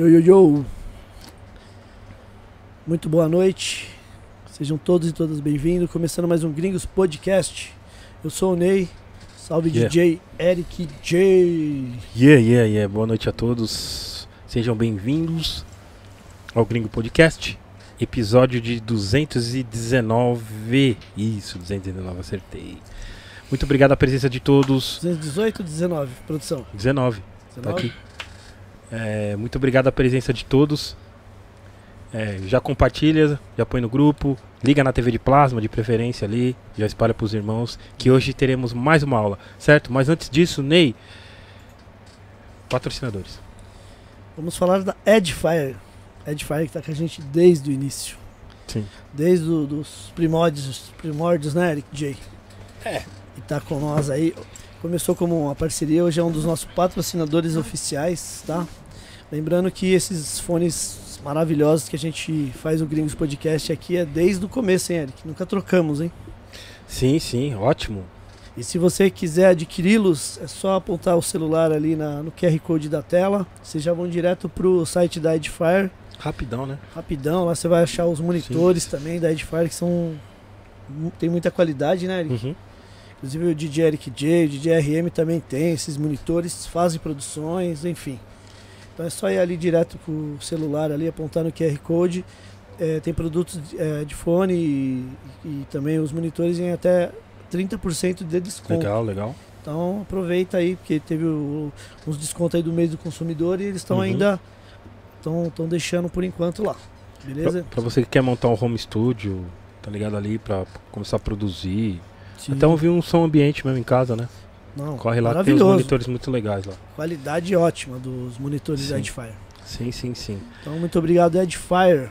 Yo, yo, yo. Muito boa noite. Sejam todos e todas bem-vindos. Começando mais um Gringos Podcast. Eu sou o Ney. Salve Yeah. DJ Eric J. Yeah, yeah, yeah. Boa noite a todos. Sejam bem-vindos ao Gringo Podcast, episódio de 219. Isso, 219, acertei. Muito obrigado a presença de todos. 218, 19, produção. 19, 19? tá aqui. É, muito obrigado a presença de todos. É, já compartilha, já põe no grupo, liga na TV de plasma, de preferência ali, já espalha pros irmãos, que hoje teremos mais uma aula, certo? Mas antes disso, Ney, patrocinadores. Vamos falar da Edifier. Edifier que tá com a gente desde o início. Sim. Desde o- dos primórdios, primórdios, né, Eric J? É. E tá com nós aí. Começou como uma parceria, hoje é um dos nossos patrocinadores oficiais, tá? Lembrando que esses fones maravilhosos que a gente faz o Gringos Podcast aqui é desde o começo, hein, Eric? Nunca trocamos, hein? Sim, sim, ótimo. E se você quiser adquiri-los, é só apontar o celular ali na- no QR Code da tela. Vocês já vão direto pro site da Edifier. Rapidão, né? Rapidão, lá você vai achar os monitores também da Edifier que são. tem muita qualidade, né, Eric? Uhum. Inclusive o DJ Eric J, o DJ RM também tem esses monitores, fazem produções, enfim. Então é só ir ali direto pro celular ali, apontar no QR Code. É, tem produtos é, de fone e, e também os monitores em até 30% de desconto. Legal, legal. Então aproveita aí, porque teve o- uns descontos aí do mês do consumidor e eles estão Uhum. ainda estão deixando por enquanto lá. Beleza? Pra você que quer montar um home studio, tá ligado ali, pra começar a produzir. Sim. Até ouvir um som ambiente mesmo em casa, né? Não, Corre lá tem uns maravilhoso. monitores muito legais lá. Qualidade ótima dos monitores Sim. Edifier. Sim, sim, sim. Então, muito obrigado, Edifier.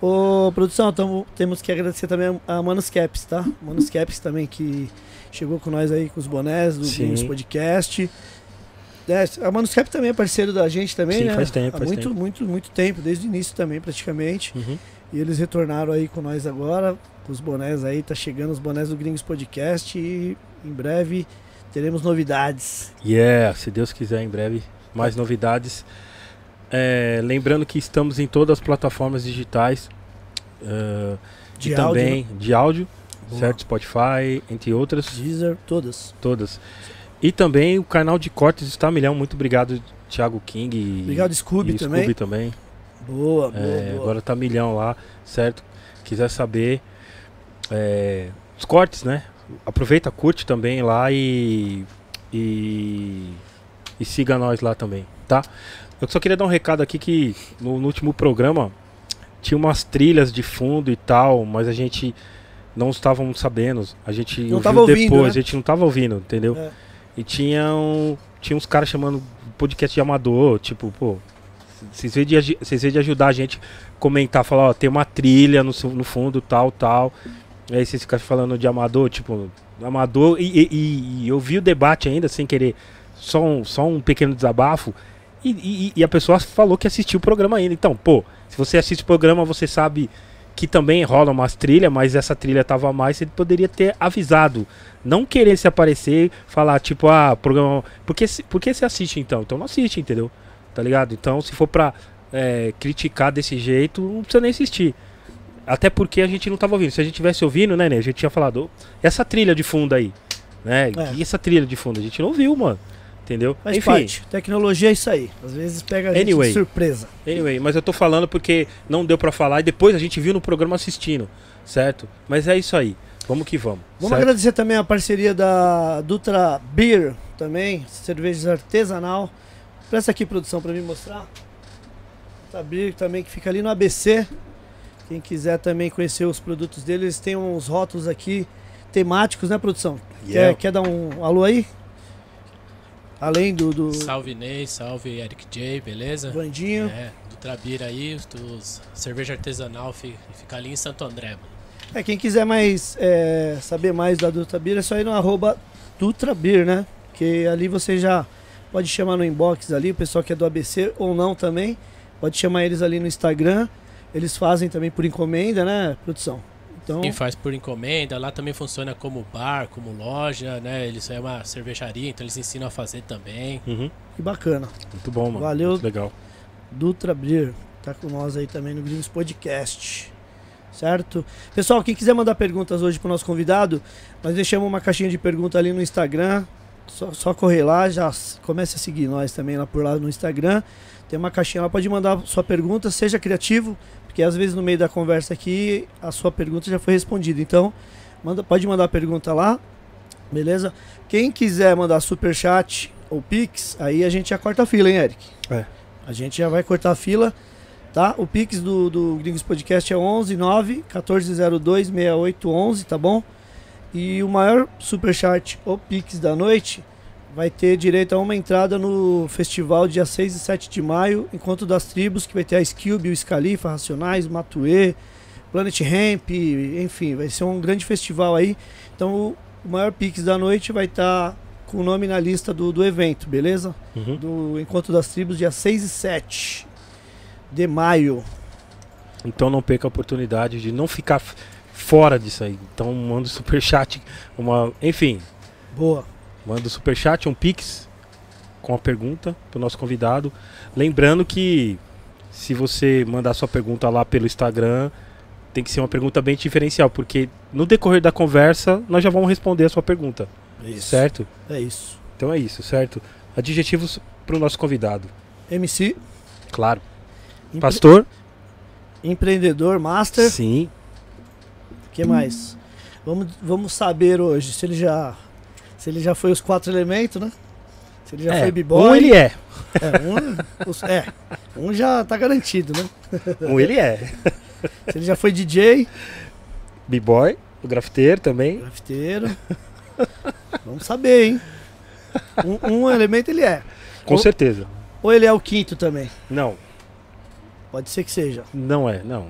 Ô, produção, tamo, temos que agradecer também a Manuscaps, tá? Manuscaps também que chegou com nós aí com os bonés do. Games Podcast. É, a Manuscap também é parceiro da gente também, Sim, né? faz tempo, Há faz muito, tempo. muito, muito tempo, desde o início também, praticamente. Uhum. E eles retornaram aí com nós agora, com os bonés aí, tá chegando os bonés do Gringos Podcast e em breve teremos novidades. Yeah, se Deus quiser, em breve, mais novidades. É, lembrando que estamos em todas as plataformas digitais. eh, De áudio, também de áudio, Boa. certo? Spotify, entre outras. Deezer, todas. Todas. E também o canal de cortes está milhão. Muito obrigado, Thiago King. e- Obrigado, Scooby e também. Scooby também. Boa, boa, É, boa. agora tá milhão lá, certo? Quiser saber é, os cortes, né? Aproveita, curte também lá e, e e siga nós lá também, tá? Eu só queria dar um recado aqui que no, no último programa tinha umas trilhas de fundo e tal, mas a gente não estávamos sabendo. A gente Não ouviu tava ouvindo, depois, né? a gente não tava ouvindo, entendeu? É. E tinha, um, tinha uns caras chamando podcast de amador, tipo, pô, vocês veem de, de ajudar a gente comentar, falar, ó, tem uma trilha no, no fundo, tal, tal. E aí vocês ficam falando de amador, tipo, amador. E, e- e- eu vi o debate ainda, sem querer, só um, só um pequeno desabafo. E, e- a pessoa falou que assistiu o programa ainda. Então, pô, se você assiste o programa, você sabe que também rola umas trilhas, mas essa trilha tava a mais, ele poderia ter avisado. Não querer se aparecer, falar, tipo, ah, programa. Por que você assiste então? Então não assiste, entendeu? Tá ligado? Então, se for pra é, criticar desse jeito, não precisa nem assistir. Até porque a gente não tava ouvindo. Se a gente tivesse ouvindo, né, né? A gente tinha falado, "Ô, essa trilha de fundo aí, né? É. E essa trilha de fundo? A gente não ouviu, mano. Entendeu? Faz Enfim, parte. Tecnologia é isso aí. Às vezes pega a gente Anyway. de surpresa. Anyway, mas eu tô falando porque não deu pra falar e depois a gente viu no programa assistindo, certo? Mas é isso aí. Vamos que vamos. Vamos certo? agradecer também a parceria da Dutra Beer também, cervejas artesanal. Presta aqui, produção, pra me mostrar. Dutra Beer também, que fica ali no ABC. Quem quiser também conhecer os produtos deles, eles têm uns rótulos aqui temáticos, né, produção? Yeah. Quer, quer dar um alô aí? Além do, do Salve Ney, salve Eric J, beleza? Vandinho. É, do Trabira aí, dos cerveja artesanal fi- fica ali em Santo André, mano. É, quem quiser mais é, saber mais da Dutra Beer é só ir no arroba Dutra Beer, né? Que ali você já pode chamar no inbox ali, o pessoal que é do ABC ou não também. Pode chamar eles ali no Instagram. Eles fazem também por encomenda, né, produção? Então, Quem faz por encomenda, lá também funciona como bar, como loja, né? Eles é uma cervejaria, então eles ensinam a fazer também. Uhum. que bacana. Muito bom, mano. Valeu. Muito legal. Dutra Beer. Tá com nós aí também no Gringos Podcast. Certo? Pessoal, quem quiser mandar perguntas hoje pro nosso convidado, nós deixamos uma caixinha de pergunta ali no Instagram. Só, só correr lá, já comece a seguir nós também lá por lá no Instagram. Tem uma caixinha lá, pode mandar sua pergunta, seja criativo, porque às vezes no meio da conversa aqui a sua pergunta já foi respondida. Então, manda, pode mandar a pergunta lá, beleza? Quem quiser mandar super chat ou pix, aí a gente já corta a fila, hein, Eric? É. A gente já vai cortar a fila, tá? O pix do, do Gringos Podcast é 11 9 1402 6811, tá bom? E o maior super chat ou pix da noite vai ter direito a uma entrada no festival dia 6 e 7 de maio, Encontro das Tribos, que vai ter a Skilby, o Scalifa, Racionais, Matuê, Planet Ramp, enfim, vai ser um grande festival aí. Então o- maior pix da noite vai estar com o nome na lista do, do evento, beleza? Uhum. Do Encontro das Tribos, dia 6 e 7 de maio. Então não perca a oportunidade de não ficar fora disso aí. Então manda um superchat, uma. Enfim, Boa. Manda um superchat, um pix com a pergunta pro nosso convidado. Lembrando que se você mandar sua pergunta lá pelo Instagram, tem que ser uma pergunta bem diferencial, porque no decorrer da conversa nós já vamos responder a sua pergunta, Isso. certo? É isso. Então é isso, certo? Adjetivos pro nosso convidado. MC, Claro. empre- Pastor? empreendedor, master. Sim. O que mais? Vamos, vamos saber hoje se ele já se ele já foi os quatro elementos, né? Se ele já É, foi b-boy. um ele é. É, um, os- é, um já tá garantido, né? Um ele é. Se ele já foi DJ, B-boy, o grafiteiro também. grafiteiro. Vamos saber, hein? Um, um elemento ele é. Com Ou- certeza. Ou ele é o quinto também. Não, Pode ser que seja. não é, não.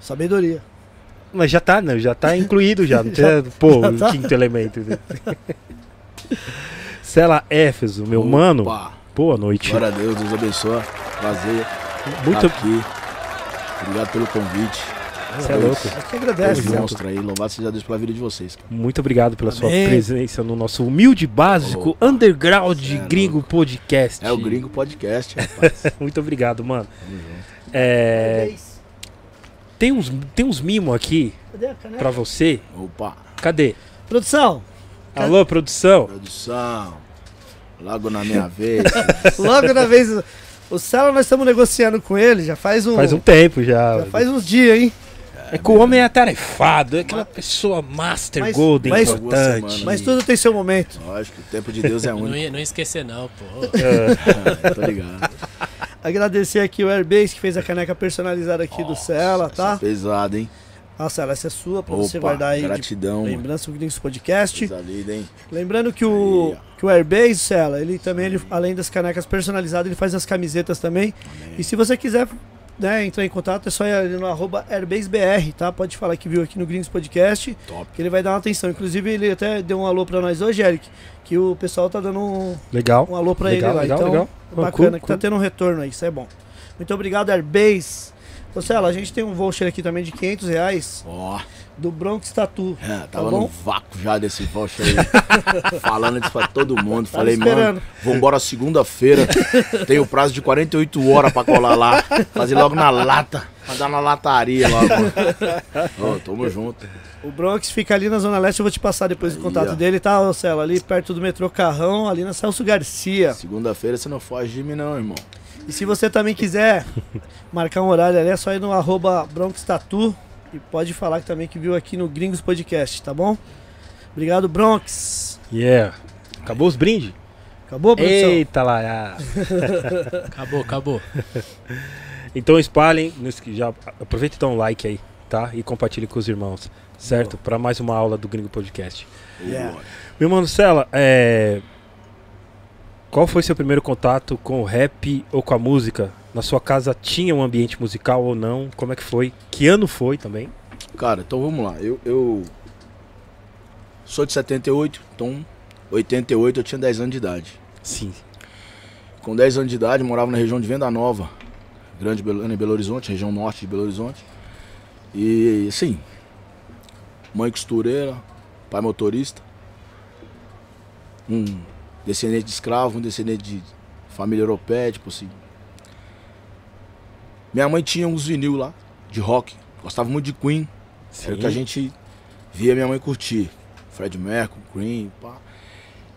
Sabedoria. Mas já tá, né? Já tá incluído já. Não Já- pô, já o tá. quinto elemento. né? Cela Éfeso, meu mano. Opa, Boa noite. Glória a Deus, Deus abençoe. Prazer Muito. estar aqui. Obrigado pelo convite. Você é louco. É que junto. monstro aí. Louvado seja Deus pela vida de vocês. cara. Muito obrigado pela sua Amém. presença no nosso humilde básico Opa. underground é gringo podcast. É o Gringo Podcast, rapaz. Muito obrigado, mano. Junto. É, tem uns tem uns mimos aqui Cadê a caneca? pra você. Opa, Cadê? Produção, Alô, produção. produção. Logo na minha vez. logo na vez. O Celo nós estamos negociando com ele, já faz um. Faz um tempo já. já faz uns dias, hein? É que o homem é atarefado, é aquela pessoa master Mas- golden mas- importante. Mas tudo tem seu momento. Lógico, o tempo de Deus é Não único. não ia esquecer não, pô. Ah, tô ligado. Agradecer aqui o Airbase que fez a caneca personalizada aqui do Cela, tá? Essa é Pesado, hein? Ah, Cela, essa é sua pra você Opa, guardar aí de gratidão. mano. lembrança do Gringos Podcast. Linda, hein? Lembrando que o, Aí, que o Airbase, Cela, ele também, ele, além das canecas personalizadas, ele faz as camisetas também. E se você quiser né, entrar em contato, é só ir ali no arroba AirbaseBR, tá? Pode falar que viu aqui no Gringos Podcast, Top. que ele vai dar uma atenção. Inclusive, ele até deu um alô pra nós hoje, Eric, que o pessoal tá dando um, Legal. um alô pra legal, ele lá. legal, então, legal. Oh, bacana, cool, que tá tendo um retorno aí, isso é bom. Muito obrigado, Airbase. Cela, a gente tem um voucher aqui também de 500 reais Ó, do Bronx Tattoo. é, tava Tá bom? no vácuo já desse voucher aí. Falando isso pra todo mundo. Tava Falei, esperando. mano, vambora segunda-feira. Tenho prazo de 48 horas pra colar lá. Fazer logo na lata. Mandar na lataria logo. Ô, tamo junto. O Bronx fica ali na Zona Leste, eu vou te passar depois o Aí, contato ó. dele, tá, Cela? Ali perto do metrô Carrão, ali na Celso Garcia. Segunda-feira você não foge de mim, não, irmão. E se você também quiser marcar um horário ali, é só ir no arroba Bronx e pode falar que também que viu aqui no Gringos Podcast, tá bom? Obrigado, Bronx. Yeah. Acabou os brindes? Acabou, produção? Eita lá. ah. Acabou, acabou. Então espalhem, já aproveita e dá um like aí, tá? E compartilhe com os irmãos, certo? Para mais uma aula do Gringo Podcast. Yeah. Meu mano Cela, é... qual foi seu primeiro contato com o rap ou com a música? Na sua casa tinha um ambiente musical ou não? Como é que foi? Que ano foi também? Cara, então vamos lá. Eu, eu sou de 78, então 88 eu tinha 10 anos de idade. Sim. Com 10 anos de idade, morava na região de Venda Nova, Grande Belo, em Belo Horizonte, região norte de Belo Horizonte. E assim, mãe costureira, pai motorista, um descendente de escravo, um descendente de família europeia, tipo assim. Minha mãe tinha uns vinil lá, de rock. Gostava muito de Queen. Era o que a gente via minha mãe curtir. Fred Mercury, Queen, pá.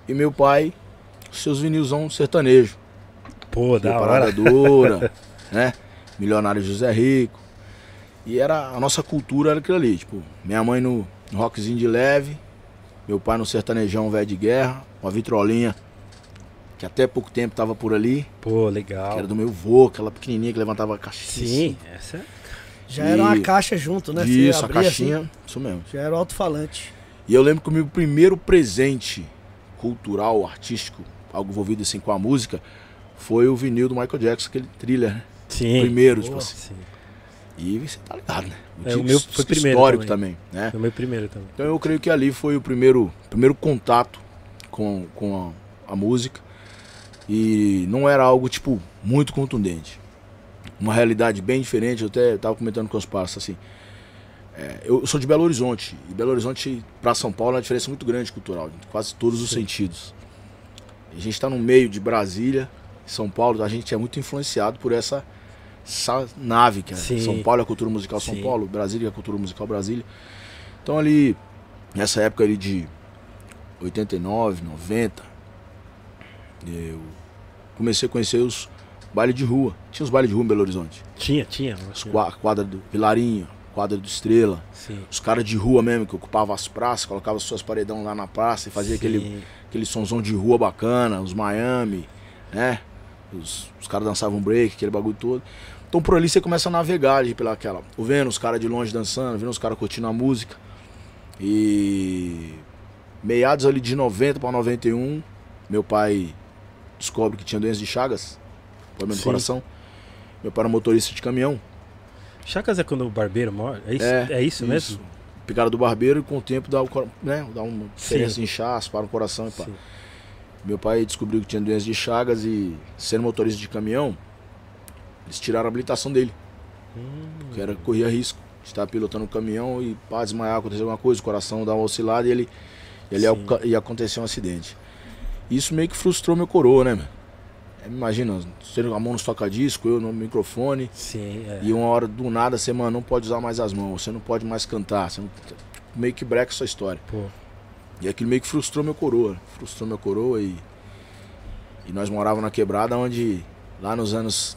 E meu pai, seus vinilzão sertanejo. Pô, da hora. Dura, né? Milionário José Rico. E era a nossa cultura era aquilo ali, tipo, minha mãe no, no rockzinho de leve, meu pai no sertanejão velho de guerra, uma vitrolinha que até pouco tempo tava por ali, Pô, que legal. era do meu vô, aquela pequenininha que levantava a caixinha. Sim, essa é. Já era uma E- caixa junto, né? Isso, a abria caixinha, assim, isso mesmo. já era o alto-falante. E eu lembro que o meu primeiro presente cultural, artístico, algo envolvido assim com a música, foi o vinil do Michael Jackson, aquele thriller, né? Sim. Primeiro, tipo Boa. assim. Sim. E você tá ligado, né? É, o Tipo, meu foi primeiro Histórico também, né? Foi o meu primeiro também. Então eu creio que ali foi o primeiro, primeiro contato com, com a, a música. E não era algo, tipo, muito contundente. Uma realidade bem diferente, eu até tava comentando com os passos, assim. É, eu sou de Belo Horizonte, e Belo Horizonte para São Paulo é uma diferença muito grande cultural, em quase todos os Sim. sentidos. A gente está no meio de Brasília, São Paulo, a gente é muito influenciado por essa, essa nave que é Sim. São Paulo é a cultura musical São Sim. Paulo, Brasília é a cultura musical Brasília. Então ali, nessa época ali de 89, 90, eu comecei a conhecer os bailes de rua. Tinha os bailes de rua em Belo Horizonte. Tinha, tinha. Os qua- quadra do Vilarinho, quadra do Estrela. Sim. Os caras de rua mesmo, que ocupavam as praças, colocavam suas paredão lá na praça e fazia aquele, Sim. aquele sonzão de rua bacana, os Miami, né? Os, os caras dançavam break, aquele bagulho todo. Então por ali você começa a navegar ali pela aquela. Vendo os caras de longe dançando, vendo os caras curtindo a música. E meados ali de 90 para 91, meu pai descobre que tinha doença de Chagas, problema do Sim. coração. Meu pai era motorista de caminhão. Chagas é quando o barbeiro morre? É isso, é, isso mesmo? Picada do barbeiro e com o tempo dá, o, né, dá uma diferença em inchaço, para o coração e pá. Sim. Meu pai descobriu que tinha doença de Chagas e, sendo motorista de caminhão, eles tiraram a habilitação dele, Hum, que era corria risco de estar pilotando o caminhão e pá, desmaiar, acontecer alguma coisa, o coração dá uma oscilada e ele, ele ia, Sim. ia acontecer um acidente. Isso meio que frustrou meu coroa, né, meu? É, Imagina, tendo a mão no toca-disco, eu no microfone, Sim, é. e uma hora do nada você, mano, não pode usar mais as mãos, você não pode mais cantar, você não... meio que breca sua história. Pô, E aquilo meio que frustrou meu coroa. Frustrou meu coroa e. E nós morávamos na quebrada onde, lá nos anos.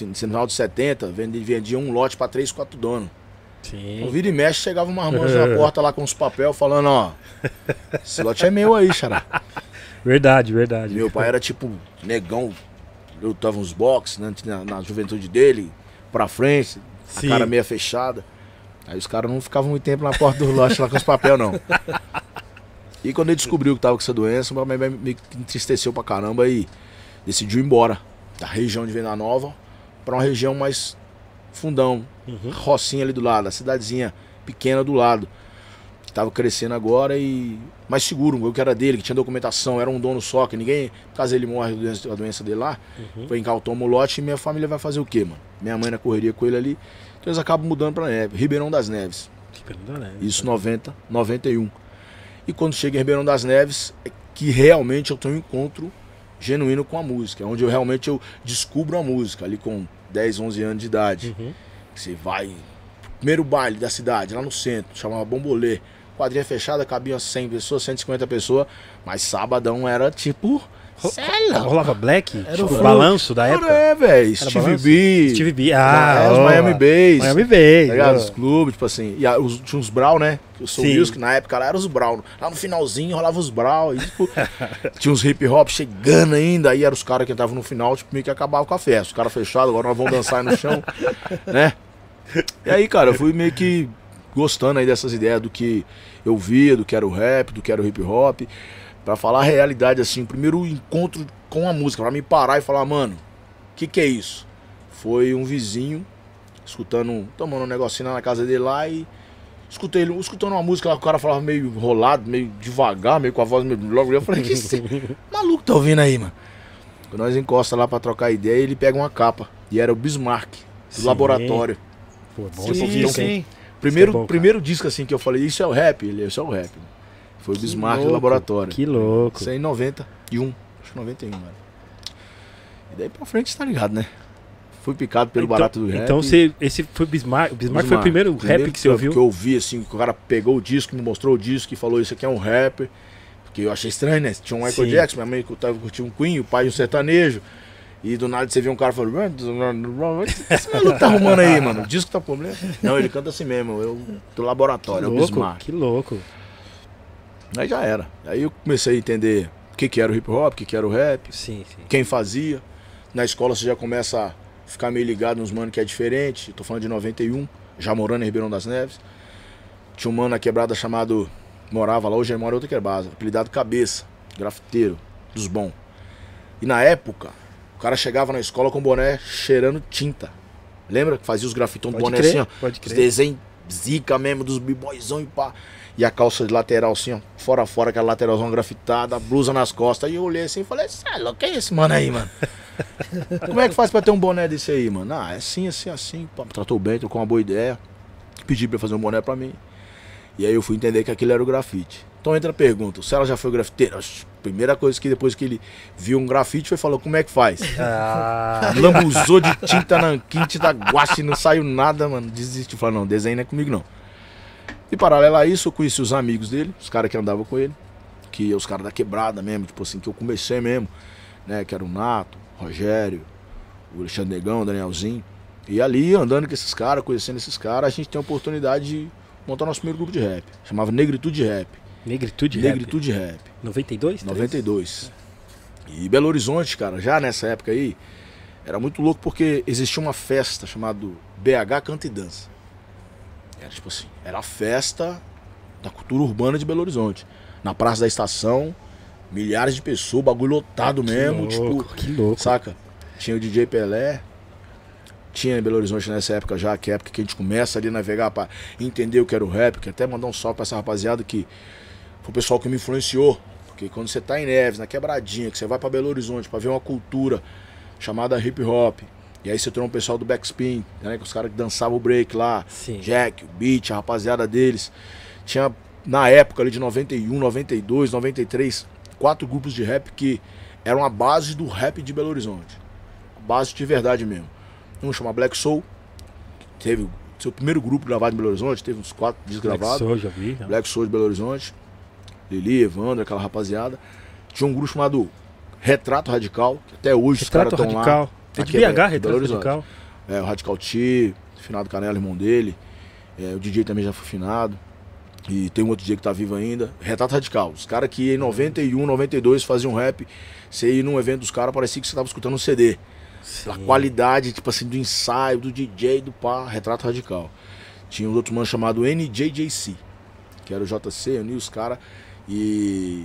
No final dos 70, vendi- vendia um lote pra três, quatro donos. sim. Então, vira e mexe, chegava uma mãos na porta lá com os papel falando: Ó, esse lote é meu aí, xará. Verdade, verdade. Meu pai era tipo negão, lutava uns boxes né, na, na juventude dele, pra frente, a Sim. cara meia fechada. Aí os caras não ficavam muito tempo na porta do lote lá com os papel, não. E quando ele descobriu que tava com essa doença, meu pai me entristeceu pra caramba e decidiu ir embora da região de Venda Nova pra uma região mais fundão, Uhum. Rocinha ali do lado, a cidadezinha pequena do lado. Tava crescendo agora e mais seguro, o que era dele, que tinha documentação, era um dono só, que ninguém, caso ele morre a doença, dele lá, Uhum. foi incautou o lote e minha família vai fazer o quê, mano? Minha mãe na correria com ele ali, então eles acabam mudando pra neve, Ribeirão das Neves. Que pergunta, né? Isso 90, 91. E quando chega em Ribeirão das Neves, é que realmente eu tenho um encontro genuíno com a música, é onde eu realmente eu descubro a música, ali com 10, 11 anos de idade. Uhum. Você vai, primeiro baile da cidade, lá no centro, chamava Bombolê. Quadrinha fechada, cabia 100 pessoas, 150 pessoas, mas sabadão era tipo... Cê é. Rolava Black? Era tipo, o- balanço da época? É, velho, Steve? B. Steve B. Ah, é, os Miami Bass. Miami Bass. Tá ligado? Os clubes, tipo assim. E a- os, tinha uns Brown, né? O Soul. Music, na época lá era os Brown. Lá no finalzinho rolava os Brown. E, tipo, tinha uns hip hop chegando ainda. Aí eram os caras que entravam no final, tipo, meio que acabavam com a festa. Os caras fechados, agora nós vamos dançar aí no chão, né? E aí, cara, eu fui meio que gostando aí dessas ideias do que eu via, do que era o rap, do que era o hip hop. Pra falar a realidade, assim, o primeiro encontro com a música, pra me parar e falar, mano, o que que é isso? Foi um vizinho escutando, tomando um negocinho lá na casa dele lá e escutei ele, escutando uma música lá que o cara falava meio enrolado, meio devagar, meio com a voz meio logo. Eu falei, que esse maluco tá ouvindo aí, mano? Quando nós encosta lá pra trocar ideia, ele pega uma capa. E era o Bismarck, do Sim. laboratório. Pô, bom Sim, sim. Primeiro, é bom, primeiro disco assim que eu falei, isso é o rap, ele, isso é o rap. Foi o Bismarck do louco, laboratório. Que louco. Isso aí em 91. Acho que 91, mano. E daí pra frente você tá ligado, né? fui picado pelo então, barato do rap. Então você, esse foi o Bismarck. O Bismarck foi o primeiro, rap que você ouviu? Que eu ouvi, assim, que o cara pegou o disco, me mostrou o disco e falou: Isso aqui é um rap. Porque eu achei estranho, né? Tinha um Michael Sim. Jackson, minha mãe tava curtindo um Queen, o pai um sertanejo. E do nada você vê um cara falando, "Mano, o que esse maluco tá arrumando aí, mano? O disco tá problema. Não, ele canta assim mesmo, eu do laboratório, é o louco, Bismarck. que louco. Aí já era. Aí eu comecei a entender o que, que era o hip hop, o que, que era o rap, Sim, sim. quem fazia. Na escola você já começa a ficar meio ligado nos mano que é diferente. Tô falando de 91, já morando em Ribeirão das Neves. Tinha um mano na quebrada chamado. Morava lá, hoje ele mora em outra quebrada, apelidado Cabeça, grafiteiro, dos bons. E na época, o cara chegava na escola com boné cheirando tinta. Lembra que fazia os grafitões do boné crer, assim, ó? pode Os crer. desenhos zica mesmo, dos b-boyzão e pá. E a calça de lateral assim, ó, fora fora, aquela lateralzão grafitada, a blusa nas costas. E eu olhei assim e falei, sai louco, quem é esse mano aí, mano? Como é que faz pra ter um boné desse aí, mano? Ah, é assim, assim, assim. Pá, tratou bem, trocou uma boa ideia. Pedi pra fazer um boné pra mim. E aí eu fui entender que aquilo era o grafite. Então entra a pergunta, se ela já foi grafiteira? Primeira coisa que depois que ele viu um grafite foi falou, como é que faz? Ah, Lambuzou de tinta nanquim, tinta guache, não saiu nada, mano. Desistiu. Falou, não, desenho não é comigo não. E paralelo a isso, eu conheci os amigos dele, os caras que andavam com ele, que os caras da quebrada mesmo, tipo assim, que eu comecei mesmo, né? Que era o Nato, o Rogério, o Alexandre Negão, o Danielzinho. E ali, andando com esses caras, conhecendo esses caras, a gente tem a oportunidade de montar nosso primeiro grupo de rap. Chamava Negritude Rap. Negritude, rap. Negritude Rap. 92? 92. E Belo Horizonte, cara, já nessa época aí, era muito louco porque existia uma festa chamada BH Canta e Dança. Era tipo assim, era a festa da cultura urbana de Belo Horizonte. Na Praça da Estação, milhares de pessoas, bagulho lotado mesmo, que louco, tipo, que louco. saca? Tinha o DJ Pelé, tinha em Belo Horizonte nessa época já, que é a época que a gente começa ali a navegar pra entender o que era o rap, que até mandar um salve pra essa rapaziada que o pessoal que me influenciou. Porque quando você tá em Neves, na quebradinha, que você vai pra Belo Horizonte pra ver uma cultura chamada hip hop, e aí você trouxe um pessoal do backspin, né, que os caras que dançavam o break lá, Sim. Jack, o Beat, a rapaziada deles. Tinha, na época ali de 91, 92, 93, quatro grupos de rap que eram a base do rap de Belo Horizonte. A base de verdade mesmo. Um chama Black Soul, que teve o seu primeiro grupo gravado em Belo Horizonte, teve uns quatro discos Black. Soul, já vi. já. Black Soul de Belo Horizonte, Lili, Evandro, aquela rapaziada. Tinha um grupo chamado Retrato Radical, que até hoje Retrato os caras estão lá. Radical. É de é BH, Retrato. Radical. É, o Radical T, finado Canela, irmão dele. É, o DJ também já foi finado. E tem um outro DJ que tá vivo ainda. Retrato Radical. Os caras que em 91, 92 faziam rap. Você ia num evento dos caras, parecia que você tava escutando um CD. Pela Sim. qualidade, tipo assim, do ensaio, do DJ, do pá, Retrato Radical. Tinha um outro mano chamado NJJC, que era o JC, eu os caras. E.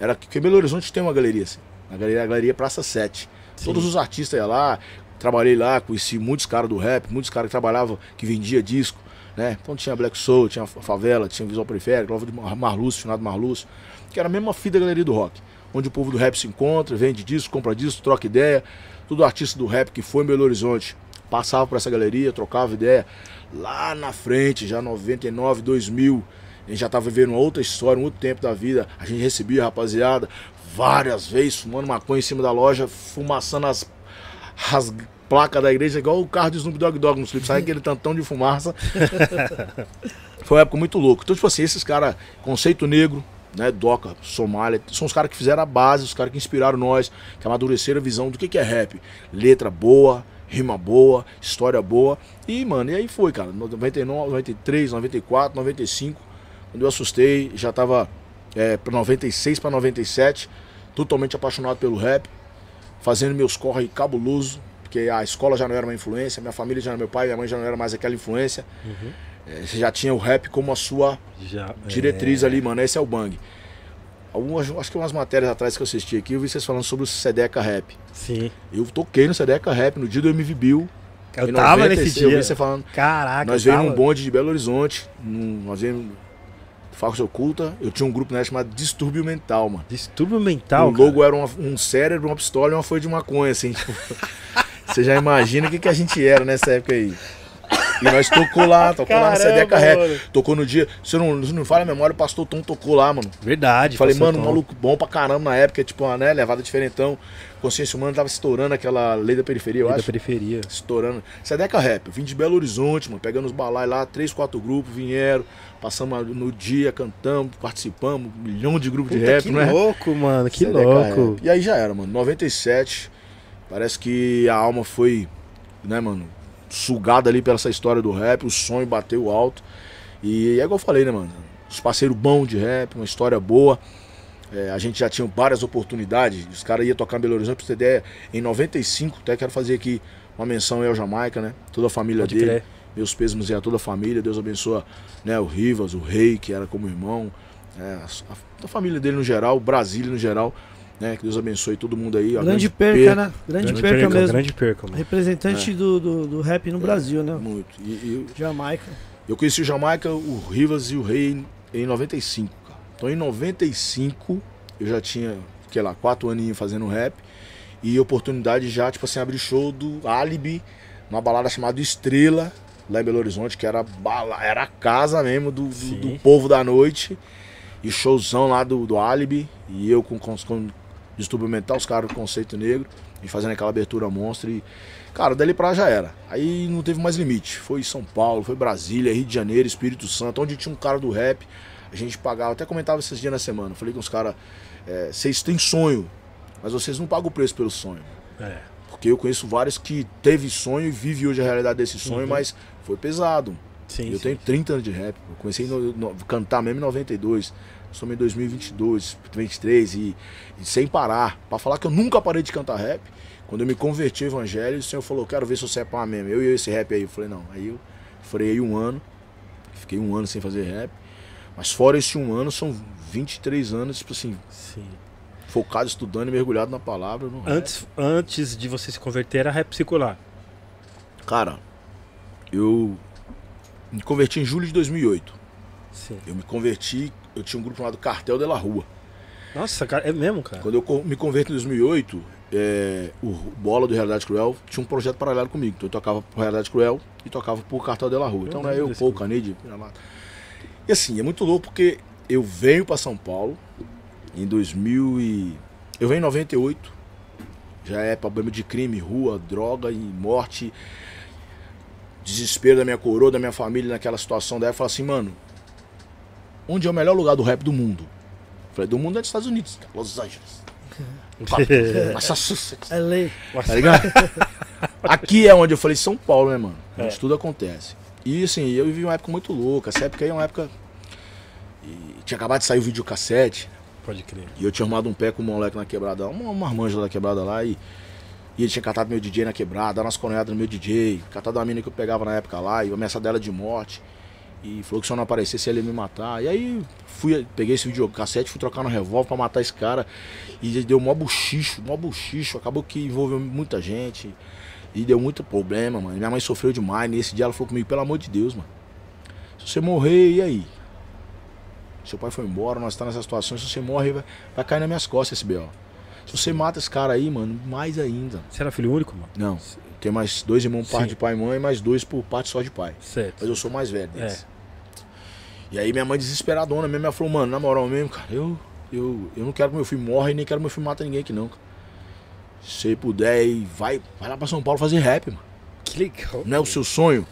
Era que em Belo Horizonte tem uma galeria assim. A galeria, a galeria Praça 7. Sim. Todos os artistas iam lá, trabalhei lá, conheci muitos caras do rap, muitos caras que trabalhavam, que vendia disco, né? Então tinha Black Soul, tinha Favela, tinha Visual Periférico, Lova de Mar- Marlúcio, finado Marlúcio, que era a mesma fita da galeria do rock, onde o povo do rap se encontra, vende disco, compra disco, troca ideia. Todo artista do rap que foi em Belo Horizonte passava por essa galeria, trocava ideia. Lá na frente, já 99, 2000, a gente já tava vivendo uma outra história, um outro tempo da vida. A gente recebia rapaziada várias vezes fumando maconha em cima da loja, fumaçando as, as placas da igreja, igual o carro de Snoop Dogg Dogg no clipe, sai aquele tantão de fumaça. Foi uma época muito louca. Então, tipo assim, esses caras, conceito negro, né, Doca, Somália, são os caras que fizeram a base, os caras que inspiraram nós, que amadureceram a visão do que, que é rap. Letra boa, rima boa, história boa. E, mano, e aí foi, cara. 99, 93, 94, 95. Quando eu assustei, já tava é, pra 96 para 97, totalmente apaixonado pelo rap, fazendo meus corre cabuloso, porque a escola já não era uma influência, minha família já não meu pai, minha mãe já não era mais aquela influência. É, você já tinha o rap como a sua Já, diretriz é, ali, mano. Esse é o bang. Algumas, acho que umas matérias atrás que eu assisti aqui, eu vi vocês falando sobre o Sedeca Rap. Sim. Eu toquei no Sedeca Rap no dia do MV Bill. Eu tava 96, nesse Eu dia. vi você falando. Caraca, nós eu veio num bonde de Belo Horizonte. Num, nós veio Facos Oculta. Eu tinha um grupo né, chamado Distúrbio Mental, mano. Distúrbio mental, o logo era uma- um cérebro, uma pistola e uma folha de maconha, assim. Tipo, você já imagina o que, que a gente era nessa época aí. E nós tocou lá, tocou lá na Caramba, Sedeca Rap. Tocou no dia. Se eu não, se não falha a memória, o pastor Tom tocou lá, mano. Verdade. Falei, mano, tom. maluco bom pra caramba na época, tipo, uma, né, levada diferentão. Consciência humana tava estourando aquela lei da periferia, eu Lei da acho. periferia. Estourando. Sedeca Rap, eu vim de Belo Horizonte, mano, pegando os balai lá, três, quatro grupos vieram, passamos no dia, cantamos, participamos, um milhão de grupos de Puta, rap, que né? louco, mano. Que Sedeca louco. Rap. E aí já era, mano. 97, parece que a alma foi, né, mano, sugada ali pela essa história do rap, o sonho bateu alto. E é igual eu falei, né, mano? Os parceiros bons de rap, uma história boa. É, a gente já tinha várias oportunidades. Os caras iam tocar em Belo Horizonte, pra você ter ideia. Em 95, até quero fazer aqui uma menção aí ao Jamaica, né? Toda a família Pode dele. crer. Meus pêsames a toda a família. Deus abençoa né, o Rivas, o Rei, que era como irmão. é, a, a família dele no geral, o Brasília no geral. Né? Que Deus abençoe todo mundo aí. A Grande perca, né? Grande, Grande perca, mesmo. Grande perca, mano. Representante do, do, do rap no Brasil, né? Muito. E, e Jamaica. eu conheci o Jamaica, o Rivas e o Rei em, em 95, cara. Então em 95 eu já tinha, que lá, quatro aninhos fazendo rap. E oportunidade já, tipo assim, abrir show do Alibi, numa balada chamada Estrela, lá em Belo Horizonte, que era, bala, era a casa mesmo do, do, do povo da noite. E showzão lá do, do Alibi. E eu com, com, com distúrbio mental, os caras com conceito negro. E fazendo aquela abertura monstro. E, cara, dali pra lá já era. Aí não teve mais limite. Foi São Paulo, foi Brasília, Rio de Janeiro, Espírito Santo, onde tinha um cara do rap. A gente pagava, até comentava esses dias na semana. Falei com os caras, é, vocês têm sonho, mas vocês não pagam o preço pelo sonho. É. Porque eu conheço vários que teve sonho e vive hoje a realidade desse sonho, Uhum. mas foi pesado. Sim, eu sim. tenho 30 anos de rap. Eu comecei a cantar mesmo em 92. Estamos em 2022, 23 e, e sem parar. Pra falar que eu nunca parei de cantar rap. Quando eu me converti ao evangelho, o Senhor falou: Quero ver se você é pá mesmo. Eu e esse rap aí. Eu falei: Não. Aí eu freiei um ano. Fiquei um ano sem fazer rap. Mas fora esse um ano, são 23 anos, tipo assim, Sim. focado, estudando e mergulhado na palavra. Antes, antes de você se converter, era rap circular. Cara, eu me converti em julho de 2008. Sim. Eu me converti, eu tinha um grupo chamado Cartel de la Rua. Nossa, cara, é mesmo, cara. Quando eu me converto em 2008, é, o Bola do Realidade Cruel tinha um projeto paralelo comigo. Então eu tocava por Realidade Cruel e tocava por Cartel de la Rua. Então Eu era eu, lembro desse Paul. Canide. E assim, é muito louco porque eu venho pra São Paulo em 2000 e... Eu venho em 98, já é problema de crime, rua, droga e morte. Desespero da minha coroa, da minha família naquela situação. Daí eu falo assim, mano, onde é o melhor lugar do rap do mundo? Eu falei, do mundo é dos Estados Unidos, Los Angeles. Massachusetts. É lei. Tá ligado? Aqui é onde eu falei São Paulo, né, mano? É. Onde tudo acontece. E assim, eu vivi uma época muito louca. Essa época aí é uma época. E tinha acabado de sair o videocassete. Pode crer. E eu tinha arrumado um pé com um moleque na quebrada, uma, uma marmanja da quebrada lá. E, e ele tinha catado meu DJ na quebrada, dado umas coronhadas no meu DJ, catado uma mina que eu pegava na época lá, e ameaçado dela de morte. E falou que se eu não aparecesse ele ia me matar. E aí fui, peguei esse videocassete, fui trocar no revólver pra matar esse cara. E deu mó buchicho, mó buchicho. Acabou que envolveu muita gente. E deu muito problema, mano. Minha mãe sofreu demais. Nesse dia ela falou comigo, pelo amor de Deus, mano. Se você morrer, e aí? Seu pai foi embora, nós estamos nessa situação. Se você morre, vai, vai cair nas minhas costas esse B.O. Se você mata esse cara aí, mano, mais ainda. Você era filho único, mano? Não, tem mais dois irmãos por parte de pai e mãe, mais dois por parte só de pai. Certo. Mas eu sou mais velho deles. E aí minha mãe desesperadona mesmo, ela falou, mano, na moral mesmo, cara, eu, eu, eu não quero que meu filho morra e nem quero que meu filho mata ninguém aqui não, cara. Se puder, vai, vai lá pra São Paulo fazer rap, mano. Que legal. Não é o seu sonho?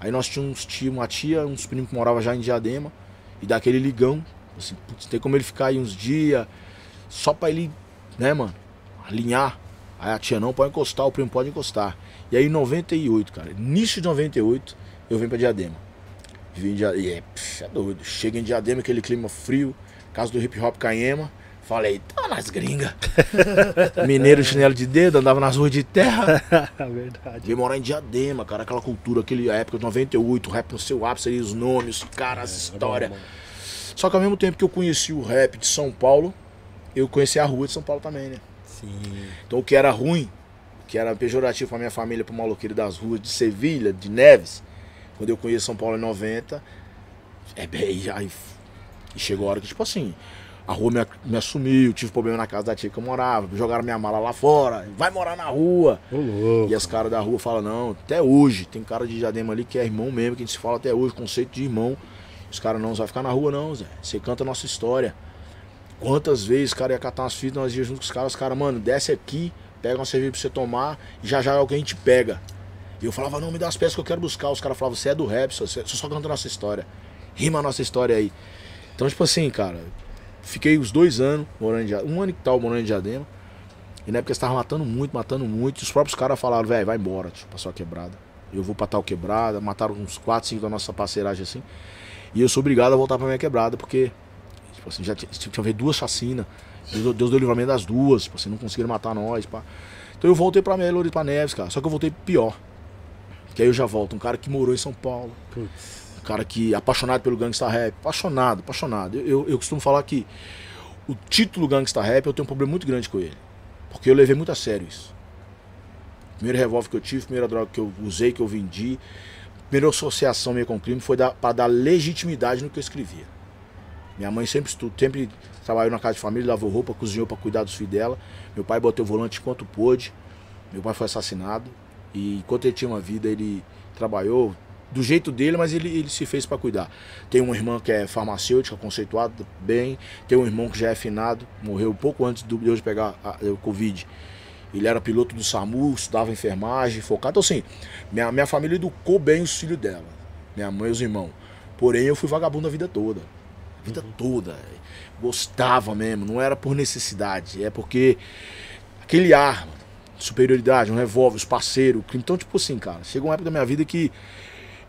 Aí nós tínhamos uma tia, uns primos que moravam já em Diadema, e daquele ligão, assim, putz, tem como ele ficar aí uns dias, só pra ele, né, mano, alinhar. Aí a tia não pode encostar, o primo pode encostar. E aí em 98, cara, início de 98, eu venho pra Diadema. Vim em Diadema, e é, pff, é doido. Chega em Diadema, aquele clima frio, casa do hip hop Caema. Falei, tá nas gringas. Mineiro de chinelo de dedo, andava nas ruas de terra. Verdade. Veio morar em Diadema, cara, aquela cultura, aquele a época de 98, rap no seu ápice, ali, os nomes, os caras, as histórias. bom, mano. Só que ao mesmo tempo que eu conheci o rap de São Paulo, eu conheci a rua de São Paulo também, né? Sim. Então o que era ruim, o que era pejorativo pra minha família, pro maloqueiro das ruas de Sevilha, de Neves, quando eu conheci São Paulo em 90, é bem. Aí, e chegou a hora que, tipo assim, A rua me, me assumiu, tive problema na casa da tia que eu morava, jogaram minha mala lá fora, vai morar na rua. Ô. E as caras da rua falam, não, até hoje, tem cara de diadema ali que é irmão mesmo, que a gente se fala até hoje, conceito de irmão. Os caras não, você vai ficar na rua não, Zé. Você canta a nossa história. Quantas vezes cara ia catar umas fitas, nós íamos junto com os caras, os caras, mano, desce aqui, pega uma cerveja pra você tomar, e já já é alguém te pega. E eu falava, não, me dá as peças que eu quero buscar. Os caras falavam, você é do rap, você só canta a nossa história. Rima a nossa história aí. Então, tipo assim, cara, fiquei os dois anos morando em um ano e tal morando em Diadema. E na época eles estavam matando muito, matando muito. Os próprios caras falaram, velho, vai embora, tio, pra sua quebrada. Eu vou pra tal quebrada. Mataram uns 4, 5 da nossa parceiragem assim. E eu sou obrigado a voltar pra minha quebrada, porque, tipo assim, já tinha, tinha duas chacinas. Deus, Deus deu livramento das duas, tipo assim, não conseguiram matar nós, pá. Então eu voltei pra Melo pra Neves, cara. Só que eu voltei pior. Que aí eu já volto. Um cara que morou em São Paulo. Putz. Um cara que apaixonado pelo Gangsta Rap. Apaixonado, apaixonado. Eu, eu, eu costumo falar que o título Gangsta Rap eu tenho um problema muito grande com ele. Porque eu levei muito a sério isso. Primeiro revólver que eu tive, primeira droga que eu usei, que eu vendi, primeira associação minha com o crime foi para dar legitimidade no que eu escrevia. Minha mãe sempre sempre trabalhou na casa de família, lavou roupa, cozinhou para cuidar dos filhos dela. Meu pai botou o volante enquanto pôde. Meu pai foi assassinado. E enquanto ele tinha uma vida, ele trabalhou do jeito dele, mas ele, ele se fez para cuidar. Tem uma irmã que é farmacêutica, conceituada bem. Tem um irmão que já é finado, morreu pouco antes do- de eu pegar a- o Covid. Ele era piloto do SAMU, estudava enfermagem, focado. Então, assim, minha, minha família educou bem os filhos dela. Minha mãe e os irmãos. Porém, eu fui vagabundo a vida toda. Vida toda. Gostava mesmo, não era por necessidade. É porque aquele ar, superioridade, um revólver, os parceiros, o. Então, tipo assim, cara, chegou uma época da minha vida que,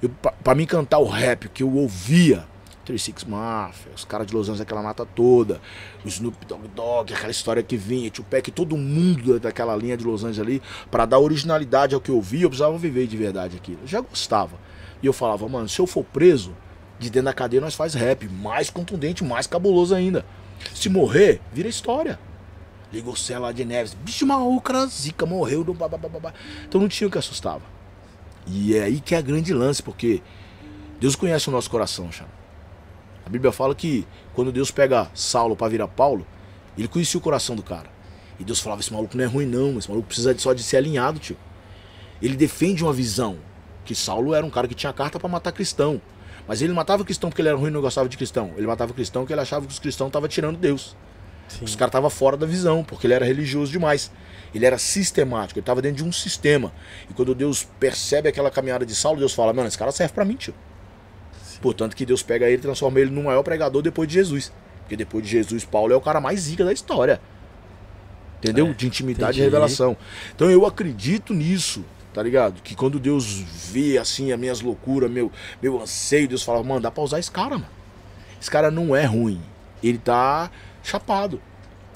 eu, pra, pra mim cantar o rap, que eu ouvia, 36 Mafia, os caras de Los Angeles, aquela mata toda, o Snoop Dogg Dogg, aquela história que vinha, Tupac, todo mundo daquela linha de Los Angeles ali, pra dar originalidade ao que eu via, eu precisava viver de verdade aquilo. Eu já gostava. E eu falava, mano, se eu for preso, de dentro da cadeia nós faz rap, mais contundente, mais cabuloso ainda. Se morrer, vira história. Ligou lá de Neves, bicho maluco, zica, morreu do babá. Então não tinha o que assustava. E é aí que é a grande lance, porque Deus conhece o nosso coração, chama. A Bíblia fala que quando Deus pega Saulo para virar Paulo, ele conhecia o coração do cara. E Deus falava: esse maluco não é ruim, não, esse maluco precisa só de ser alinhado, tio. Ele defende uma visão que Saulo era um cara que tinha carta para matar cristão. Mas ele não matava cristão porque ele era ruim e não gostava de cristão. Ele matava cristão porque ele achava que os cristãos estavam tirando Deus. Sim. Os caras estavam fora da visão, porque ele era religioso demais. Ele era sistemático, ele estava dentro de um sistema. E quando Deus percebe aquela caminhada de Saulo, Deus fala: Mano, esse cara serve para mim, tio. Portanto, que Deus pega ele e transforma ele no maior pregador depois de Jesus. Porque depois de Jesus, Paulo é o cara mais zica da história. Entendeu? É, de intimidade entendi. e revelação. Então eu acredito nisso, tá ligado? Que quando Deus vê assim as minhas loucuras, meu, meu anseio, Deus fala, mano, dá pra usar esse cara, mano. Esse cara não é ruim. Ele tá chapado.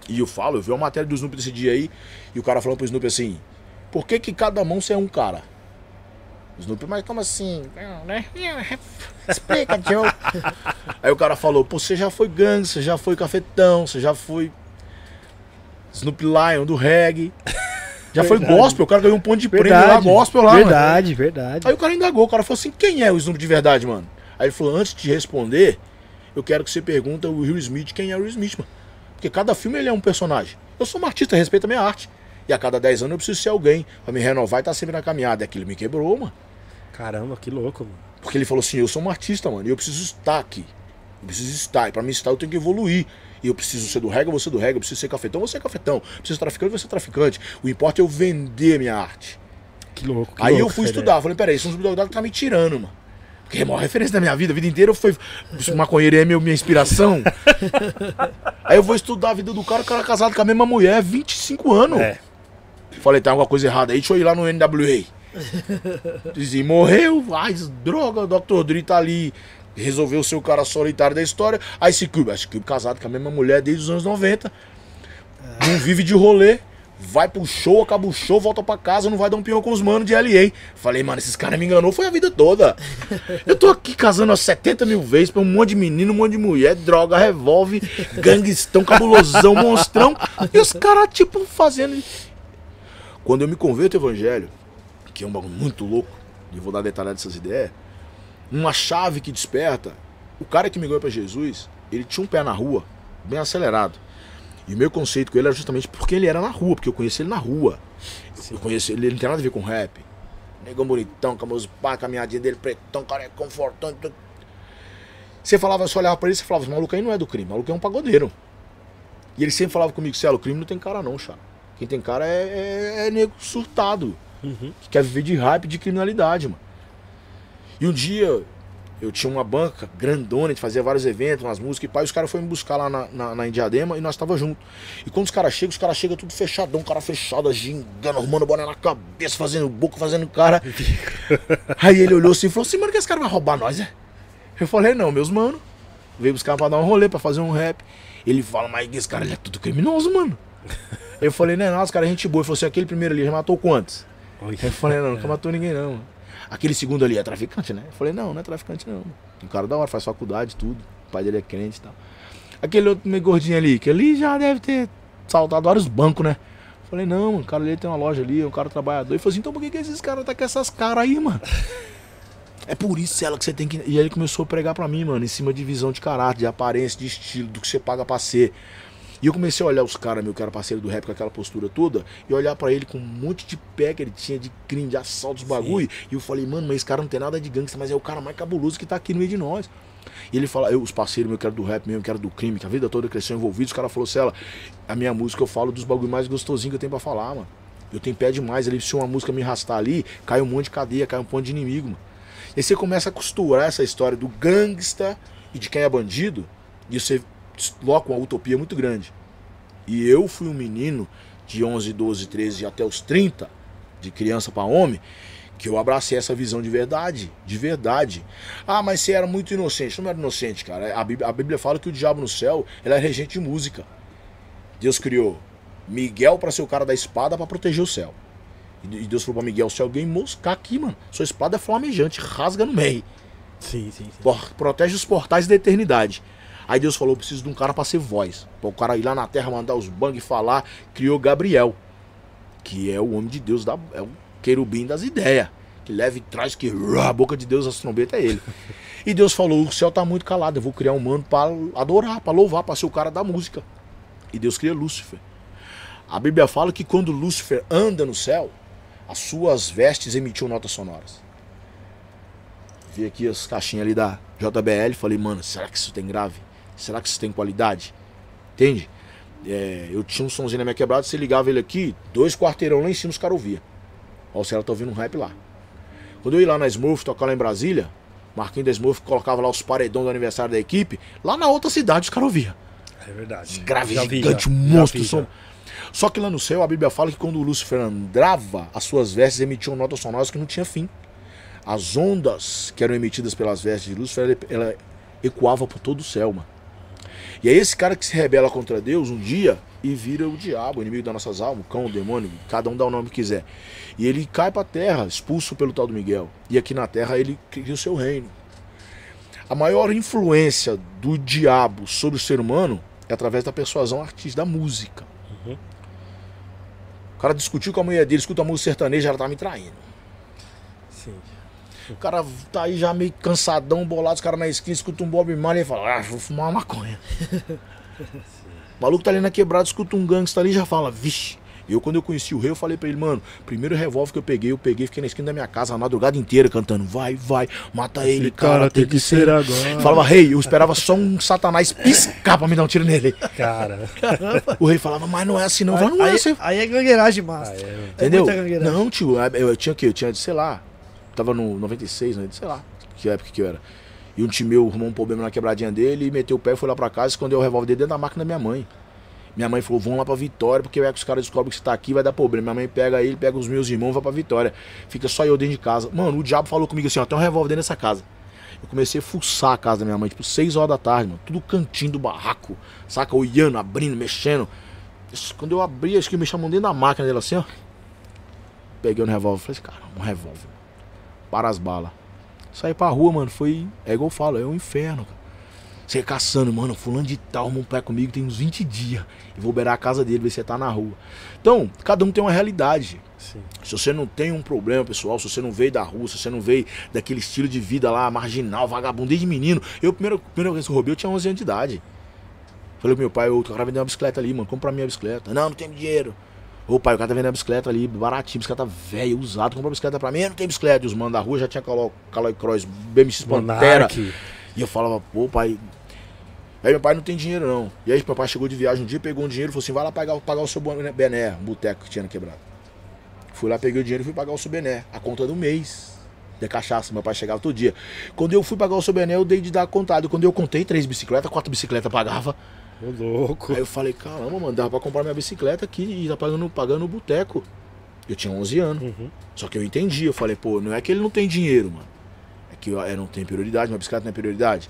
E eu falo, eu vi uma matéria do Snoopy desse dia aí, e o cara falando pro Snoopy assim, por que que cada mão você é um cara? O Snoopy, mas como assim? Não, né? Explica, Joe. Aí o cara falou, pô, você já foi gangue, você já foi cafetão, você já foi Snoop Lion do reggae. Já foi Verdade. gospel, o cara ganhou um ponto de prêmio lá, Verdade, gospel lá, mano. verdade, verdade. Aí o cara indagou, o cara falou assim, quem é o Snoop de verdade, mano? Aí ele falou, antes de responder, eu quero que você pergunta o Will Smith quem é o Will Smith, mano. Porque cada filme ele é um personagem. Eu sou um artista, respeito a minha arte. E a cada 10 anos eu preciso ser alguém pra me renovar e estar sempre na caminhada. E aquilo me quebrou, mano. Caramba, que louco, mano. Porque ele falou assim, eu sou um artista, mano, e eu preciso estar aqui. Eu preciso estar. E pra mim estar eu tenho que evoluir. E eu preciso ser do reggae, você do reggae, eu preciso ser cafetão, você é cafetão. Eu preciso ser traficante, você é traficante. O importa é eu vender minha arte. Que louco. que Aí eu louco fui essa estudar, falei, peraí, esse Snoop Dogg Dogg tá me tirando, mano. Porque é a maior referência da minha vida, a vida inteira foi. Esse maconheiro é meu, minha inspiração. Aí eu vou estudar a vida do cara, o cara é casado com a mesma mulher, 25 anos. É. Falei, tem alguma coisa errada aí, deixa eu ir lá no NWA. Dizia, morreu, ai, droga, o Dr. Dre tá ali. Resolveu ser o cara solitário da história. Aí Ice Cube, Ice Cube casado com a mesma mulher desde os anos 90. Não vive de rolê. Vai pro show, acaba o show, volta pra casa, não vai dar um pinhão com os manos de LA. Falei, mano, esses caras me enganou, foi a vida toda. Eu tô aqui casando umas 70 mil vezes pra um monte de menino, um monte de mulher, droga, revólver, ganguestão, cabulosão, monstrão. E os caras, tipo, fazendo. Quando eu me converto ao evangelho, que é um bagulho muito louco, e vou dar detalhe dessas ideias, uma chave que desperta, o cara que me ganhou pra Jesus, ele tinha um pé na rua, bem acelerado. E o meu conceito com ele era justamente porque ele era na rua, porque eu conheci ele na rua. Eu conheci ele, ele não tem nada a ver com rap. Negão bonitão, meus pá, caminhadinha dele, pretão, cara é confortante. tudo. Você falava, você olhava pra ele e você falava, esse maluco aí não é do crime, o maluco é um pagodeiro. E ele sempre falava comigo, Celo, o crime não tem cara não, chá. Quem tem cara é, é, é nego surtado. Uhum. Que quer viver de hype, de criminalidade, mano. E um dia eu tinha uma banca grandona, a gente fazia vários eventos, umas músicas e pai, os caras foram me buscar lá na, na, na Indiadema e nós tava junto. E quando os caras chegam, os caras chegam tudo fechadão, cara fechado, gingando, arrumando boné na cabeça, fazendo boca, fazendo cara. Aí ele olhou assim e falou assim, mano, que esse cara vai roubar nós, é? Eu falei, não, meus mano. Veio buscar pra dar um rolê, pra fazer um rap. Ele fala, mas esse cara ele é tudo criminoso, mano. Eu falei, não, é não, os caras é gente boa. Ele falou assim, aquele primeiro ali já matou quantos? Oi. Eu falei, não, nunca matou ninguém não. mano. Aquele segundo ali é traficante, né? Eu falei, não, não é traficante não. Um cara da hora, faz faculdade, tudo. O pai dele é crente e tal. Aquele outro meio gordinho ali, que ali já deve ter saltado vários bancos, né? Eu falei, não, o cara ali tem uma loja ali, é um cara trabalhador. Ele falou assim, então por que, que esses caras tá com essas caras aí, mano? É por isso, ela, que você tem que. E aí ele começou a pregar pra mim, mano, em cima de visão de caráter, de aparência, de estilo, do que você paga pra ser. E eu comecei a olhar os caras, meu, que era parceiro do rap com aquela postura toda, e olhar pra ele com um monte de pé que ele tinha de crime, de assaltos, bagulho. E eu falei, mano, mas esse cara não tem nada de gangsta, mas é o cara mais cabuloso que tá aqui no meio de nós. E ele fala, eu, os parceiros meus que eram do rap mesmo, que era do crime, que a vida toda cresceu envolvido, os caras falaram, Cela, a minha música eu falo dos bagulho mais gostosinho que eu tenho pra falar, mano. Eu tenho pé demais, ali, se uma música me arrastar ali, cai um monte de cadeia, cai um ponto de inimigo, mano. E aí você começa a costurar essa história do gangsta e de quem é bandido, e você coloca uma utopia muito grande. E eu fui um menino de 11, 12, 13 até os 30, de criança para homem, que eu abracei essa visão de verdade, de verdade. Ah, mas você era muito inocente. Não era inocente, cara. A Bíblia, a Bíblia fala que o diabo no céu, ele é regente de música. Deus criou Miguel para ser o cara da espada para proteger o céu. E Deus falou pra Miguel, se alguém moscar aqui, mano, sua espada é flamejante, rasga no meio. Sim, sim, sim. Protege os portais da eternidade. Aí Deus falou: eu preciso de um cara pra ser voz. Pra o cara ir lá na terra, mandar os bang e falar. Criou Gabriel, que é o homem de Deus, da, é o querubim das ideias. Que leva e traz, que a boca de Deus, as trombetas é ele. E Deus falou: o céu tá muito calado, eu vou criar um mano pra adorar, pra louvar, pra ser o cara da música. E Deus cria Lúcifer. A Bíblia fala que quando Lúcifer anda no céu, as suas vestes emitiam notas sonoras. Vi aqui as caixinhas ali da JBL, falei, mano, será que isso tem grave? Será que isso tem qualidade? Entende? É, eu tinha um somzinho na minha quebrada, você ligava ele aqui, dois quarteirão lá em cima os caras ouviam. Ó, o Cela tá ouvindo um rap lá. Quando eu ia lá na Smurf tocar lá em Brasília, Marquinhos da Smurf colocava lá os paredões do aniversário da equipe, lá na outra cidade os caras ouviam. É verdade. Grave gigante, monstro. som. Só que lá no céu a Bíblia fala que quando o Lúcifer andava, as suas vestes emitiam notas sonoras que não tinha fim. As ondas que eram emitidas pelas vestes de Lúcifer, ela ecoava por todo o céu, mano. E aí esse cara que se rebela contra Deus um dia e vira o diabo, o inimigo das nossas almas, o cão, o demônio, cada um dá o nome que quiser. E ele cai pra terra, expulso pelo tal do Miguel. E aqui na terra ele cria o seu reino. A maior influência do diabo sobre o ser humano é através da persuasão artística, da música. Uhum. O cara discutiu com a mulher dele, escuta a música sertaneja, ela tá me traindo. O cara tá aí já meio cansadão, bolado, os caras na esquina, escuta um Bob Marley e fala, ah, vou fumar uma maconha. o maluco tá ali na quebrada, escuta um gangsta ali e já fala, vixe. E eu, quando eu conheci o rei, eu falei pra ele, mano, primeiro revólver que eu peguei, eu peguei, fiquei na esquina da minha casa a madrugada inteira cantando, vai, vai, mata ele, cara, tem que ser. agora. Falava, rei, eu esperava só um satanás piscar pra me dar um tiro nele. Cara. O rei falava, mas não é assim não. Eu falava, não é aí, assim. aí é gangueiragem massa. É, É Entendeu? gangueiragem. Não, tio, eu, eu tinha o quê? Eu tinha, sei lá, tava no 96, né? Sei lá, que época que eu era. E um time meu arrumou um problema na quebradinha dele e meteu o pé, foi lá pra casa, escondeu o revólver dele dentro da máquina da minha mãe. Minha mãe falou, vamos lá pra Vitória, porque vai que os caras descobrem que você tá aqui, vai dar problema. Minha mãe pega ele, pega os meus irmãos, vai pra Vitória. Fica só eu dentro de casa. Mano, o diabo falou comigo assim, ó, tem um revólver dentro dessa casa. Eu comecei a fuçar a casa da minha mãe, tipo, 6 horas da tarde, mano. Tudo cantinho do barraco, saca? Olhando, abrindo, mexendo. Quando eu abri, acho que me chamam dentro da máquina dele assim, ó. Peguei no revólver, falei assim, cara, um revólver. Para as balas. Saí pra rua, mano, foi. É igual eu falo, é um inferno, cara. Você caçando, mano, fulano de tal, um pé comigo tem uns 20 dias. E vou beirar a casa dele, ver se você tá na rua. Então, cada um tem uma realidade. Sim. Se você não tem um problema, pessoal, se você não veio da rua, se você não veio daquele estilo de vida lá, marginal, vagabundo, desde menino. Eu, primeira vez que eu roubei, eu tinha 11 anos de idade. Falei pro meu pai, o cara vendeu uma bicicleta ali, mano, compra pra mim a bicicleta. Não, não tem dinheiro. Ô pai, o cara tá vendendo a bicicleta ali, baratinho, bicicleta velha, usado, compra a bicicleta pra mim. Eu não tem bicicleta. E os manos da rua já tinha Caloi, Cross, BMX Pantera. Monark. E eu falava, pô, pai. Aí meu pai não tem dinheiro, não. E aí meu pai chegou de viagem um dia, pegou um dinheiro e falou assim: vai lá pagar, pagar o seu boné- bené, um boteco que tinha na quebrada. Fui lá, peguei o dinheiro e fui pagar o seu bené. A conta do mês. De cachaça, meu pai chegava todo dia. Quando eu fui pagar o seu bené, eu dei de dar contado. Quando eu contei três bicicletas, quatro bicicletas pagava. Ô, louco. Aí eu falei, caramba, mano, dava pra comprar minha bicicleta aqui e tá pagando, pagando o boteco. Eu tinha 11 anos. Uhum. Só que eu entendi, eu falei, pô, não é que ele não tem dinheiro, mano. É que eu, eu não tenho prioridade, minha bicicleta não é prioridade.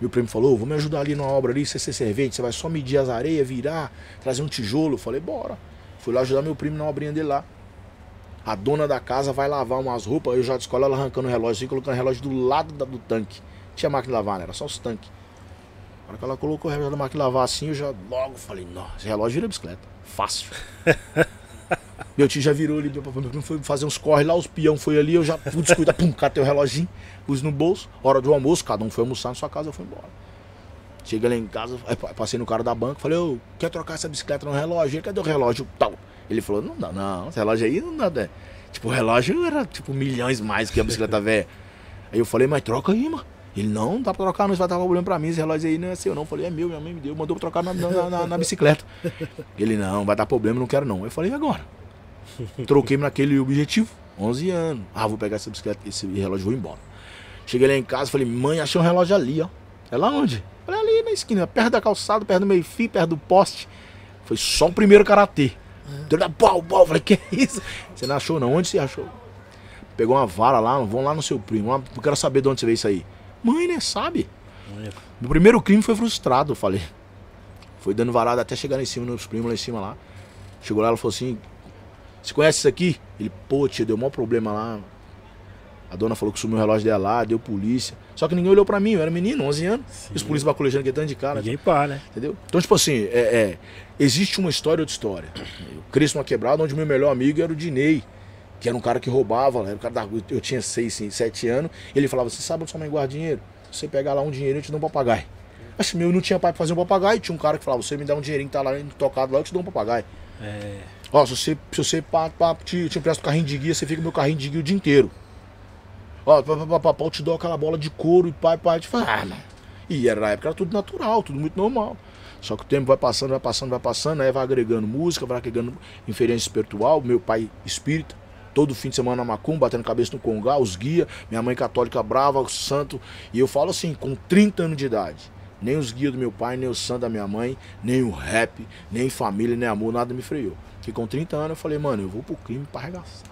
Meu primo falou, "Ô, vou me ajudar ali numa obra ali, você ser servente, você vai só medir as areias, virar, trazer um tijolo. Eu falei, bora. Fui lá ajudar meu primo na obrinha dele lá. A dona da casa vai lavar umas roupas, eu já de escola ela arrancando o relógio, assim, colocando o relógio do lado da- do tanque. Não tinha máquina de lavar, né? Era só os tanques. Na hora que ela colocou o relógio da máquina de lavar assim, eu já logo falei, nossa, esse relógio vira bicicleta. Fácil. Meu tio já virou ali, meu primo foi fazer uns corre lá, os peão foi ali, eu já fui descuidar, pum, catei o reloginho, pus no bolso, hora do almoço, cada um foi almoçar na sua casa, eu fui embora. Cheguei lá em casa, passei no cara da banca, falei, ô, quer trocar essa bicicleta no relógio? Ele, Cadê o relógio? Tal. Ele falou, não dá, não, esse relógio aí não dá, né? Tipo, o relógio era tipo milhões mais que a bicicleta velha. Aí eu falei, mas troca aí, mano. Ele, não, não dá pra trocar, não, você vai estar problema pra mim, esse relógio aí não é seu, não. Eu falei, é meu, minha mãe me deu, mandou pra trocar na, na, na- na bicicleta. Ele, não, vai dar problema, não quero não. Eu falei, e agora? Troquei naquele objetivo, 11 anos. Ah, vou pegar essa bicicleta, esse relógio e vou embora. Cheguei lá em casa, falei, mãe, achei um relógio ali, ó. É lá onde? Falei, ali na esquina, perto da calçada, perto do meio-fio, perto do poste. Foi só o primeiro karatê. Deu da pau, pau. Falei, que é isso? Você não achou não? Onde você achou? Pegou uma vara lá, vão lá no seu primo. Eu quero saber de onde você veio isso aí. Mãe, né? Sabe? Meu primeiro crime foi frustrado, eu falei. Foi dando varada até chegar lá em cima, nos primos lá em cima lá. Chegou lá, ela falou assim: Você conhece isso aqui? Ele, pô, tia, deu maior problema lá. A dona falou que sumiu o relógio dela lá, deu polícia. Só que ninguém olhou pra mim, eu era menino, 11 anos. E os polícias baculejando que é tanto de cara. Ninguém para, né? Entendeu? Então, tipo assim, é, é, existe uma história outra história. Eu cresci numa quebrada onde o meu melhor amigo era o Dinei, que era um cara que roubava, era um cara da, eu tinha 6, 7 anos, ele falava, você sabe onde sua mãe guarda dinheiro? Você pegar lá um dinheiro, eu te dou um papagaio. Mas meu não tinha pai pra fazer um papagaio, tinha um cara que falava, você me dá um dinheirinho que tá lá tocado lá, eu te dou um papagaio. É. Ó, se você, se você pá, pá, te, te empresta o carrinho de guia, você fica no meu carrinho de guia o dia inteiro. Ó, pá, pá, pá, pá, pá, eu te dou aquela bola de couro e pai, pai, te fala, ah. E era na época era tudo natural, tudo muito normal. Só que o tempo vai passando, vai passando, vai passando, aí vai agregando música, vai agregando inferência espiritual, meu pai espírita, todo fim de semana na macumba, batendo cabeça no congá, os guia, minha mãe católica brava, o santo. E eu falo assim, com 30 anos de idade, nem os guias do meu pai, nem o santo da minha mãe, nem o rap, nem família, nem amor, nada me freou. Que com 30 anos eu falei, mano, eu vou pro crime pra arregaçar.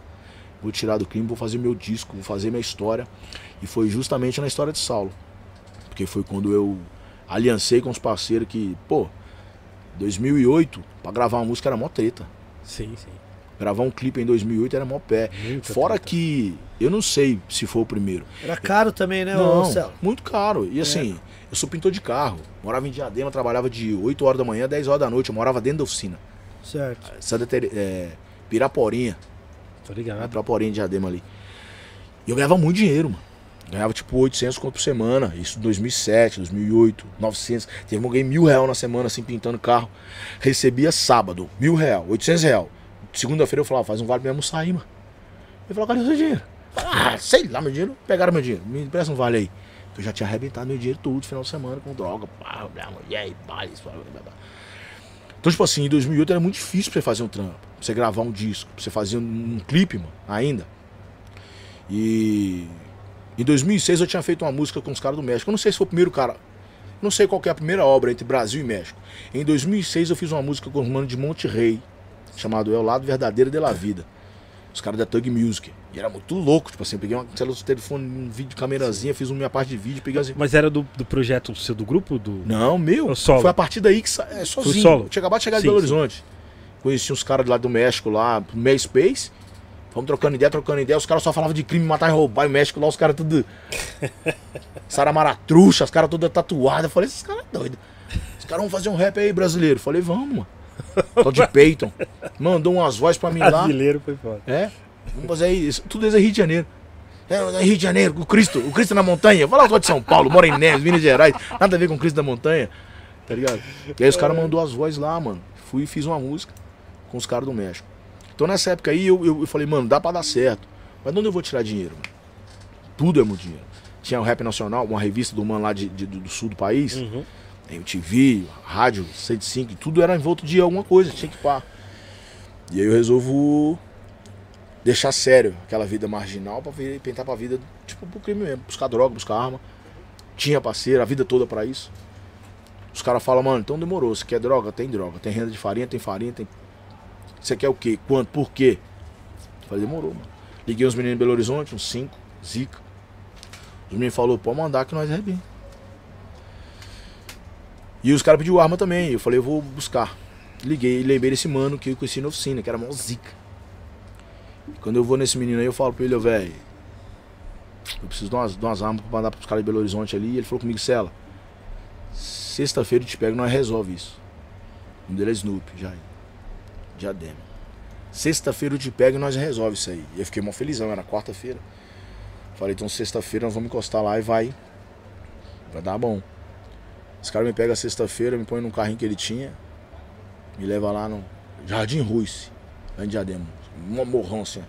Vou tirar do crime, vou fazer meu disco, vou fazer minha história. E foi justamente na história de Saulo. Porque foi quando eu aliancei com os parceiros que, pô, 2008, pra gravar uma música era mó treta. Sim, sim. Gravar um clipe em 2008 era mó pé. Muita Fora treta. que eu não sei se foi o primeiro. Era caro também, né, Não, ô Celo? muito caro. E assim, eu sou pintor de carro. Morava em Diadema, trabalhava de 8 horas da manhã a 10 horas da noite. Eu morava dentro da oficina. Certo. Santa Tere... é, Piraporinha. Tô ligado. Piraporinha de Diadema ali. E eu ganhava muito dinheiro, mano. Ganhava tipo 800 conto por semana. Isso em 2007, 2008, 900. Teve um ganhei mil real na semana, assim, pintando carro. Recebia sábado, mil real, 800 real. Segunda-feira eu falava, faz um vale pra almoçar aí, mano. Ele falou, cadê o seu dinheiro? Ah, sei lá, meu dinheiro. Pegaram meu dinheiro. Me empresta um vale aí. Eu já tinha arrebentado meu dinheiro todo final de semana com droga. Pá, minha mulher, e pá, isso, blá, blá, blá. Então, tipo assim, em 2008 era muito difícil pra você fazer um trampo, pra você gravar um disco, pra você fazer um, um clipe, mano, ainda. E em 2006 eu tinha feito uma música com os caras do México. Eu não sei se foi o primeiro cara, não sei qual é a primeira obra entre Brasil e México. Em 2006 eu fiz uma música com os manos de Monte Rei, chamado É o Lado Verdadeiro de la Vida. Os caras da Tug Music. E era muito louco, tipo assim, eu peguei uma celular de telefone, um vídeo, camerazinha, fiz uma minha parte de vídeo, peguei assim. Mas era do, do projeto seu do grupo? Do... Não, meu. Solo. Foi a partir daí que é, sozinho. solo. Eu tinha acabado de chegar Sim, de Belo sim. Horizonte. Conheci uns caras lá do México lá, pro MySpace. Fomos trocando ideia, trocando ideia. Os caras só falavam de crime, matar e roubar. E o México lá, os caras tudo. Saramaratuxa, os caras todos tatuados. Eu falei, esses caras é doido. Os caras vão fazer um rap aí brasileiro. Eu falei, vamos, mano. Tô de Peyton. Mandou umas vozes pra mim lá. Brasileiro foi foda. É? Vamos fazer isso. Tudo isso é Rio de Janeiro. É, é Rio de Janeiro, o Cristo, o Cristo na montanha. Fala só de São Paulo, mora em Neves, Minas Gerais. Nada a ver com o Cristo da montanha. Tá ligado? E aí os caras mandou as vozes lá, mano. Fui e fiz uma música com os caras do México. Então nessa época aí eu, eu, eu falei, mano, dá pra dar certo. Mas de onde eu vou tirar dinheiro, mano? Tudo é muito dinheiro. Tinha o Rap Nacional, uma revista do mano lá de, de- do, do sul do país. Uhum. MTV, rádio, 105, e tudo era em volta de alguma coisa, tinha que pá. E aí eu resolvo deixar sério aquela vida marginal pra vir, tentar pra vida, tipo, pro crime mesmo, buscar droga, buscar arma. Tinha parceiro, a vida toda pra isso. Os caras falam, mano, então demorou, você quer droga? Tem droga. Tem renda de farinha, tem farinha, tem. Você quer o quê? Quanto? Por quê? Eu falei, demorou, mano. Liguei uns meninos em Belo Horizonte, uns cinco, zica. Os meninos falaram, pode mandar que nós arrebenta. E os caras pediu arma também. Eu falei, eu vou buscar. Liguei e lembrei desse mano que eu conheci na oficina, que era mó zica. Quando eu vou nesse menino aí, eu falo pra ele, velho, eu preciso de umas, de umas armas pra mandar pros caras de Belo Horizonte ali. E ele falou comigo, Cela, sexta-feira eu te pego e nós resolve isso. O nome dele é Snoop, já. Diadema. Sexta-feira eu te pego e nós resolve isso aí. E eu fiquei mó felizão, era quarta-feira. Falei, então sexta-feira nós vamos encostar lá e vai. Vai dar bom. Os caras me pegam sexta-feira, me põem num carrinho que ele tinha, me leva lá no Jardim Ruiz, lá em Diadema. Um morrão assim.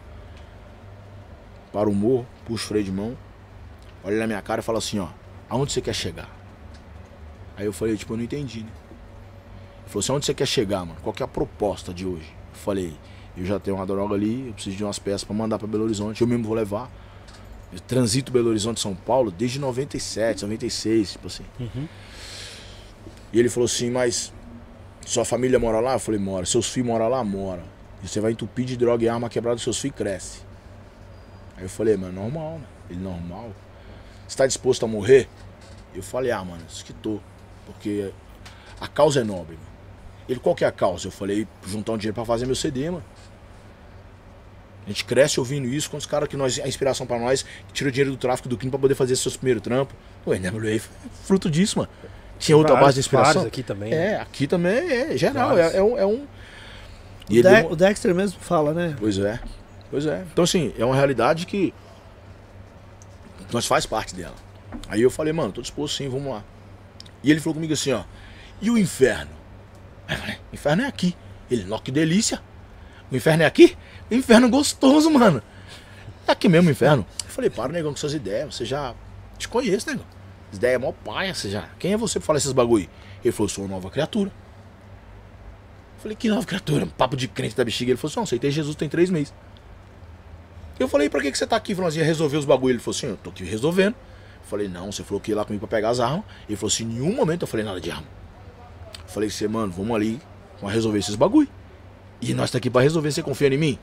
Para o morro, puxo o freio de mão, olha na minha cara e fala assim, ó, aonde você quer chegar? Aí eu falei, tipo, eu não entendi, né? Ele falou assim, aonde você quer chegar, mano? Qual que é a proposta de hoje? Eu falei, eu já tenho uma droga ali, eu preciso de umas peças pra mandar pra Belo Horizonte, eu mesmo vou levar. Eu transito Belo Horizonte, São Paulo, desde 97, 96, tipo assim. Uhum. E ele falou assim, mas sua família mora lá? Eu falei, mora. Seus filhos moram lá? Mora. E você vai entupir de droga e arma quebrada, seus filhos crescem. Aí eu falei, mano, normal, mano. Ele, normal. Você tá disposto a morrer? Eu falei, ah, mano, isso que tô. Porque a causa é nobre, mano. Ele, qual que é a causa? Eu falei, juntar um dinheiro pra fazer meu CD, mano. A gente cresce ouvindo isso com os caras que nós, a inspiração pra nós, que tira o dinheiro do tráfico do crime pra poder fazer seus primeiros trampos. O NWA foi fruto disso, mano. Tinha outra Vários- base de inspiração. aqui também. né? É, aqui também é geral, é, é um. É um... E O, ele De- demo- o Dexter mesmo fala, né? Pois é, pois é. Então assim, é uma realidade que nós faz parte dela. Aí eu falei, mano, tô disposto sim, vamos lá. E ele falou comigo assim, ó, e o inferno? Aí eu falei, inferno é aqui. Ele, nó, que delícia. O inferno é aqui? Inferno gostoso, mano. É aqui mesmo o inferno. Eu falei, para, negão, com suas ideias. Você já te conhece, negão. As ideias é mó paia, você já. Quem é você pra falar esses bagulho? Ele falou, sou uma nova criatura. Eu falei, que nova criatura? Papo de crente da bexiga. Ele falou assim, não, aceitei Jesus tem três meses. Eu falei, pra que, que você tá aqui? Falou, ia resolver os bagulho. Ele falou assim, eu tô aqui resolvendo. Eu falei, não, você falou que ia lá comigo pra pegar as armas. Ele falou assim, em nenhum momento eu falei nada de arma. Eu falei, você, mano, vamos ali, vamos resolver esses bagulho. E nós tá aqui pra resolver, você confia em mim?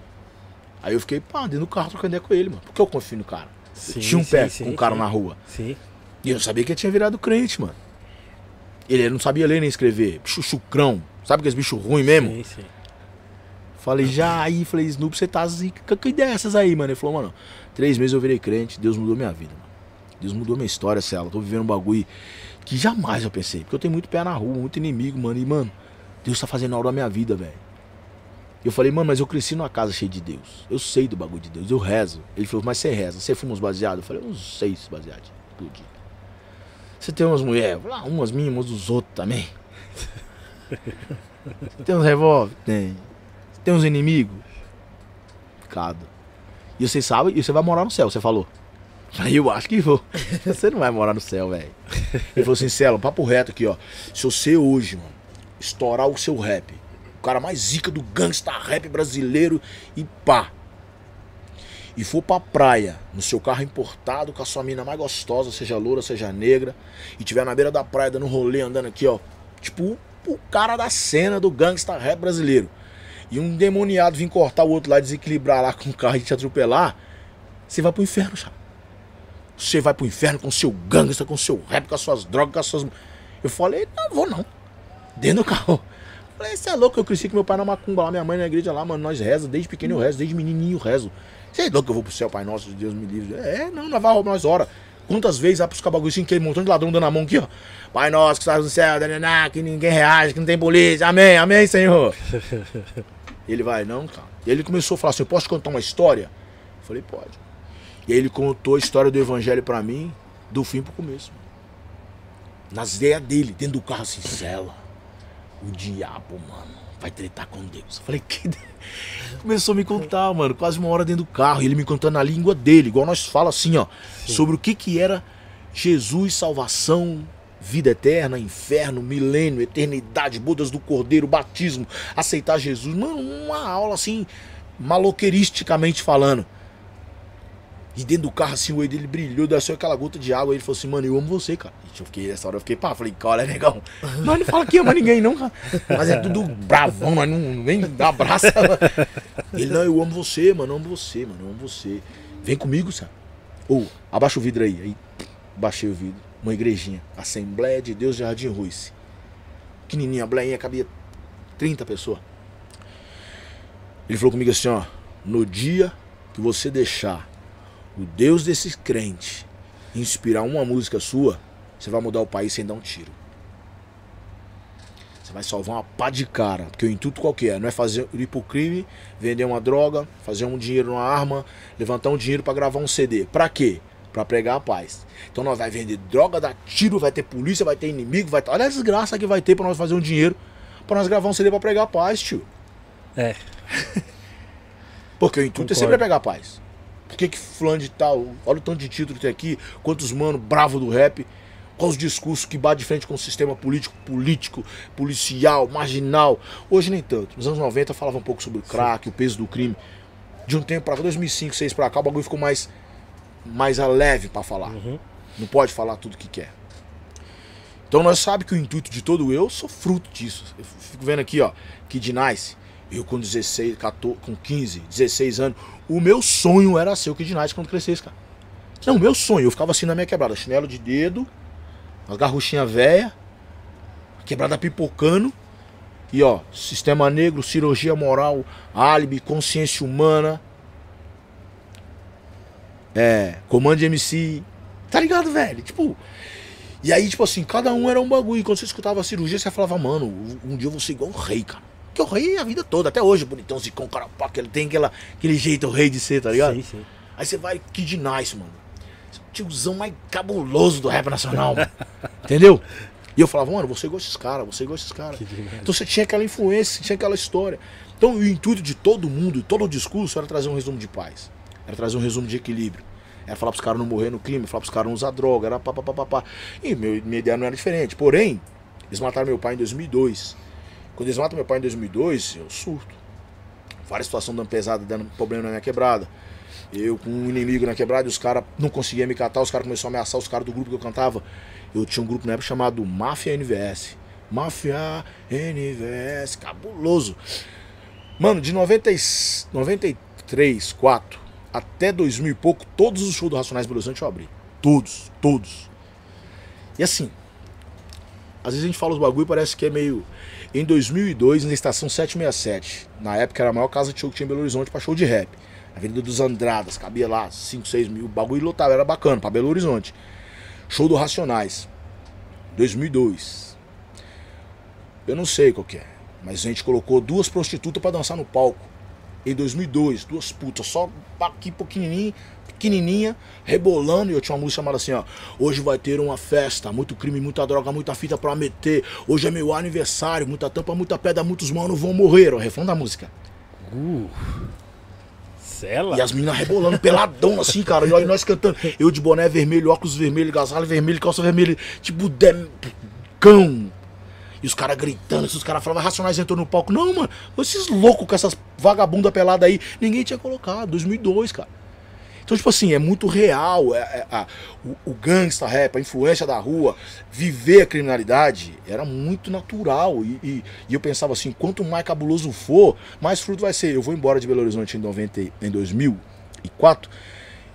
Aí eu fiquei, pá, dentro do carro trocando ideia com ele, mano. Por que eu confio no cara? Sim, Tinha um sim, pé sim, com um cara na rua. Sim. E eu sabia que ele tinha virado crente, mano. Ele não sabia ler nem escrever. Bicho chucrão. Sabe aqueles bichos ruins mesmo? Sim, sim. Falei, já aí, falei, Snoop, você tá zica. Que ideia é essas aí, mano? Ele falou, mano, três meses eu virei crente, Deus mudou minha vida, mano. Deus mudou minha história, Cela. Tô vivendo um bagulho que jamais eu pensei. Porque eu tenho muito pé na rua, muito inimigo, mano. E, mano, Deus tá fazendo a hora da minha vida, velho. Eu falei, mano, mas eu cresci numa casa cheia de Deus. Eu sei do bagulho de Deus, eu rezo. Ele falou, mas você reza, você fuma uns baseados? Eu falei, uns seis baseados por dia. Você tem umas mulheres? Lá, umas minhas, umas dos outros também. tem uns revólver? Tem. Tem uns inimigos? Cada. E você sabe, e você vai morar no céu, você falou. Aí eu acho que vou. Você não vai morar no céu, velho. Ele falou assim, Celo, papo reto aqui, ó. Se você hoje, mano, estourar o seu rap, o cara mais zica do gangsta rap brasileiro e pá. E for pra praia, no seu carro importado, com a sua mina mais gostosa, seja loura, seja negra, e tiver na beira da praia dando rolê, andando aqui, ó. Tipo, o cara da cena do gangsta rap brasileiro. E um demoniado vir cortar o outro lá, desequilibrar lá com o carro e te atropelar, você vai pro inferno, chapa. Você vai pro inferno com seu gangsta, com seu rap, com as suas drogas, com as suas. Eu falei, não vou não. Dentro do carro. Falei, você é louco, eu cresci com meu pai na macumba lá, minha mãe na igreja lá, mano, nós reza, desde pequeno eu rezo, desde menininho eu rezo. Você é louco que eu vou pro céu, Pai Nosso, Deus me livre. É, não, nós vai roubar, nós ora. Quantas vezes vai buscar bagulho assim, aquele montão de ladrão dando a mão aqui, ó. Pai Nosso que estás no céu, dananá, que ninguém reage, que não tem polícia. Amém, amém, Senhor. Ele vai, não, cara. E ele começou a falar assim: eu posso contar uma história? Eu falei, pode. E aí ele contou a história do evangelho pra mim, do fim pro começo. nas ideias dele, dentro do carro assim, Cela, o diabo, mano, vai tretar com Deus. Eu falei, que. Começou a me contar, mano, quase uma hora dentro do carro, e ele me contando na língua dele, igual nós fala assim, ó, sobre o que que era Jesus, salvação, vida eterna, inferno, milênio, eternidade, bodas do cordeiro, batismo, aceitar Jesus. Mano, uma aula assim, maloqueiristicamente falando. E dentro do carro, assim, o olho dele brilhou, desceu aquela gota de água. Ele falou assim, mano, eu amo você, cara. E eu fiquei, nessa hora eu fiquei, pá, falei, cara, é negão. Nós não fala que ama ninguém, não, cara. Mas é tudo bravão, nós não nem dá abraço. Ele, não, eu amo você, mano, eu amo você, mano, eu amo você. Vem comigo, sabe? Ou, abaixa o vidro aí. Aí, baixei o vidro. Uma igrejinha. Assembleia de Deus de Jardim Ruiz. Pequenininha, bleinha, cabia 30 pessoas. Ele falou comigo assim, ó. No dia que você deixar o Deus desses crentes inspirar uma música sua, você vai mudar o país sem dar um tiro. Você vai salvar uma pá de cara. Porque o intuito qual que é? Não é fazer ir pro crime, vender uma droga, fazer um dinheiro numa arma, levantar um dinheiro para gravar um CD. Pra quê? Pra pregar a paz. Então nós vai vender droga, dar tiro, vai ter polícia, vai ter inimigo, vai ter. Olha a desgraça que vai ter pra nós fazer um dinheiro para nós gravar um CD pra pregar a paz, tio. É. Porque o intuito é Concordo. sempre pregar a paz. Por que que fulano de tal, olha o tanto de título que tem aqui, quantos mano bravo do rap, quais os discursos que bate de frente com o sistema político, político, policial, marginal. Hoje nem tanto. Nos anos 90 falava um pouco sobre o crack, o peso do crime. De um tempo pra cá, 2005, 2006 pra cá, o bagulho ficou mais mais a leve pra falar. Uhum. Não pode falar tudo que quer. Então nós sabemos que o intuito de todo eu sou fruto disso. Eu fico vendo aqui, ó, Kid Nice. Eu com 16, 14, com 15, 16 anos, o meu sonho era ser o Kid Nice quando crescesse, cara. Não, o meu sonho, eu ficava assim na minha quebrada, chinelo de dedo, as garruchinhas velha, quebrada pipocando. E ó, sistema negro, cirurgia moral, álibi, consciência humana. É, comando MC. Tá ligado, velho? Tipo, e aí, tipo assim, cada um era um bagulho. E quando você escutava a cirurgia, você falava, mano, um dia eu vou ser igual o rei, cara. Porque o rei a vida toda, até hoje, bonitão, zicão, que ele tem aquela, aquele jeito, o rei de ser, tá ligado? Sim, sim. Aí você vai, Kid Nice, mano. Tiozão mais cabuloso do rap nacional, mano. Entendeu? E eu falava, mano, você gosta desses caras, você gosta desses caras. Que. Então você tinha aquela influência, você tinha aquela história. Então o intuito de todo mundo, todo o discurso era trazer um resumo de paz. Era trazer um resumo de equilíbrio. Era falar pros caras não morrer no crime, falar pros caras não usar droga, era pá, pá, pá, pá, pá. E meu, minha ideia não era diferente. Porém, eles mataram meu pai em 2002. Quando eles matam meu pai em 2002, eu surto. Várias situações dando pesada, dando problema na minha quebrada. Eu com um inimigo na quebrada, e os caras não conseguiam me catar, os caras começaram a ameaçar os caras do grupo que eu cantava. Eu tinha um grupo na época chamado Máfia NVS. Máfia NVS, cabuloso. Mano, de 90, e- 93, 4 até 2000 e pouco, todos os shows do Racionais Belo Horizonte eu abri. Todos, todos. E assim, às vezes a gente fala os bagulho e parece que é meio. Em 2002, na estação 767, na época era a maior casa de show que tinha em Belo Horizonte pra show de rap. Avenida dos Andradas, cabia lá 5, 6 mil, bagulho lotava, era bacana, pra Belo Horizonte. Show do Racionais, 2002. Eu não sei qual que é, mas a gente colocou duas prostitutas pra dançar no palco. Em 2002, duas putas, só aqui pequenininha, pequenininha, rebolando. E eu tinha uma música chamada assim, ó. Hoje vai ter uma festa, muito crime, muita droga, muita fita pra meter. Hoje é meu aniversário, muita tampa, muita pedra, muitos manos vão morrer. O refrão da música. Uh. Cela? E as meninas rebolando, peladão assim, cara. E olha nós cantando. Eu de boné vermelho, óculos vermelho, agasalho vermelho, calça vermelha. Tipo, dem... cão. E os caras gritando, os caras falavam, Racionais entrou no palco. Não, mano, esses loucos com essas vagabunda pelada aí, ninguém tinha colocado. 2002, cara. Então, tipo assim, é muito real. É, é- a- o, o gangsta rap, a influência da rua, viver a criminalidade, era muito natural. E, e- e eu pensava assim, quanto mais cabuloso for, mais fruto vai ser. Eu vou embora de Belo Horizonte em, 90, e- em 2004,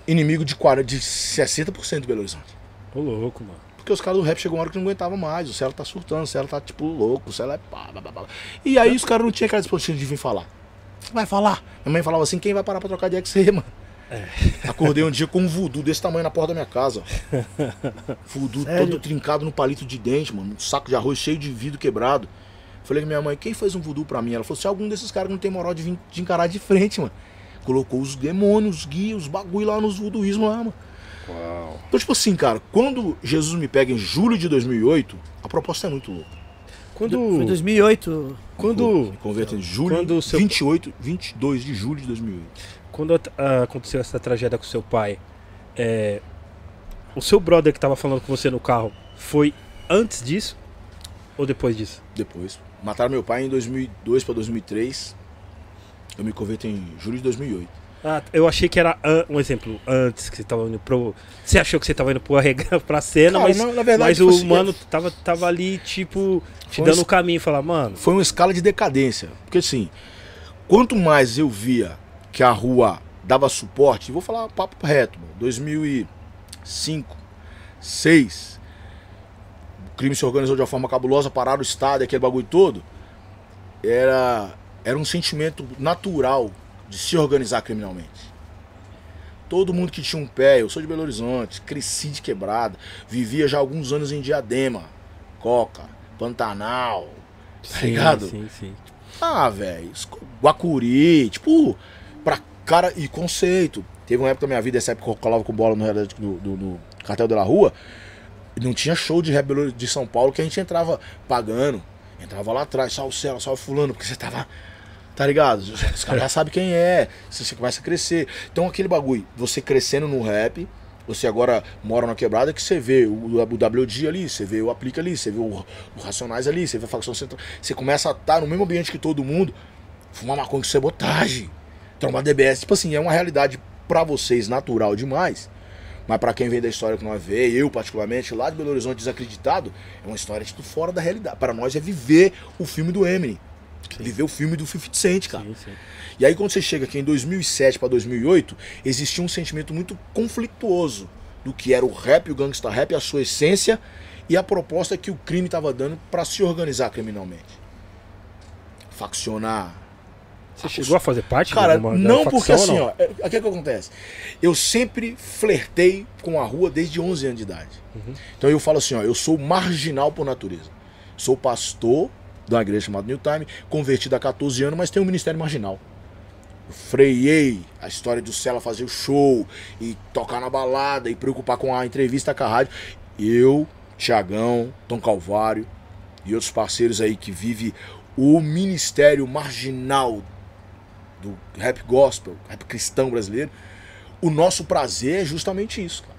inimigo de, 40, de 60% de Belo Horizonte. Ô louco, mano. Porque os caras do rap chegou uma hora que não aguentava mais. O Celo tá surtando, o Celo tá tipo louco, o Celo é pá, blá, blá, blá. E aí os caras não tinham aquela disposição de vir falar. Vai falar. Minha mãe falava assim: quem vai parar pra trocar de XC, mano? Acordei um dia com um voodoo desse tamanho na porta da minha casa. Voodoo Sério? todo trincado no palito de dente, mano. Um saco de arroz cheio de vidro quebrado. Falei com minha mãe, quem fez um voodoo pra mim? Ela falou, se algum desses caras não tem moral de, vir, de encarar de frente, mano. Colocou os demônios, os guias, os bagulho lá nos voodooísmos lá, mano. Uau. Então, tipo assim, cara, quando Jesus me pega em julho de 2008, a proposta é muito louca. Quando. Foi 2008. Quando. Me converto em julho, Quando o seu- 28, 22 de julho de 2008. Quando ah, aconteceu essa tragédia com seu pai, é, o seu brother que tava falando com você no carro foi antes disso ou depois disso? Depois. Mataram meu pai em 2002 pra 2003. Eu me converto em julho de 2008. Ah, eu achei que era um exemplo antes que você tava indo pro. Você achou que você tava indo pro arrega pra cena, Cara, mas, na verdade, mas o assim, mano tava, tava ali, tipo, te dando um o caminho, falar, mano. foi uma escala de decadência. Porque assim, quanto mais eu via que a rua dava suporte, vou falar papo reto, mano, 2005, 2006, o crime se organizou de uma forma cabulosa, pararam o estado, aquele bagulho todo, era, era um sentimento natural de se organizar criminalmente. Todo mundo que tinha um pé, eu sou de Belo Horizonte, cresci de quebrada, vivia já alguns anos em Diadema, Coca, Pantanal, tá ligado? Sim, sim. Ah, velho, Guacuri, tipo, cara e conceito. Teve uma época da minha vida, essa época que eu colava com bola no, no, no- cartel da rua, não tinha show de rap Belo- de São Paulo que a gente entrava pagando. Entrava lá atrás, salve o céu, salve fulano, porque você tava. Tá ligado? Os caras já sabem quem é, você começa a crescer. Então aquele bagulho, você crescendo no rap, você agora mora na quebrada que você vê o, o WD ali, você vê o Aplica ali, você vê o, o Racionais ali, você vê a facção central. Você começa a estar no mesmo ambiente que todo mundo, fumar maconha com sabotagem, trombar DBS. Tipo assim, é uma realidade pra vocês natural demais. Mas pra quem vem da história que nós vê, eu particularmente, lá de Belo Horizonte desacreditado, é uma história tipo fora da realidade. Para nós é viver o filme do Eminem. Viver o filme do 50 Cent, cara. Sim, sim. E aí quando você chega aqui em 2007 para 2008, existia um sentimento muito conflituoso do que era o rap, o gangsta rap, a sua essência e a proposta que o crime estava dando para se organizar criminalmente. Faccionar. Você chegou a fazer parte Cara, de alguma da não facção porque assim, não? ó, é- o que é que acontece? Eu sempre flertei com a rua desde 11 anos de idade. Uhum. Então eu falo assim, ó, eu sou marginal por natureza. Sou pastor de uma igreja chamada New Time, convertido há 14 anos, mas tenho um ministério marginal. Eu freiei a história do Cela fazer o show e tocar na balada e preocupar com a entrevista com a rádio. Eu, Tiagão, Tom Calvário e outros parceiros aí que vivem o ministério marginal do rap gospel, rap cristão brasileiro, o nosso prazer é justamente isso, cara.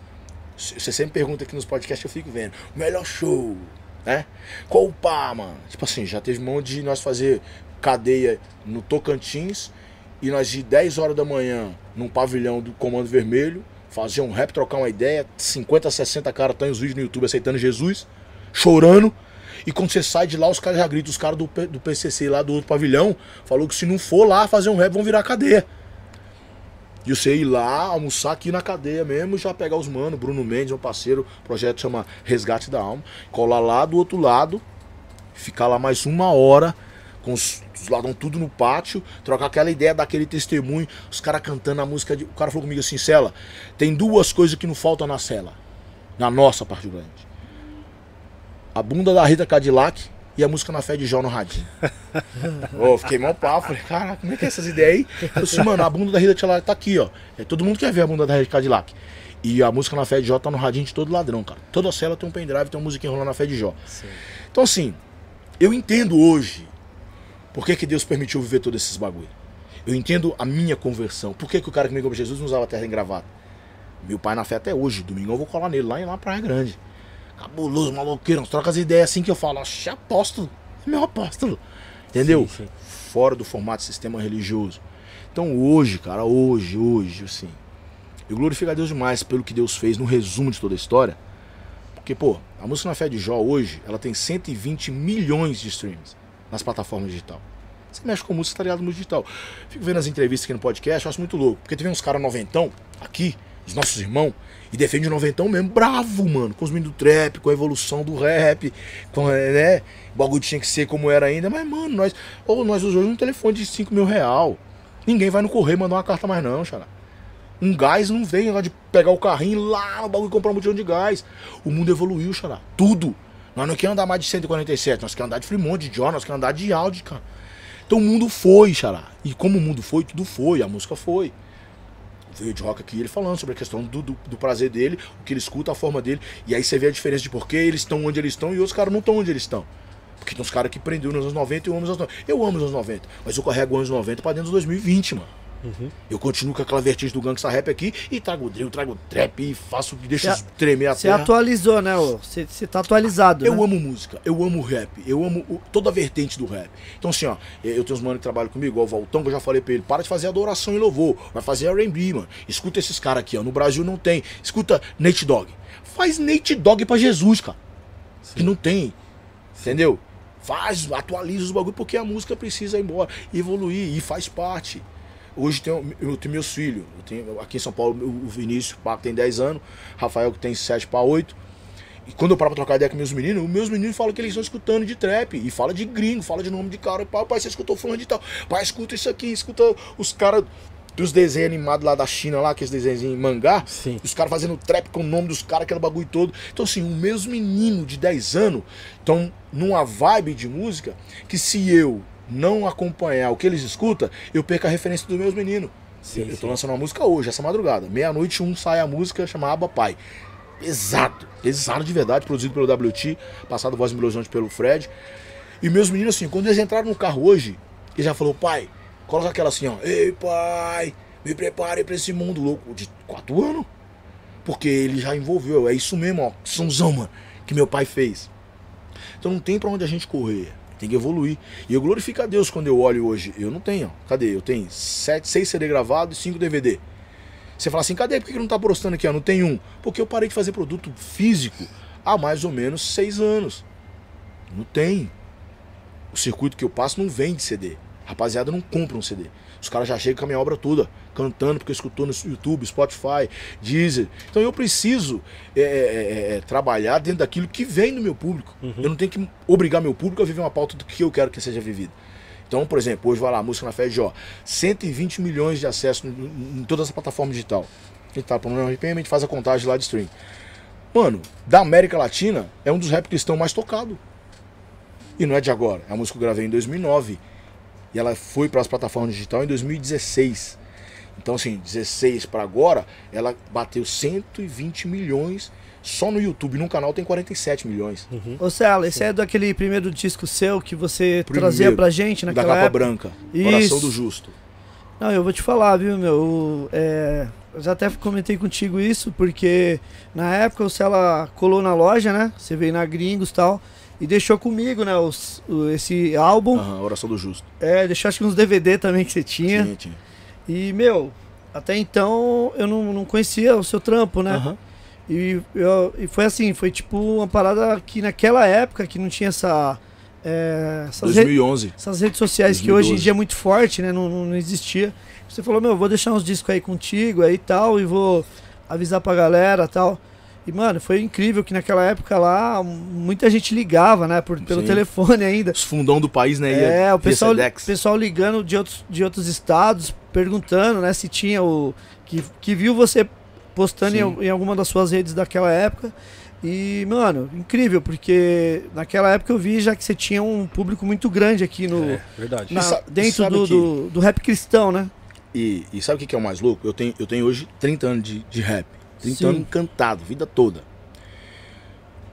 Você sempre pergunta aqui nos podcasts, eu fico vendo, o melhor show, né? Qual o pá, mano? Tipo assim, já teve monte de nós fazer cadeia no Tocantins e nós de 10 horas da manhã num pavilhão do Comando Vermelho, fazer um rap, trocar uma ideia, 50, 60 caras estão os vídeos no YouTube aceitando Jesus, chorando. E quando você sai de lá, os caras já gritam, os caras do, do PCC lá do outro pavilhão, falou que se não for lá fazer um rap, vão virar cadeia. E você ir lá, almoçar aqui na cadeia mesmo, já pegar os manos, Bruno Mendes, meu parceiro, projeto chama Resgate da Alma, colar lá do outro lado, ficar lá mais uma hora, com os, os ladrão tudo no pátio, trocar aquela ideia daquele testemunho, os caras cantando a música de. O cara falou comigo assim, Cela, tem duas coisas que não faltam na cela. Na nossa particularmente. A bunda da Rita Cadillac e a música na fé de Jó no radinho. Ô, fiquei mal pau, falei, cara, como é que é essas ideias aí? Eu disse, mano, a bunda da Rita Cadillac tá aqui, ó. É, todo mundo quer ver a bunda da Rita Cadillac. E a música na fé de Jó tá no radinho de todo ladrão, cara. Toda cela tem um pendrive, tem uma musiquinha rolando na fé de Jó. Sim. Então assim, eu entendo hoje por que, que Deus permitiu viver todos esses bagulho. Eu entendo a minha conversão. Por que, que o cara que me comprou Jesus não usava terra engravada? Meu pai na fé até hoje. Domingo eu vou colar nele lá em lá Praia Grande. Cabuloso, maloqueiro. Nós troca as ideias assim que eu falo. Oxe, apóstolo. É meu apóstolo. Entendeu? Sim, sim. Fora do formato sistema religioso. Então hoje, cara, hoje, hoje, assim. Eu glorifico a Deus demais pelo que Deus fez no resumo de toda a história. Porque, pô, a música na fé de Jó hoje, ela tem 120 milhões de streams nas plataformas digital. Você mexe com música, tá ligado no digital. Fico vendo as entrevistas aqui no podcast, eu acho muito louco. Porque teve uns caras noventão aqui, os nossos irmãos, e defende o noventão mesmo, bravo, mano. Com os meninos do trap, com a evolução do rap, com, né? O bagulho tinha que ser como era ainda. Mas, mano, nós, ou nós usamos um telefone de 5 mil real. Ninguém vai no correio mandar uma carta mais não, xará. Um gás não vem lá de pegar o carrinho lá no bagulho e comprar um botão de gás. O mundo evoluiu, xará. Tudo. Nós não queremos andar mais de 147, nós queremos andar de Fremont, de John, nós queremos andar de Audi, cara. Então o mundo foi, xará. E como o mundo foi, tudo foi, a música foi. De rock aqui, ele falando sobre a questão do, do, do prazer dele, o que ele escuta, a forma dele. E aí você vê a diferença de por que eles estão onde eles estão e outros caras não estão onde eles estão. Porque tem uns caras que prendeu nos anos 90 e eu amo os anos 90. Eu amo os anos 90, mas eu carrego os anos 90 pra dentro dos 2020, mano. Eu continuo com aquela vertigem do gangsta rap aqui e trago drill, trago trap e faço, deixo Você- tremer a Você atualizou, né? Você tá atualizado. Eu né? amo música, eu amo rap, eu amo o- toda a vertente do rap. Então, assim, ó, eu tenho uns manos que trabalham comigo, igual o Valtão, que eu já falei pra ele, para de fazer adoração e louvor, vai fazer RB, mano. Escuta esses caras aqui, ó. No Brasil não tem. Escuta Nate Dogg. Faz Nate Dogg pra Jesus, cara. Que não tem. Entendeu? Faz, atualiza os bagulho, porque a música precisa ir embora, evoluir e faz parte. Hoje tem, eu tenho meus filhos. Eu tenho, aqui em São Paulo, o Vinícius, pá, que tem 10 anos, Rafael, que tem 7 para 8. E quando eu paro pra trocar ideia com meus meninos, os meus meninos falam que eles estão escutando de trap. E fala de gringo, fala de nome de cara. Pai, pai, você escutou fulano de tal. Pai, escuta isso aqui, escuta os caras dos desenhos animados lá da China, lá, aqueles desenhos em mangá. Sim. Os caras fazendo trap com o nome dos caras, aquele bagulho todo. Então, assim, os meus meninos de 10 anos estão numa vibe de música que se eu não acompanhar o que eles escutam, eu perco a referência dos meus meninos. Sim, eu tô sim. lançando uma música hoje, essa madrugada. Meia-noite, um sai a música chamada Aba Pai. Pesado, pesado de verdade, produzido pelo WT, passado voz melosante pelo Fred. E meus meninos, assim, quando eles entraram no carro hoje, ele já falou, pai, coloca aquela assim, ó. Ei, pai, me prepare pra esse mundo louco de quatro anos. Porque ele já envolveu, é isso mesmo, ó, sonzão, mano, que meu pai fez. Então não tem pra onde a gente correr. Tem que evoluir. E eu glorifico a Deus quando eu olho hoje. Eu não tenho. Cadê? Eu tenho sete, seis CD gravados e cinco DVD. Você fala assim, cadê? Por que não tá postando aqui? ó? Não tem um. Porque eu parei de fazer produto físico há mais ou menos seis anos. Não tem. O circuito que eu passo não vende CD. Rapaziada não compra um CD. Os caras já chegam com a minha obra toda, cantando, porque escutou no YouTube, Spotify, Deezer. Então eu preciso é, é, é, é, trabalhar dentro daquilo que vem do meu público. Eu não tenho que obrigar meu público a viver uma pauta do que eu quero que seja vivida. Então, por exemplo, hoje vai lá, música na fé de ó, 120 milhões de acessos em, em toda essa plataforma digital. A gente tá falando RPM, a gente faz a contagem lá de stream. Mano, da América Latina, é um dos rap cristãos mais tocado. E não é de agora. É a música que eu gravei em 2009. E ela foi para as plataformas digitais em 2016. Então, assim, 16 para agora, ela bateu 120 milhões. Só no YouTube, num canal tem 47 milhões. Ô, Cela, esse é daquele primeiro disco seu que você Primeiro, trazia pra gente da naquela capa época? branca. Coração Isso. do Justo. Não, eu vou te falar, viu, meu? é, eu já até comentei contigo isso, porque na época o Cela colou na loja, né? Você veio na Gringos e tal. E deixou comigo, né? os- o- esse álbum. Aham, Oração do Justo. É, deixou acho que uns DVD também que você tinha. Tinha, tinha. E, meu, até então eu não, não conhecia o seu trampo, né? Aham. E, eu- e foi assim, foi tipo uma parada que naquela época que não tinha essa. é, essas, re- 2011. essas redes sociais que 2012. hoje em dia é muito forte, né? Não, não, não existia. Você falou, meu, vou deixar uns discos aí contigo aí e tal, e vou avisar pra galera e tal. E, mano, foi incrível que naquela época lá muita gente ligava, né? Por, pelo Sim. telefone ainda. Os fundão do país, né? É, ia o pessoal, pessoal ligando de outros, de outros estados, perguntando, né, se tinha o. Que, que viu você postando em, em alguma das suas redes daquela época. E, mano, incrível, porque naquela época eu vi já que você tinha um público muito grande aqui no. É, verdade. na- sa- dentro do, que- do, do rap cristão, né? E, e sabe o que que é o mais louco? Eu tenho, eu tenho hoje 30 anos de, de rap. 30 Sim. anos cantado, vida toda.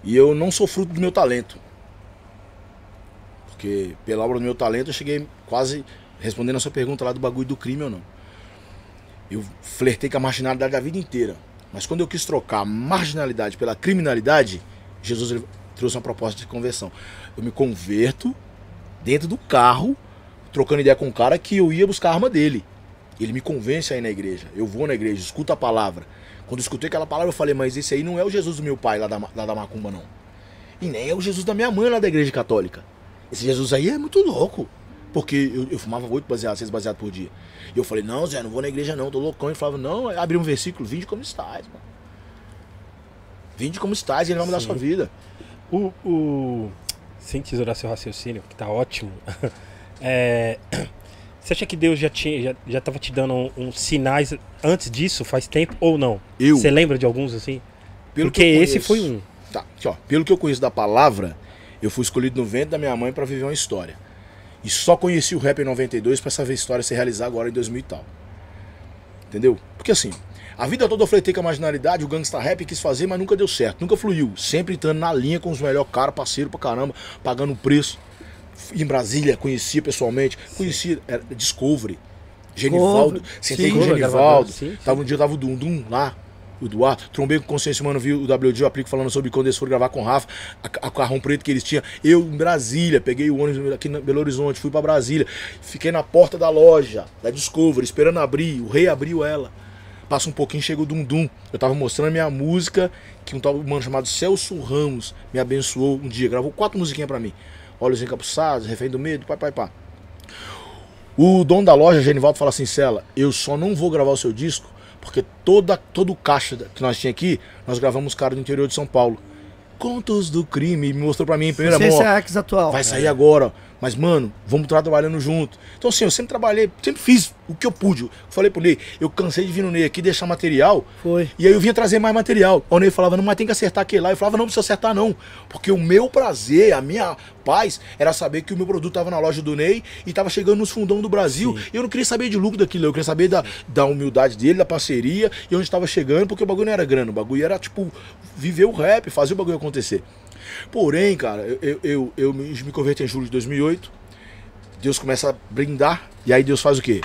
E eu não sou fruto do meu talento. Porque pela obra do meu talento eu cheguei quase respondendo a sua pergunta lá do bagulho do crime ou não. Eu flertei com a marginalidade a vida inteira. Mas quando eu quis trocar a marginalidade pela criminalidade, Jesus trouxe uma proposta de conversão. Eu me converto dentro do carro, trocando ideia com um cara que eu ia buscar a arma dele. Ele me convence a ir na igreja. Eu vou na igreja, escuto a palavra. Quando eu escutei aquela palavra, eu falei, mas esse aí não é o Jesus do meu pai lá da, lá da Macumba, não. E nem é o Jesus da minha mãe lá da igreja católica. Esse Jesus aí é muito louco. Porque eu, eu fumava oito baseados, seis baseados por dia. E eu falei, não, Zé, não vou na igreja não, tô loucão. Ele falava, não, abriu um versículo, vinde como estás, mano. Vinde como estás, e ele vai mudar Sim. sua vida. O, o... Sem tesourar seu raciocínio, que tá ótimo. É, Você acha que Deus já tinha, já, já tava te dando uns um, sinais antes disso, faz tempo, ou não? Eu, Você lembra de alguns assim? pelo Porque esse foi um. Tá, aqui, ó. Pelo que eu conheço da palavra, eu fui escolhido no ventre da minha mãe pra viver uma história. E só conheci o rap em 92 pra essa história se realizar agora em 2000 e tal. Entendeu? Porque assim, a vida toda eu flertei com a marginalidade, o gangsta rap quis fazer, mas nunca deu certo, nunca fluiu. Sempre estando na linha com os melhores caras, parceiro pra caramba, pagando o preço. Em Brasília, conhecia pessoalmente, conhecia, era Discovery. Genivaldo, sentei com o Genivaldo. sim, sim. Tava um dia, tava o Dum Dum lá, o Eduardo. Trombei com Consciência Humana, vi o WD, o Aplico falando sobre quando eles foram gravar com o Rafa, a, a carrão preto que eles tinham. Eu em Brasília, peguei o ônibus aqui em Belo Horizonte, fui pra Brasília. Fiquei na porta da loja, da Discovery, esperando abrir. O rei abriu ela. Passa um pouquinho, chega o Dum Dum. Eu tava mostrando a minha música, que um tal mano chamado Celso Ramos me abençoou um dia. Gravou quatro musiquinhas pra mim. Olhos encapuçados, Refém do Medo, pai, pai, pá. O dono da loja, Genivaldo, fala assim, Cela, eu só não vou gravar o seu disco, porque toda, todo o caixa que nós tinha aqui, nós gravamos cara do interior de São Paulo. Contos do crime, me mostrou pra mim em primeira mão. ó. X atual. Vai sair agora. Mas, mano, vamos estar trabalhando junto. Então, assim, eu sempre trabalhei, sempre fiz o que eu pude. Eu falei pro Ney, eu cansei de vir no Ney aqui deixar material. Foi. E aí eu vinha trazer mais material. O Ney falava, não, mas tem que acertar aquele lá. Eu falava, não precisa acertar, não. Porque o meu prazer, a minha paz, era saber que o meu produto tava na loja do Ney e tava chegando nos fundão do Brasil. E eu não queria saber de lucro daquilo, eu queria saber da, da humildade dele, da parceria e onde estava chegando, porque o bagulho não era grana, o bagulho era, tipo, viver o rap, fazer o bagulho acontecer. Porém, cara, eu, eu, eu, me converti em julho de 2008. Deus começa a brindar. E aí Deus faz o quê?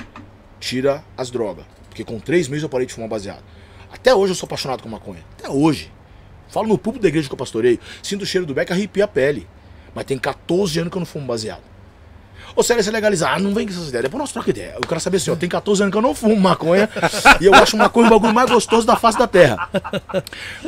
Tira as drogas. Porque com três meses eu parei de fumar baseado. Até hoje eu sou apaixonado com maconha. Até hoje. Falo no público da igreja que eu pastoreio. Sinto o cheiro do beck, arrepia a pele. Mas tem 14 anos que eu não fumo baseado. Ou seja, você legalizar, ah, não vem com essas ideias. Depois nós troca ideia. Eu quero saber assim, ó, tem 14 anos que eu não fumo maconha. e eu acho maconha o bagulho mais gostoso da face da terra.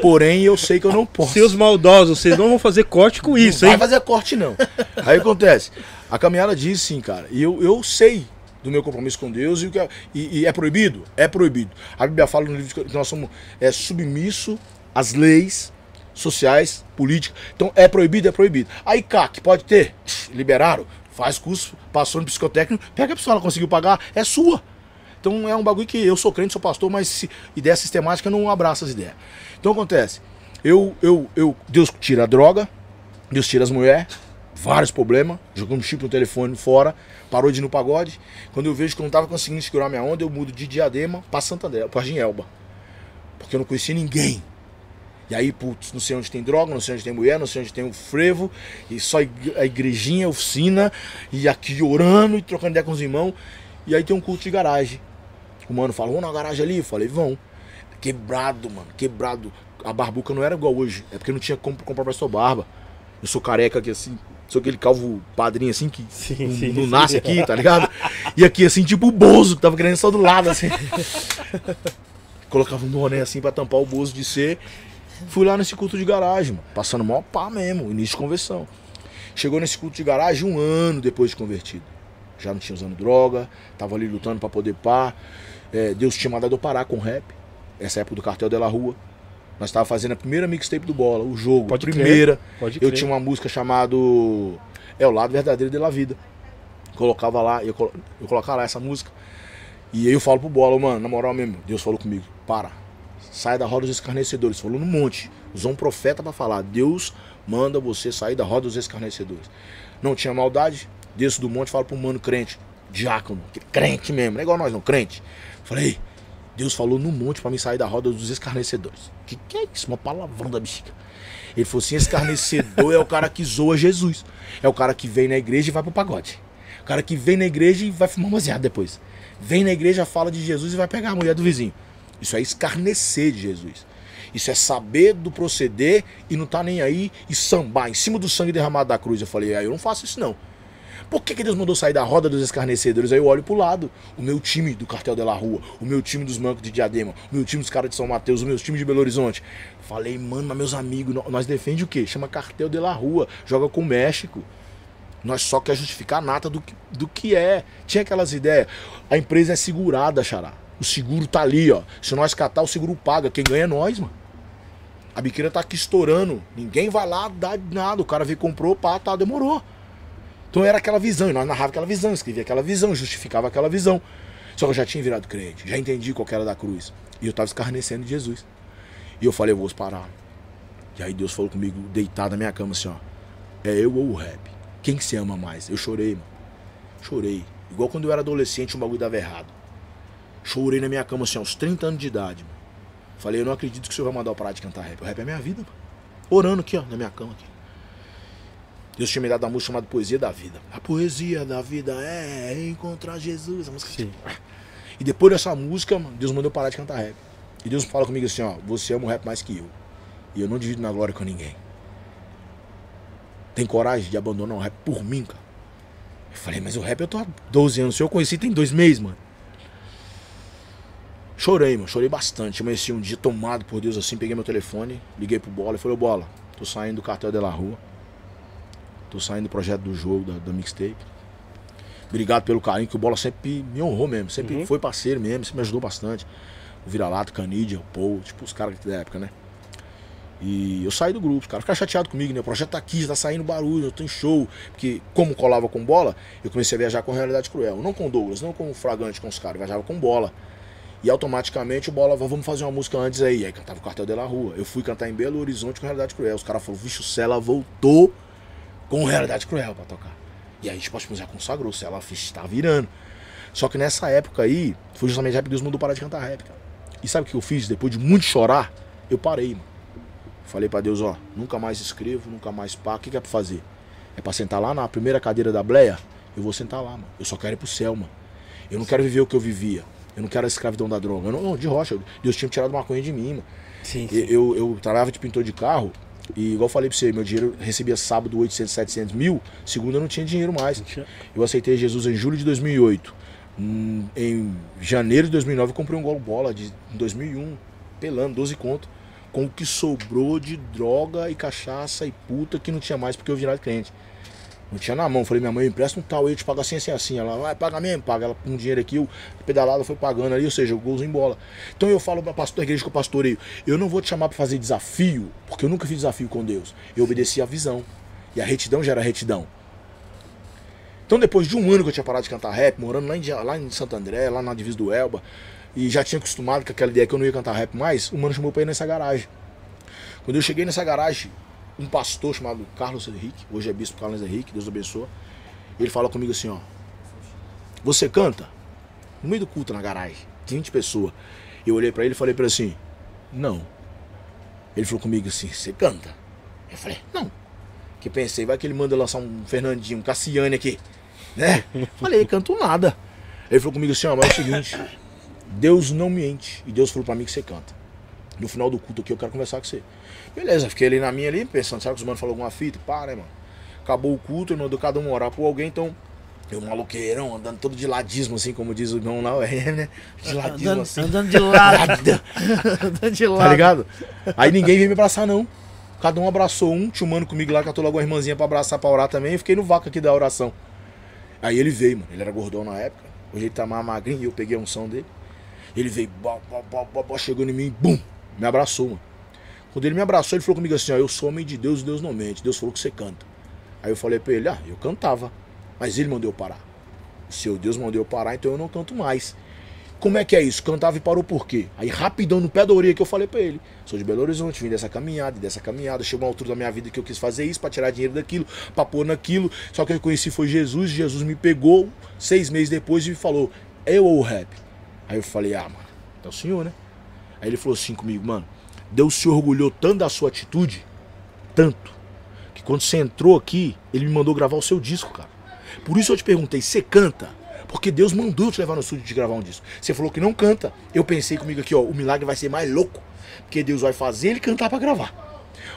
Porém, eu sei que eu não posso. Seus maldosos, vocês não vão fazer corte com isso, não hein? vai fazer corte, não. Aí acontece. A caminhada diz sim, cara. E eu, eu sei do meu compromisso com Deus e, o que é, e, e é proibido? É proibido. A Bíblia fala no livro que nós somos é, submisso às leis sociais, políticas. Então é proibido, é proibido. Aí CAC, pode ter? Liberaram. Faz curso, passou no psicotécnico, pega a pessoa, ela conseguiu pagar, é sua. Então é um bagulho que eu sou crente, sou pastor, mas ideia sistemática eu não abraço as ideias. Então acontece, eu, eu, eu, Deus tira a droga, Deus tira as mulheres, vários problemas, jogando chip no telefone fora, parou de ir no pagode. Quando eu vejo que eu não tava conseguindo segurar minha onda, eu mudo de Diadema pra Santander, pra Ginelba. Porque eu não conhecia ninguém. E aí, putz, não sei onde tem droga, não sei onde tem mulher, não sei onde tem o frevo, e só a igrejinha, a oficina, e aqui orando e trocando ideia com os irmãos. E aí tem um culto de garagem. O mano falou, vamos na garagem ali? Eu falei, vão. Quebrado, mano, quebrado. A barbuca não era igual hoje, é porque não tinha como comprar pra sua barba. Eu sou careca aqui assim, sou aquele calvo padrinho assim que Sim, não, sim, não sim. nasce aqui, tá ligado? E aqui assim, tipo o Bozo, que tava querendo só do lado assim. Colocava um boné assim pra tampar o Bozo de ser. Fui lá nesse culto de garagem, mano, passando maior pá mesmo, início de conversão. Chegou nesse culto de garagem um ano depois de convertido. Já não tinha usando droga, tava ali lutando pra poder pá. É, Deus tinha mandado eu parar com rap. Essa época do Cartel de la Rua. Nós tava fazendo a primeira mixtape do Bola, o jogo, Pode primeira. Pode Eu tinha uma música chamada É o Lado Verdadeiro de la Vida. Colocava lá, eu, colo- eu colocava lá essa música. E aí eu falo pro Bola, mano, na moral mesmo, Deus falou comigo, para. Sai da roda dos escarnecedores. Falou no monte. Usou um profeta pra falar. Deus manda você sair da roda dos escarnecedores. Não tinha maldade. Desço do monte e falo pro mano crente. Diácono. Crente mesmo. Não é igual nós não, crente. Falei, Deus falou no monte pra mim sair da roda dos escarnecedores. Que que é isso? Uma palavrão da bexiga. Ele falou assim: escarnecedor é o cara que zoa Jesus. É o cara que vem na igreja e vai pro pagode. O cara que vem na igreja e vai fumar baseado depois. Vem na igreja, fala de Jesus e vai pegar a mulher do vizinho. Isso é escarnecer de Jesus. Isso é saber do proceder e não tá nem aí e sambar em cima do sangue derramado da cruz. Eu falei, ah, eu não faço isso não. Por que, que Deus mandou sair da roda dos escarnecedores? Aí eu olho pro lado. O meu time do Cartel de la Rua, o meu time dos Mancos de Diadema, o meu time dos caras de São Mateus, o meu time de Belo Horizonte. Falei, mano, mas meus amigos, nó- nós defende o quê? Chama Cartel de la Rua, joga com o México. Nós só quer justificar a nata do, que- do que é. Tinha aquelas ideias. A empresa é segurada, xará. O seguro tá ali, ó. Se nós catar, o seguro paga. Quem ganha é nós, mano. A biqueira tá aqui estourando. Ninguém vai lá dar nada. O cara veio, comprou, pá, tá, demorou. Então era aquela visão, e nós narrava aquela visão, escrevia aquela visão, justificava aquela visão. Só que eu já tinha virado crente, já entendi qual era da cruz. E eu tava escarnecendo de Jesus. E eu falei, eu vou parar. E aí Deus falou comigo, deitado na minha cama, assim, ó. É eu ou o rap? Quem que você ama mais? Eu chorei, mano. Chorei. Igual quando eu era adolescente, um bagulho dava errado. Chorei na minha cama assim, aos 30 anos de idade. Mano. Falei, eu não acredito que o senhor vai mandar eu parar de cantar rap. O rap é minha vida, mano. Orando aqui, ó, na minha cama aqui. Deus tinha me dado uma música chamada Poesia da Vida. A poesia da vida é encontrar Jesus. A música Sim. E depois dessa música, Deus mandou eu parar de cantar rap. E Deus fala comigo assim, ó, você ama o rap mais que eu. E eu não divido na glória com ninguém. Tem coragem de abandonar o rap por mim, cara? Eu falei, mas o rap eu tô há 12 anos. Se eu conheci tem dois meses, mano. Chorei, mano. Chorei bastante. Amanheci um dia tomado por Deus assim. Peguei meu telefone, liguei pro Bola e falei, ô Bola, tô saindo do cartel de la rua. Tô saindo do projeto do jogo, da, da mixtape. Obrigado pelo carinho que o Bola sempre me honrou mesmo. Sempre Uhum. foi parceiro mesmo, sempre me ajudou bastante. O Vira-Lata, Canidia, o Paul, tipo os caras da época, né? E eu saí do grupo, os caras ficaram chateados comigo, né? O projeto tá aqui, já tá saindo barulho, eu tô em show. Porque, como colava com bola, eu comecei a viajar com Realidade Cruel. Não com Douglas, não com o Fragante, com os caras, eu viajava com bola. E automaticamente o bola, vamos fazer uma música antes aí. Aí cantava o Cartel de la Rua. Eu fui cantar em Belo Horizonte com Realidade Cruel. Os caras falaram, vixe, o Cela voltou com Realidade Cruel pra tocar. E aí, tipo, já consagrou, o Cela fixe, tá virando. Só que nessa época aí, foi justamente a época que Deus mandou parar de cantar rap, cara. E sabe o que eu fiz? Depois de muito chorar, eu parei, mano. Falei pra Deus, ó, nunca mais escrevo, nunca mais pá. O que, que é pra fazer? É pra sentar lá na primeira cadeira da bleia? Eu vou sentar lá, mano. Eu só quero ir pro céu, mano. Eu não quero viver o que eu vivia. Eu não quero a escravidão da droga. Eu não, de rocha. Deus tinha tirado maconha de mim, mano. Sim, E- Eu, eu trabalhava de pintor de carro e, igual eu falei pra você, meu dinheiro recebia sábado 800, 700 mil. Segunda eu não tinha dinheiro mais. Eu aceitei Jesus em julho de 2008. Hum, Em janeiro de 2009 eu comprei um gol bola de em 2001, pelando, 12 conto. Com o que sobrou de droga e cachaça e puta que não tinha mais porque eu virava cliente. Não tinha na mão. Falei, minha mãe, empresta um tal aí, eu te pago assim, assim, assim. Ela, vai, paga mesmo, paga. Ela com um dinheiro aqui, eu pedalada foi pagando ali, ou seja, o golzinho em bola. Então eu falo pra pastor, a igreja que eu pastoreio, eu não vou te chamar pra fazer desafio, porque eu nunca fiz desafio com Deus. Eu obedeci a visão. E a retidão gera retidão. Então depois de um ano que eu tinha parado de cantar rap, morando lá em, lá em Santo André, lá na divisa do Elba, e já tinha acostumado com aquela ideia que eu não ia cantar rap mais, o mano chamou pra ir nessa garagem. Quando eu cheguei nessa garagem, um pastor chamado Carlos Henrique, hoje é bispo Carlos Henrique, Deus abençoe, ele fala comigo assim, ó. Você canta? No meio do culto na garagem, 20 pessoas. Eu olhei pra ele e falei pra ele assim, não. Ele falou comigo assim, você canta? Eu falei, não. Que pensei, vai que ele manda lançar um Fernandinho, um Cassiane aqui. Né? Falei, canto nada. Ele falou comigo assim, ó, mas é o seguinte, Deus não mente. E Deus falou pra mim que você canta. No final do culto aqui eu quero conversar com você. Beleza, fiquei ali na minha ali, pensando, será que os manos falaram alguma fita? Pá, né, mano? Acabou o culto, mandou cada um orar por alguém, então. Eu maloqueirão, andando todo de ladismo, assim, como diz o irmão lá, né? De ladismo Andando, assim. andando de lado. andando de lado. Tá ligado? Aí ninguém veio me abraçar, não. Cada um abraçou um, tinha um mano comigo lá, catou logo uma irmãzinha pra abraçar, pra orar também. Eu fiquei no vácuo aqui da oração. Aí ele veio, mano. Ele era gordão na época. Hoje ele tá mais magrinho e eu peguei a unção dele. Ele veio, bó, bó, bó, bó, chegou em mim, bum, me abraçou, mano. Quando ele me abraçou, ele falou comigo assim: ó, eu sou homem de Deus e Deus não mente. Deus falou que você canta. Aí eu falei pra ele: ah, eu cantava. Mas ele mandou eu parar. O seu Deus mandou eu parar, então eu não canto mais. Como é que é isso? Cantava e parou por quê? Aí rapidão no pé da orelha que eu falei pra ele. Sou de Belo Horizonte, vim dessa caminhada, dessa caminhada. Chegou uma altura da minha vida que eu quis fazer isso pra tirar dinheiro daquilo, pra pôr naquilo. Só que eu conheci foi Jesus, Jesus me pegou seis meses depois e me falou, eu ou o rap? Aí eu falei, ah, mano, é o senhor, né? Aí ele falou assim comigo, mano, Deus se orgulhou tanto da sua atitude, tanto, que quando você entrou aqui, ele me mandou gravar o seu disco, cara. Por isso eu te perguntei, você canta? Porque Deus mandou te levar no estúdio de gravar um disco. Você falou que não canta. Eu pensei comigo aqui, ó, o milagre vai ser mais louco. Porque Deus vai fazer ele cantar pra gravar.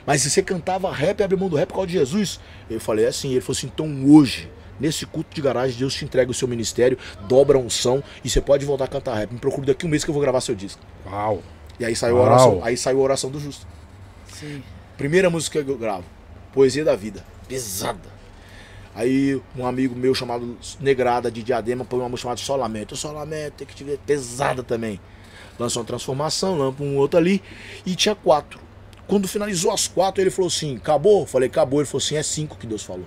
Mas se você cantava rap abre mão do rap por causa de Jesus, eu falei assim, ele falou assim, então hoje, nesse culto de garagem, Deus te entrega o seu ministério, dobra a unção e você pode voltar a cantar rap. Me procure daqui um mês que eu vou gravar seu disco. Uau. E aí saiu a oração, aí saiu a oração do justo. Sim. Primeira música que eu gravo, Poesia da Vida. Pesada. Aí um amigo meu chamado Negrada de Diadema põe uma música chamada Solamento. Solamento, tem que te ver. Pesada também. Lançou uma transformação, lançou um outro ali. E tinha quatro. Quando finalizou as quatro, ele falou assim: acabou? Eu falei, acabou. Ele falou assim: é cinco que Deus falou.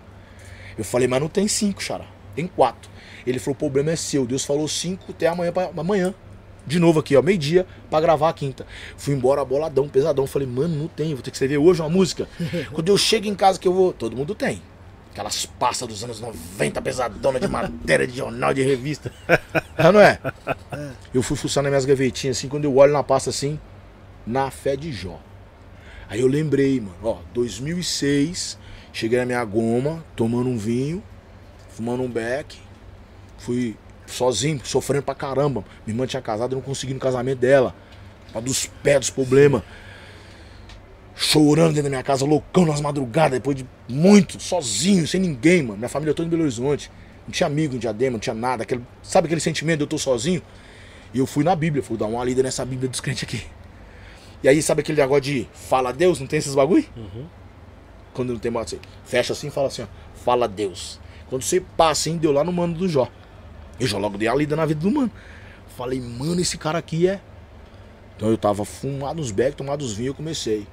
Eu falei, mas não tem cinco, Xará. Tem quatro. Ele falou: o problema é seu. Deus falou cinco até amanhã. Pra, amanhã. De novo aqui, ó, meio-dia, pra gravar a quinta. Fui embora boladão, pesadão. Falei, mano, não tem, vou ter que escrever hoje uma música. Quando eu chego em casa que eu vou. Todo mundo tem. Aquelas pastas dos anos 90, pesadona de matéria, de jornal, de revista. É, não é? Eu fui fuçar nas minhas gavetinhas assim, quando eu olho na pasta assim, na fé de Jó. Aí eu lembrei, mano, ó, 2006, cheguei na minha goma, tomando um vinho, fumando um beck, fui sozinho, sofrendo pra caramba. Minha irmã tinha casado, eu não consegui no casamento dela. Pra dos pés dos problemas. Chorando dentro da minha casa, loucão nas madrugadas, depois de muito, sozinho, sem ninguém, mano. Minha família toda em Belo Horizonte. Não tinha amigo em Diadema, não tinha nada. Aquele, sabe aquele sentimento de eu tô sozinho? E eu fui na Bíblia, fui dar uma lida nessa Bíblia dos crentes aqui. E aí, sabe aquele negócio de fala Deus? Não tem esses bagulho? Quando não tem mais assim, fecha assim e fala assim, ó, fala Deus. Quando você passa assim, deu lá no mano do Jó. Eu já logo dei a lida na vida do mano. Falei, mano, esse cara aqui é. Então eu tava fumado uns becos, tomado os vinhos, eu comecei.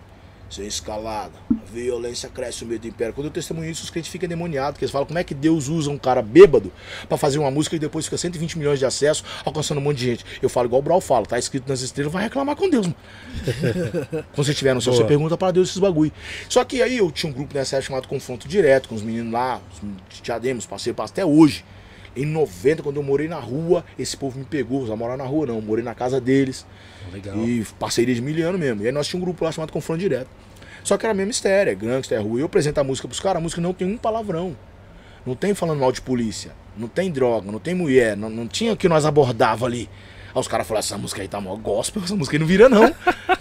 Sem escalada, a violência cresce o medo do império. Quando eu testemunho isso, os crentes ficam endemoniados, porque eles falam como é que Deus usa um cara bêbado pra fazer uma música e depois fica 120 milhões de acessos, alcançando um monte de gente. Eu falo igual o Brau fala, tá escrito nas estrelas, vai reclamar com Deus, mano. Quando você estiver no céu, Boa. você pergunta para Deus esses bagulho. Só que aí eu tinha um grupo nessa época chamado Confronto Direto, com os meninos lá, os diademos, passei até hoje. Em 90, quando eu morei na rua, esse povo me pegou. Não morar na rua, não. Eu morei na casa deles. Legal. E parceria de miliano mesmo. E aí nós tínhamos um grupo lá chamado Confronto Direto. Só que era mesmo mistério, é gangster, é rua. Eu apresento a música pros caras, a música não tem um palavrão. Não tem falando mal de polícia. Não tem droga, não tem mulher. Não, não tinha o que nós abordava ali. Aí os caras falaram, essa música aí tá mó gospel, essa música aí não vira não.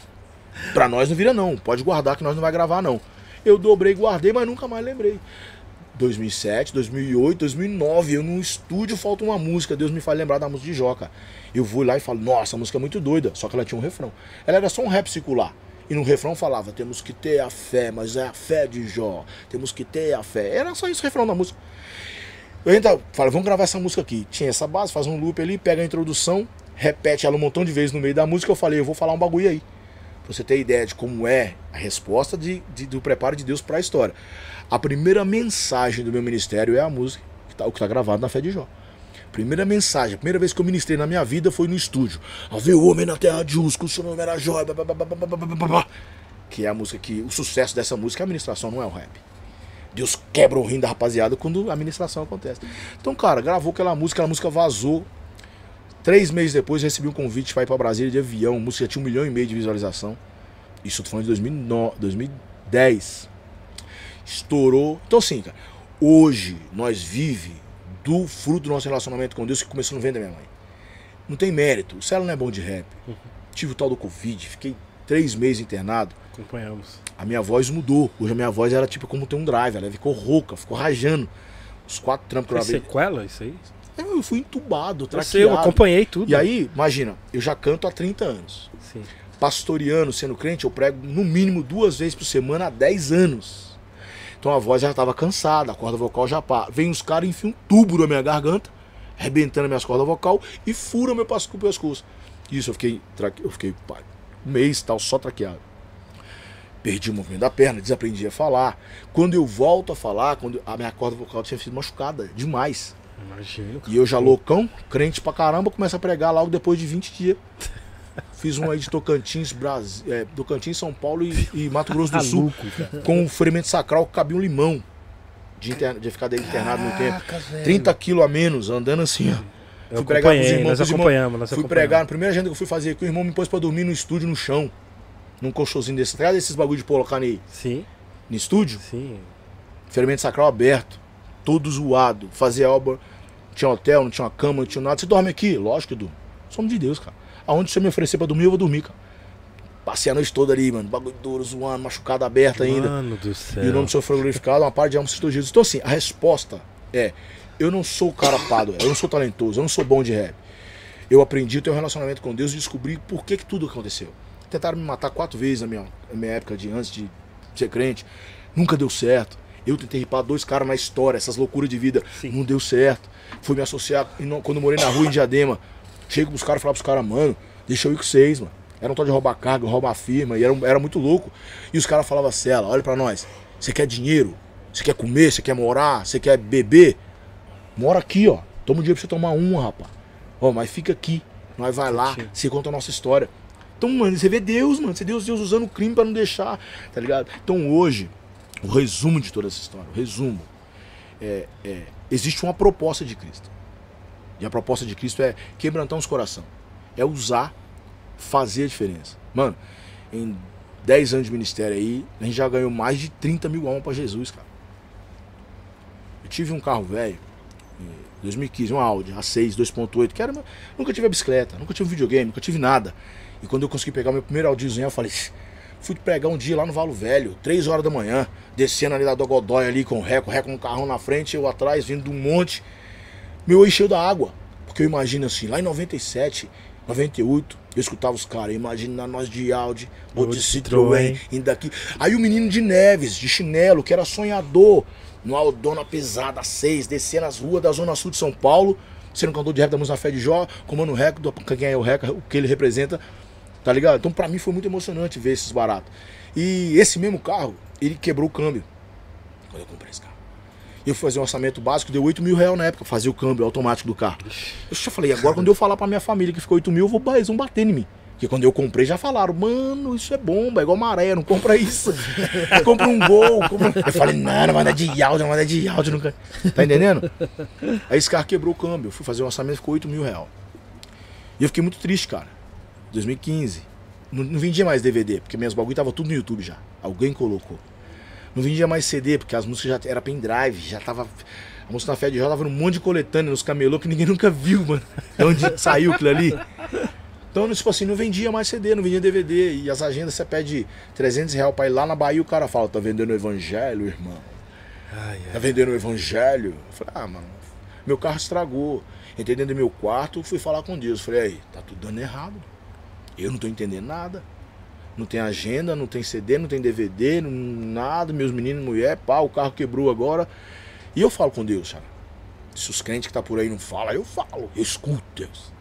pra nós não vira não. Pode guardar que nós não vai gravar não. Eu dobrei, guardei, mas nunca mais lembrei. 2007, 2008, 2009, eu no estúdio falta uma música, Deus me faz lembrar da música de Joca. Eu vou lá e falo, nossa, a música é muito doida, só que ela tinha um refrão. Ela era só um rap circular. E no refrão falava, temos que ter a fé, mas é a fé de Jó. Temos que ter a fé. Era só isso o refrão da música. Eu ainda falei, vamos gravar essa música aqui. Tinha essa base, faz um loop ali, pega a introdução, repete ela um montão de vezes no meio da música. Eu falei, eu vou falar um bagulho aí. Pra você ter ideia de como é a resposta de, de- do preparo de Deus para a história. A primeira mensagem do meu ministério é a música, que tá, está gravada na fé de Jó. Primeira mensagem, a primeira vez que eu ministrei na minha vida foi no estúdio. Havia o homem na terra de Uz, o seu nome era Jó, que é a música que o sucesso dessa música é a ministração, não é o rap. Deus quebra o rim da rapaziada quando a ministração acontece. Então, cara, gravou aquela música, a música vazou. Três meses depois recebi um convite para ir para Brasília de avião. A música tinha um milhão e meio de visualização. Isso foi em 2009, 2010. Estourou. Então, assim, cara, hoje nós vive do fruto do nosso relacionamento com Deus que começou no ventre da minha mãe. Não tem mérito. O Celo não é bom de rap. Tive o tal do Covid, fiquei três meses internado. Acompanhamos. A minha voz mudou. Hoje a minha voz era tipo como ter um drive. Ela ficou rouca, ficou rajando. Os quatro trampos que eu gravei. sequela isso aí? Eu fui entubado, Eu sei, eu traqueado. acompanhei tudo. E aí, imagina, eu já canto há 30 anos. Sim. Pastoreando, sendo crente, eu prego no mínimo duas vezes por semana há 10 anos. Então a voz já estava cansada, a corda vocal já pá. Vem os caras e enfiam um tubo na minha garganta, arrebentando minhas cordas vocal e furam meu pescoço. Isso, eu fiquei, traque... eu fiquei pá, um mês tal, só traqueado. Perdi o movimento da perna, desaprendi a falar. Quando eu volto a falar, quando a minha corda vocal tinha sido machucada demais. Imagino. E eu já loucão, crente pra caramba, começa a pregar logo depois de 20 dias. Fiz um aí de Tocantins, Brasil, é, Tocantins, São Paulo e, e Mato Grosso do Sul, Maluco, cara. com um ferimento sacral que cabia um limão. De, inter- de ficar internado no tempo. Velho. 30 quilos a menos, andando assim, ó. Eu Fui pregar pros acompanhei, irmãos, nós acompanhamos, nós Fui pregar, na primeira agenda que eu fui fazer aqui, o irmão me pôs pra dormir no estúdio, no chão. Num colchãozinho desse. Tá esses bagulho de colocar no, Sim, no estúdio? sim. ferimento sacral aberto, todo zoado, fazia obra, tinha hotel, não tinha uma cama, não tinha nada. Você dorme aqui? Lógico durmo. Somos de Deus, cara. Aonde você me oferecer pra dormir, eu vou dormir, cara. Passei a noite toda ali, mano. Bagulho duro, zoando, machucado aberto ainda. Mano do céu. E o nome do Senhor foi glorificado, uma parte de alma se Jesus. Então, assim, a resposta é: eu não sou o cara pado, eu não sou talentoso, eu não sou bom de rap. Eu aprendi a ter um relacionamento com Deus e descobri por que, que tudo aconteceu. Tentaram me matar quatro vezes na minha, na minha época de antes de ser crente. Nunca deu certo. Eu tentei ripar dois caras na história, essas loucuras de vida. Não deu certo. Fui me associar quando morei na rua em Diadema. Chego pros caras e falo pros caras, mano, deixa eu ir com vocês, mano. Era um tal de roubar carga, roubar firma, e era, um- era muito louco. E os caras falavam, Cela, olha pra nós. Você quer dinheiro? Você quer comer? Você quer morar? Você quer beber? Mora aqui, ó. Toma um dia pra você tomar uma, rapaz. Ó, mas fica aqui. Nós vai lá, Sim. você conta a nossa história. Então, mano, você vê Deus, mano. Você vê Deus, Deus usando o crime pra não deixar, tá ligado? Então hoje, o resumo de toda essa história, o resumo. é, é, existe uma proposta de Cristo. E a proposta de Cristo é quebrantar os coração. É usar, fazer a diferença. Mano, em 10 anos de ministério aí, a gente já ganhou mais de 30 mil almas para Jesus, cara. Eu tive um carro velho, em 2015, um Audi A6 2.8, que era. Nunca tive a bicicleta, nunca tive um videogame, nunca tive nada. E quando eu consegui pegar meu primeiro Audizinho, eu falei, fui pregar um dia lá no Valo Velho, 3 horas da manhã, descendo ali da Dogodói ali com o Reco, Reco no carrão na frente, eu atrás, vindo de um monte. Meu olho encheu da água. Porque eu imagino assim, lá em 97, 98, eu escutava os caras, imagina nós de Audi, ou de Citroën, indo daqui. Aí o menino de Neves, de chinelo, que era sonhador, no Aldona Pesada 6, descendo as ruas da Zona Sul de São Paulo, sendo cantor de rap da música Fé de Jó, comando o rec, quem é o rec, o que ele representa, tá ligado? Então pra mim foi muito emocionante ver esses baratos. E esse mesmo carro, ele quebrou o câmbio quando eu comprei esse carro. Eu fui fazer um orçamento básico, deu 8 mil reais na época, fazer o câmbio automático do carro. Eu já falei, agora quando eu falar pra minha família que ficou 8 mil, eu vou, eles vão bater em mim. Porque quando eu comprei já falaram, mano, isso é bomba, é igual maré, não compra isso. compra um gol. Compra... Eu falei, não, não vai dar de áudio, não vai dar de áudio. Nunca... Tá entendendo? Aí esse carro quebrou o câmbio. Eu fui fazer um orçamento, ficou 8 mil reais. E eu fiquei muito triste, cara. 2015. Não, não vendia mais DVD, porque minhas bagulho tava tudo no YouTube já. Alguém colocou. Não vendia mais CD, porque as músicas já era pendrive, já tava. A música na Fé de Jó tava num monte de coletânea nos camelô que ninguém nunca viu, mano. De onde saiu aquilo ali. Então, tipo assim, não vendia mais CD, não vendia DVD. E as agendas você pede 300 reais pra ir lá na Bahia o cara fala: tá vendendo o evangelho, irmão? Ai, ai. Tá vendendo o evangelho? Eu falei: ah, mano, meu carro estragou. Entrei dentro do meu quarto, fui falar com Deus. Falei: aí, tá tudo dando errado. Eu não tô entendendo nada. Não tem agenda, não tem CD, não tem DVD, não, nada. Meus meninos, mulher, pá, o carro quebrou agora. E eu falo com Deus, sabe? Se os crentes que tá por aí não falam, eu falo, eu escuto Deus.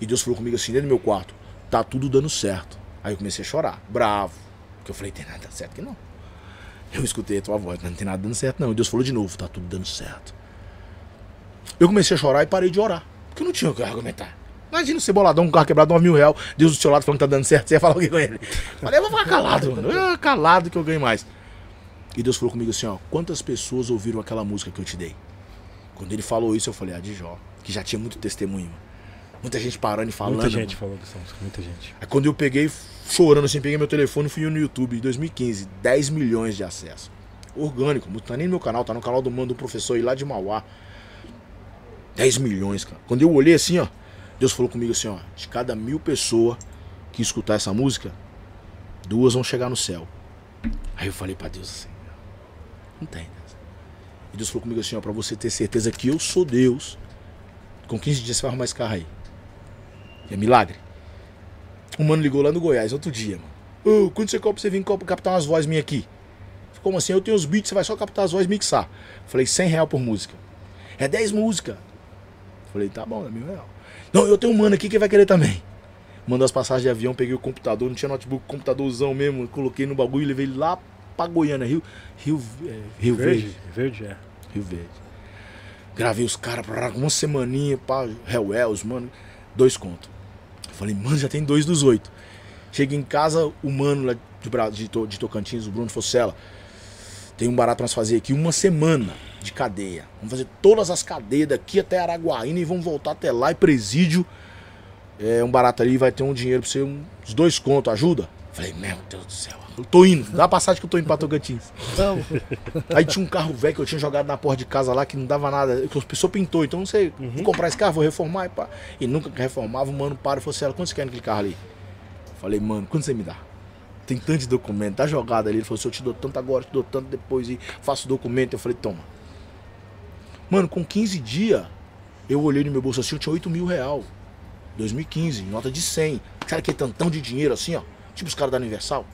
E Deus falou comigo assim dentro do meu quarto: tá tudo dando certo. Aí eu comecei a chorar, bravo. Porque eu falei: tem nada certo aqui não. Eu escutei a tua voz, não tem nada dando certo não. E Deus falou de novo: tá tudo dando certo. Eu comecei a chorar e parei de orar. Porque eu não tinha o que argumentar. Imagina você boladão, um carro quebrado, 9 mil reais, Deus do seu lado falando que tá dando certo, você ia falar o que com ele? Falei, eu vou ficar calado, mano. Eu, calado que eu ganho mais. E Deus falou comigo assim, ó, quantas pessoas ouviram aquela música que eu te dei? Quando ele falou isso, eu falei, ah, de Jó, que já tinha muito testemunho. Muita gente parando e falando. Muita gente falou dessa música, muita gente. Aí quando eu peguei, chorando assim, peguei meu telefone e fui no YouTube, em 2015, 10 milhões de acessos. Orgânico, não tá nem no meu canal, tá no canal do mano do professor aí lá de Mauá. 10 milhões, cara. Quando eu olhei assim, ó, Deus falou comigo assim, ó, de cada mil pessoas que escutar essa música, duas vão chegar no céu. Aí eu falei para Deus assim, não tem Deus. E Deus falou comigo assim, ó, pra você ter certeza que eu sou Deus, com 15 dias você vai arrumar esse carro aí. É milagre. Um mano ligou lá no Goiás outro dia, mano. Ô, quando você compra, você vem captar umas vozes minhas aqui. Como assim? Eu tenho os beats, você vai só captar as vozes e mixar. Falei, 100 real por música. É 10 músicas. Falei, tá bom, é mil real. Não, eu tenho um mano aqui que vai querer também. Mandou as passagens de avião, peguei o computador, não tinha notebook, computadorzão mesmo, coloquei no bagulho e levei lá pra Goiânia, Rio, Rio, é, Rio Verde. Verde. Verde, é. Rio Verde. Gravei os caras pra uma semaninha, pá, Hellwells, mano, dois contos. Falei, mano, já tem dois dos oito. Cheguei em casa, o mano lá de, de, de Tocantins, o Bruno Fossela, tem um barato pra nós fazer aqui uma semana de cadeia. Vamos fazer todas as cadeias daqui até Araguaína e vamos voltar até lá e presídio. É um barato ali, vai ter um dinheiro pra você, uns dois contos, ajuda? Falei, meu Deus do céu, eu tô indo, dá a passagem que eu tô indo pra Tocantins. Não. Aí tinha um carro velho que eu tinha jogado na porta de casa lá que não dava nada, que a pessoa pintou, então não sei, uhum. vou comprar esse carro, vou reformar e pá. E nunca reformava, o mano para e falou assim, quanto você quer naquele carro ali? Falei, mano, quanto você me dá? Tem tanto de documento, tá jogado ali. Ele falou assim, eu te dou tanto agora, te dou tanto depois e faço documento. Eu falei, toma. Mano, com 15 dias, eu olhei no meu bolso assim, eu tinha 8 mil real. 2015, nota de 100. Sabe que tantão de dinheiro assim, ó? Tipo os caras da Universal.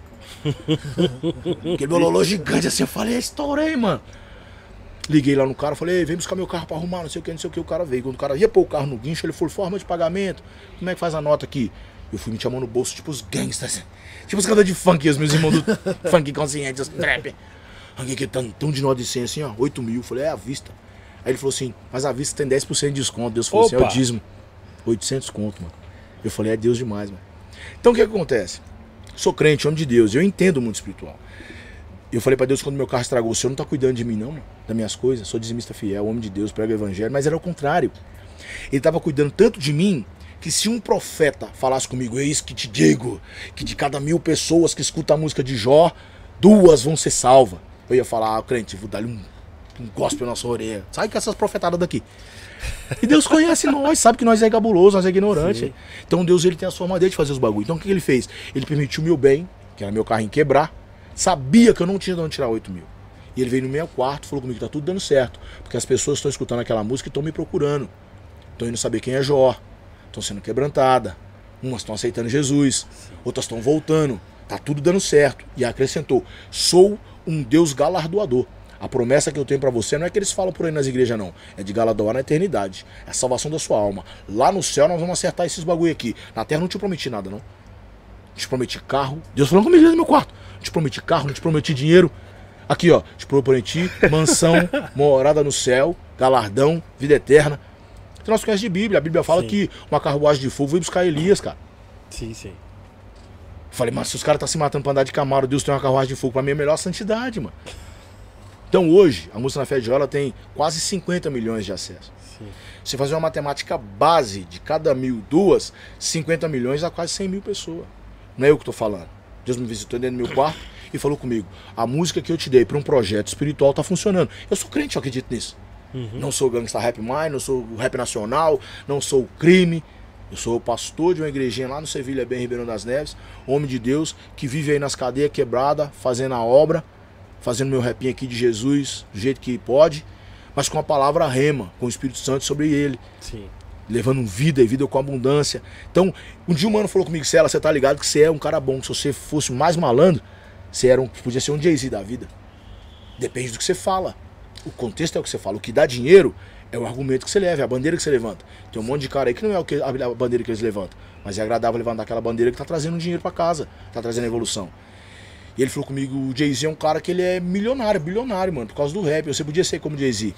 Aquele meu lolô gigante assim, eu falei, estourei, mano. Liguei lá no cara, falei, vem buscar meu carro pra arrumar, não sei o que, não sei o que. O cara veio. Quando o cara ia pôr o carro no guincho, ele falou, forma de pagamento. Como é que faz a nota aqui? Eu fui me chamando no bolso, tipo os gangsters. Tipo os caras de funk, os meus irmãos do funk consciente, os trap. Alguém que tão de nota de 100 assim, ó, 8 mil. Falei, é à vista. Aí ele falou assim, mas a vista tem 10% de desconto. Deus falou Opa. assim, é o dízimo. 800 conto, mano. Eu falei, é Deus demais, mano. Então o que, que acontece? Sou crente, homem de Deus, eu entendo o mundo espiritual. Eu falei pra Deus quando meu carro estragou, o senhor não tá cuidando de mim, não, mano, das minhas coisas. Sou dizimista fiel, homem de Deus, prego o evangelho, mas era o contrário. Ele tava cuidando tanto de mim que se um profeta falasse comigo, eis que te digo, que de cada mil pessoas que escutam a música de Jó, duas vão ser salvas. Eu ia falar, ah, crente, vou dar-lhe um, um gospel na sua orelha. Sai com essas profetadas daqui. E Deus conhece nós, sabe que nós é gabuloso, nós é ignorante. Sim. Então Deus ele tem a sua maneira de fazer os bagulho. Então o que ele fez? Ele permitiu o meu bem, que era meu carrinho quebrar. Sabia que eu não tinha de onde tirar 8 mil. E ele veio no meu quarto, falou comigo que tá tudo dando certo. Porque as pessoas estão escutando aquela música e estão me procurando. Estão indo saber quem é Jó. Estão sendo quebrantadas. Umas estão aceitando Jesus. Outras estão voltando. Tá tudo dando certo. E acrescentou: sou um Deus galardoador. A promessa que eu tenho pra você não é que eles falam por aí nas igrejas, não. É de galardoar na eternidade. É a salvação da sua alma. Lá no céu nós vamos acertar esses bagulho aqui. Na terra não te prometi nada, não. Te prometi carro. Deus falando comigo no meu quarto. Te prometi carro, não te prometi dinheiro. Aqui, ó. Te prometi mansão, morada no céu, galardão, vida eterna. Então nós conhecemos de Bíblia. A Bíblia fala Sim. que uma carruagem de fogo veio buscar Elias, cara. Sim, sim. Falei, mas se os caras estão se matando pra andar de Camaro, Deus tem uma carruagem de fogo, pra mim é a melhor santidade, mano. Então hoje, a música na Fé de ela tem quase 50 milhões de acessos. Sim. Se fazer uma matemática base de cada mil, duas, 50 milhões dá quase 100 mil pessoas. Não é eu que tô falando. Deus me visitou dentro do meu quarto e falou comigo: a música que eu te dei para um projeto espiritual tá funcionando. Eu sou crente, eu acredito nisso. Não sou gangsta rap mais, não sou rap nacional, não sou crime. Eu sou pastor de uma igrejinha lá no Sevilha Bem Ribeirão das Neves, homem de Deus que vive aí nas cadeias quebrada, fazendo a obra, fazendo meu rapinho aqui de Jesus do jeito que pode, mas com a palavra rema, com o Espírito Santo sobre ele, Sim. levando vida e vida com abundância. Então, um dia um mano falou comigo, Cela, você tá ligado que você é um cara bom, que se você fosse mais malandro, você era um, podia ser um Jay-Z da vida. Depende do que você fala. O contexto é o que você fala. O que dá dinheiro é o argumento que você leva, é a bandeira que você levanta. Tem um monte de cara aí que não é o que, a bandeira que eles levantam, mas é agradável levantar aquela bandeira que tá trazendo dinheiro para casa, tá trazendo evolução. E ele falou comigo, o Jay-Z é um cara que ele é milionário, bilionário, mano, por causa do rap. Você podia ser como Jay-Z.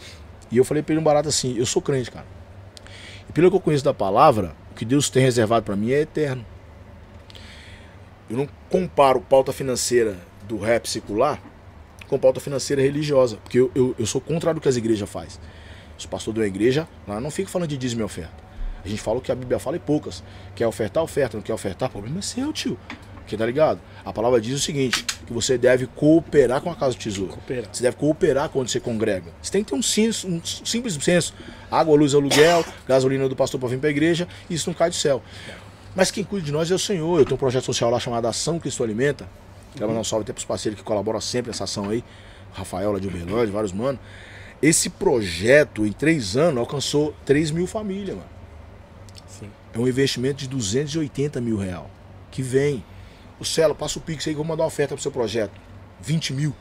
E eu falei pra ele um barato assim, eu sou crente, cara. E pelo que eu conheço da palavra, o que Deus tem reservado para mim é eterno. Eu não comparo pauta financeira do rap secular com pauta financeira religiosa, porque eu, eu, eu sou contra do que as igrejas fazem. Os pastores de uma igreja, lá não fica falando de dízimo e oferta. A gente fala o que a Bíblia fala e poucas. Quer ofertar, oferta. Não quer ofertar, problema é seu, tio. Porque tá ligado? A palavra diz o seguinte: que você deve cooperar com a casa do tesouro. Cooperar. Você deve cooperar quando você congrega. Você tem que ter um, senso, um simples senso. Água, luz, aluguel, gasolina do pastor para vir para a igreja, e isso não cai do céu. Mas quem cuida de nós é o Senhor. Eu tenho um projeto social lá chamado Ação Cristo Alimenta. Quero mandar um salve até para os parceiros que colaboram sempre nessa ação aí. Rafael lá de Uberlândia, vários manos. Esse projeto, em três anos, alcançou 3 mil famílias, mano. Sim. É um investimento de 280 mil real. Que vem. O Celo, passa o Pix aí vou mandar uma oferta pro seu projeto. 20 mil.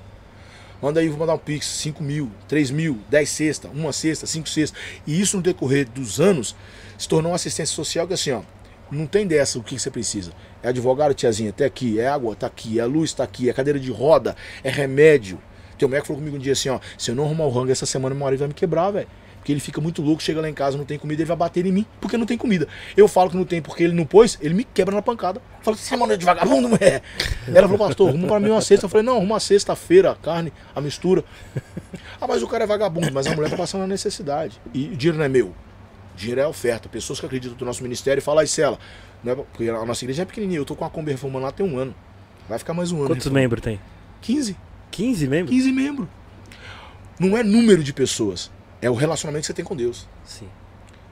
Manda aí, vou mandar um Pix, 5 mil, 3 mil, 10 cesta, uma cesta, 5 cestas. E isso no decorrer dos anos se tornou uma assistência social que assim, ó, não tem dessa o que você precisa. É advogado, tiazinha, até aqui, é água, tá aqui, é luz, tá aqui, é cadeira de roda, é remédio. Tem um médico falou comigo um dia assim, ó, se eu não arrumar o rango essa semana, meu marido vai me quebrar, velho. Porque ele fica muito louco, chega lá em casa, não tem comida, ele vai bater em mim, porque não tem comida. Eu falo que não tem porque ele não pôs, ele me quebra na pancada. Fala, é mano de vagabundo, mulher. Ela falou, pastor, arruma pra mim uma cesta. Eu falei, não, arruma uma sexta-feira, a carne, a mistura. Ah, mas o cara é vagabundo, mas a mulher tá passando a necessidade. E o dinheiro não é meu. O dinheiro é oferta. Pessoas que acreditam no nosso ministério falam, aí, Cela, não é, porque a nossa igreja é pequenininha, eu tô com a Kombi reformando lá tem um ano. Vai ficar mais um ano. Quantos reformando. membros tem? 15. 15 membros? 15 membros. Não é número de pessoas, é o relacionamento que você tem com Deus. Sim.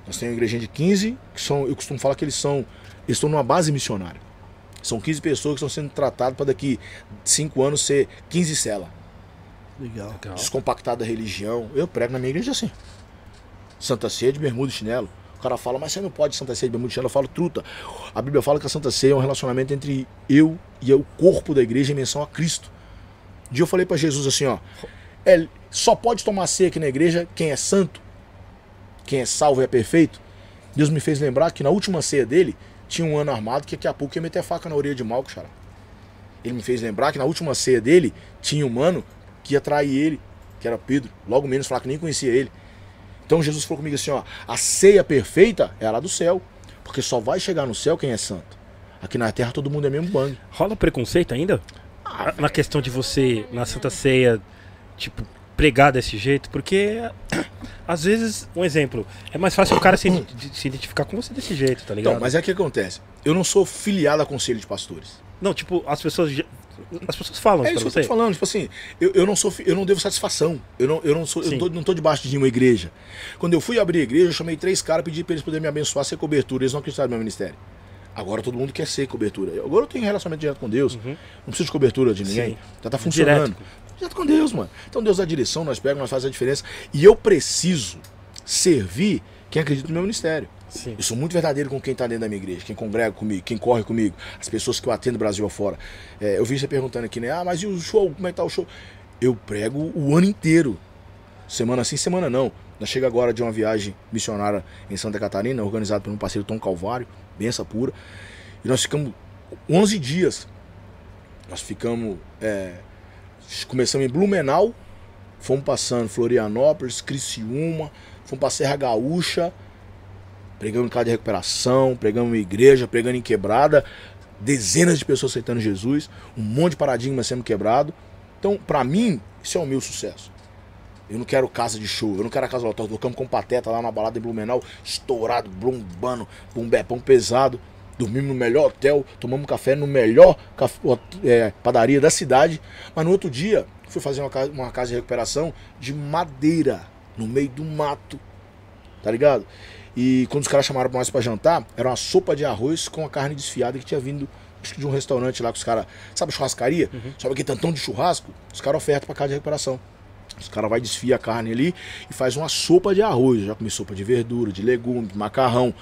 Nós temos uma igrejinha de 15, que são, eu costumo falar que eles são, eles estão numa base missionária. São 15 pessoas que estão sendo tratadas para daqui 5 anos ser 15 celas. Legal. Legal. Descompactada a religião. Eu prego na minha igreja assim. Santa Ceia de bermuda e chinelo. O cara fala, mas você não pode Santa Ceia de bermuda e chinelo. Eu falo, truta. A Bíblia fala que a Santa Ceia é um relacionamento entre eu e o corpo da igreja em menção a Cristo. Um dia eu falei para Jesus assim, ó. É, só pode tomar ceia aqui na igreja quem é santo, quem é salvo e é perfeito. Deus me fez lembrar que na última ceia dele tinha um ano armado que daqui a pouco ia meter a faca na orelha de Malco, xará. Ele me fez lembrar que na última ceia dele tinha um mano que ia trair ele, que era Pedro. Logo menos falar que nem conhecia ele. Então Jesus falou comigo assim, ó, a ceia perfeita é a lá do céu, porque só vai chegar no céu quem é santo. Aqui na terra todo mundo é mesmo bang. Rola preconceito ainda? a- na questão de você, na Santa Ceia, tipo, pregar desse jeito? Porque, às vezes, um exemplo, é mais fácil o cara se, se identificar com você desse jeito, tá ligado? Então, mas é que acontece. Eu não sou filiado a conselho de pastores. Não, tipo, as pessoas. As pessoas falam É isso que eu você. tô falando. Tipo assim, eu, eu não sou, eu não devo satisfação. Eu não, eu não sou, eu Sim. tô- não tô debaixo de uma igreja. Quando eu fui abrir a igreja, eu chamei três caras, pedi pra eles poderem me abençoar, ser cobertura. Eles não acreditaram no meu ministério. Agora todo mundo quer ser cobertura. Agora eu tenho relacionamento direto com Deus. Não preciso de cobertura de ninguém. Sim. Já tá funcionando. Direto. Direto com Deus, mano. Então Deus dá direção, nós pegamos, nós fazemos a diferença. E eu preciso servir quem acredita no meu ministério. Sim. Eu sou muito verdadeiro com quem está dentro da minha igreja, quem congrega comigo, quem corre comigo, as pessoas que eu atendo Brasil afora. É, eu vi você perguntando aqui, né? Ah, mas e o show? Como é que tá o show? Eu prego o ano inteiro. Semana sim, semana não. Nós chega agora de uma viagem missionária em Santa Catarina, organizada por um parceiro Tom Calvário, benção pura. E nós ficamos 11 dias. Nós ficamos. é, começamos em Blumenau, fomos passando Florianópolis, Criciúma, fomos para Serra Gaúcha, pregando em casa de recuperação, pregando em igreja, pregando em quebrada, dezenas de pessoas aceitando Jesus, um monte de paradigma sendo quebrado. Então, pra mim, isso é o meu sucesso. Eu não quero casa de show, eu não quero a casa lotada. Tocamos com pateta lá na balada em Blumenau, estourado, bombando, bumbepão pesado. Dormimos no melhor hotel, tomamos café no melhor caf- é, padaria da cidade. Mas no outro dia, fui fazer uma casa, uma casa de recuperação de madeira, no meio do mato. Tá ligado? E quando os caras chamaram nós pra jantar, era uma sopa de arroz com a carne desfiada que tinha vindo de um restaurante lá que os caras. Sabe churrascaria? Sabe aquele tantão de churrasco? Os caras ofertam pra casa de recuperação. Os caras vai desfiar a carne ali e faz uma sopa de arroz. Eu já comi sopa de verdura, de legume, de macarrão,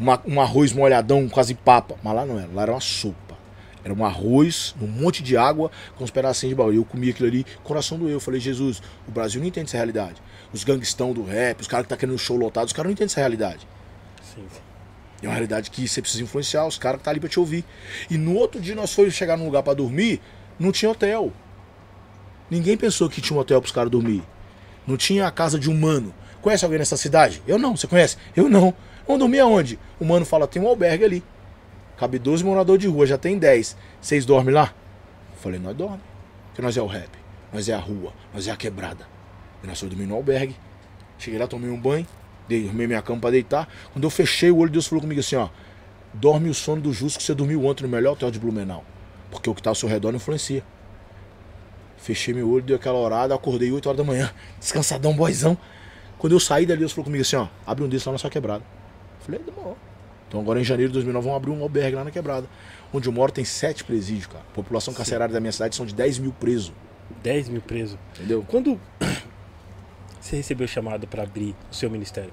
uma- um arroz molhadão, quase papa. Mas lá não era, lá era uma sopa. Era um arroz, um monte de água com uns pedacinhos de baú. Eu comi aquilo ali, coração doeu. Eu falei, Jesus, o Brasil não entende essa realidade. Os gangstão do rap, os caras que tá querendo show lotado, os caras não entendem essa realidade. Sim. É uma realidade que você precisa influenciar os caras que tá ali pra te ouvir. E no outro dia nós fomos chegar num lugar pra dormir, não tinha hotel. Ninguém pensou que tinha um hotel pros caras dormir. Não tinha a casa de um mano. Conhece alguém nessa cidade? Eu não. Você conhece? Eu não. Vamos dormir aonde? O mano fala, tem um albergue ali. Cabe 12 moradores de rua, já tem 10. Vocês dormem lá? Eu falei, nós dormimos. Porque nós é o rap, nós é a rua, nós é a quebrada. E nós dormir no albergue. Cheguei lá, tomei um banho, dei, arrumei minha cama pra deitar. Quando eu fechei o olho, Deus falou comigo assim, ó. Dorme o sono do justo que você dormiu ontem no melhor hotel de Blumenau. Porque o que tá ao seu redor não influencia. Fechei meu olho, dei aquela orada, acordei 8 horas da manhã, descansadão, boizão. Quando eu saí dali, Deus falou comigo assim, ó, abre um desses lá na sua quebrada. Falei, demorou. Então agora em janeiro de 2009 vamos abrir um albergue lá na quebrada. Onde eu moro tem sete presídios, cara. A população carcerária da minha cidade são de 10 mil presos, 10 mil presos. entendeu? Quando você recebeu o chamado pra abrir o seu ministério?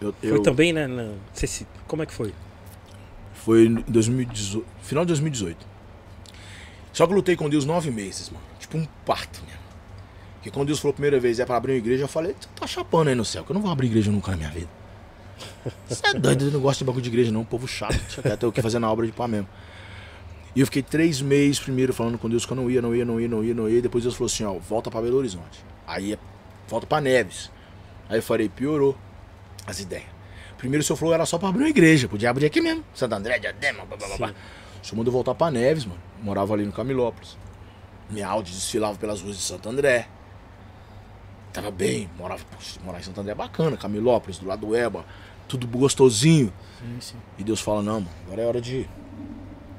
Eu, Foi eu- também, né? na- se- como é que foi? Foi em 2018, final de 2018. Só que eu lutei com Deus nove meses, mano. Tipo um parto, né? Porque quando Deus falou a primeira vez é pra abrir uma igreja, eu falei, tá chapando aí no céu, que eu não vou abrir igreja nunca na minha vida. Você é doido, eu não gosto de bagulho de igreja não, povo chato, quieto, eu que fazer na obra de pá mesmo. E eu fiquei três meses primeiro falando com Deus que eu não ia, não ia, não ia, não ia, não ia. Depois Deus falou assim, ó, volta pra Belo Horizonte. Aí volta pra Neves. Aí eu falei, piorou as ideias. Primeiro o senhor falou era só pra abrir uma igreja, podia abrir aqui mesmo. Santo André, Diadema, blá, blá, blá. O senhor mandou voltar pra Neves, mano. Morava ali no Camilópolis. Minha Audi desfilava pelas ruas de Santo André. Tava bem, morava, morar em Santo André é bacana, Camilópolis, do lado do Eba, tudo gostosinho. Sim, sim. E Deus fala, não, mano, agora é hora de,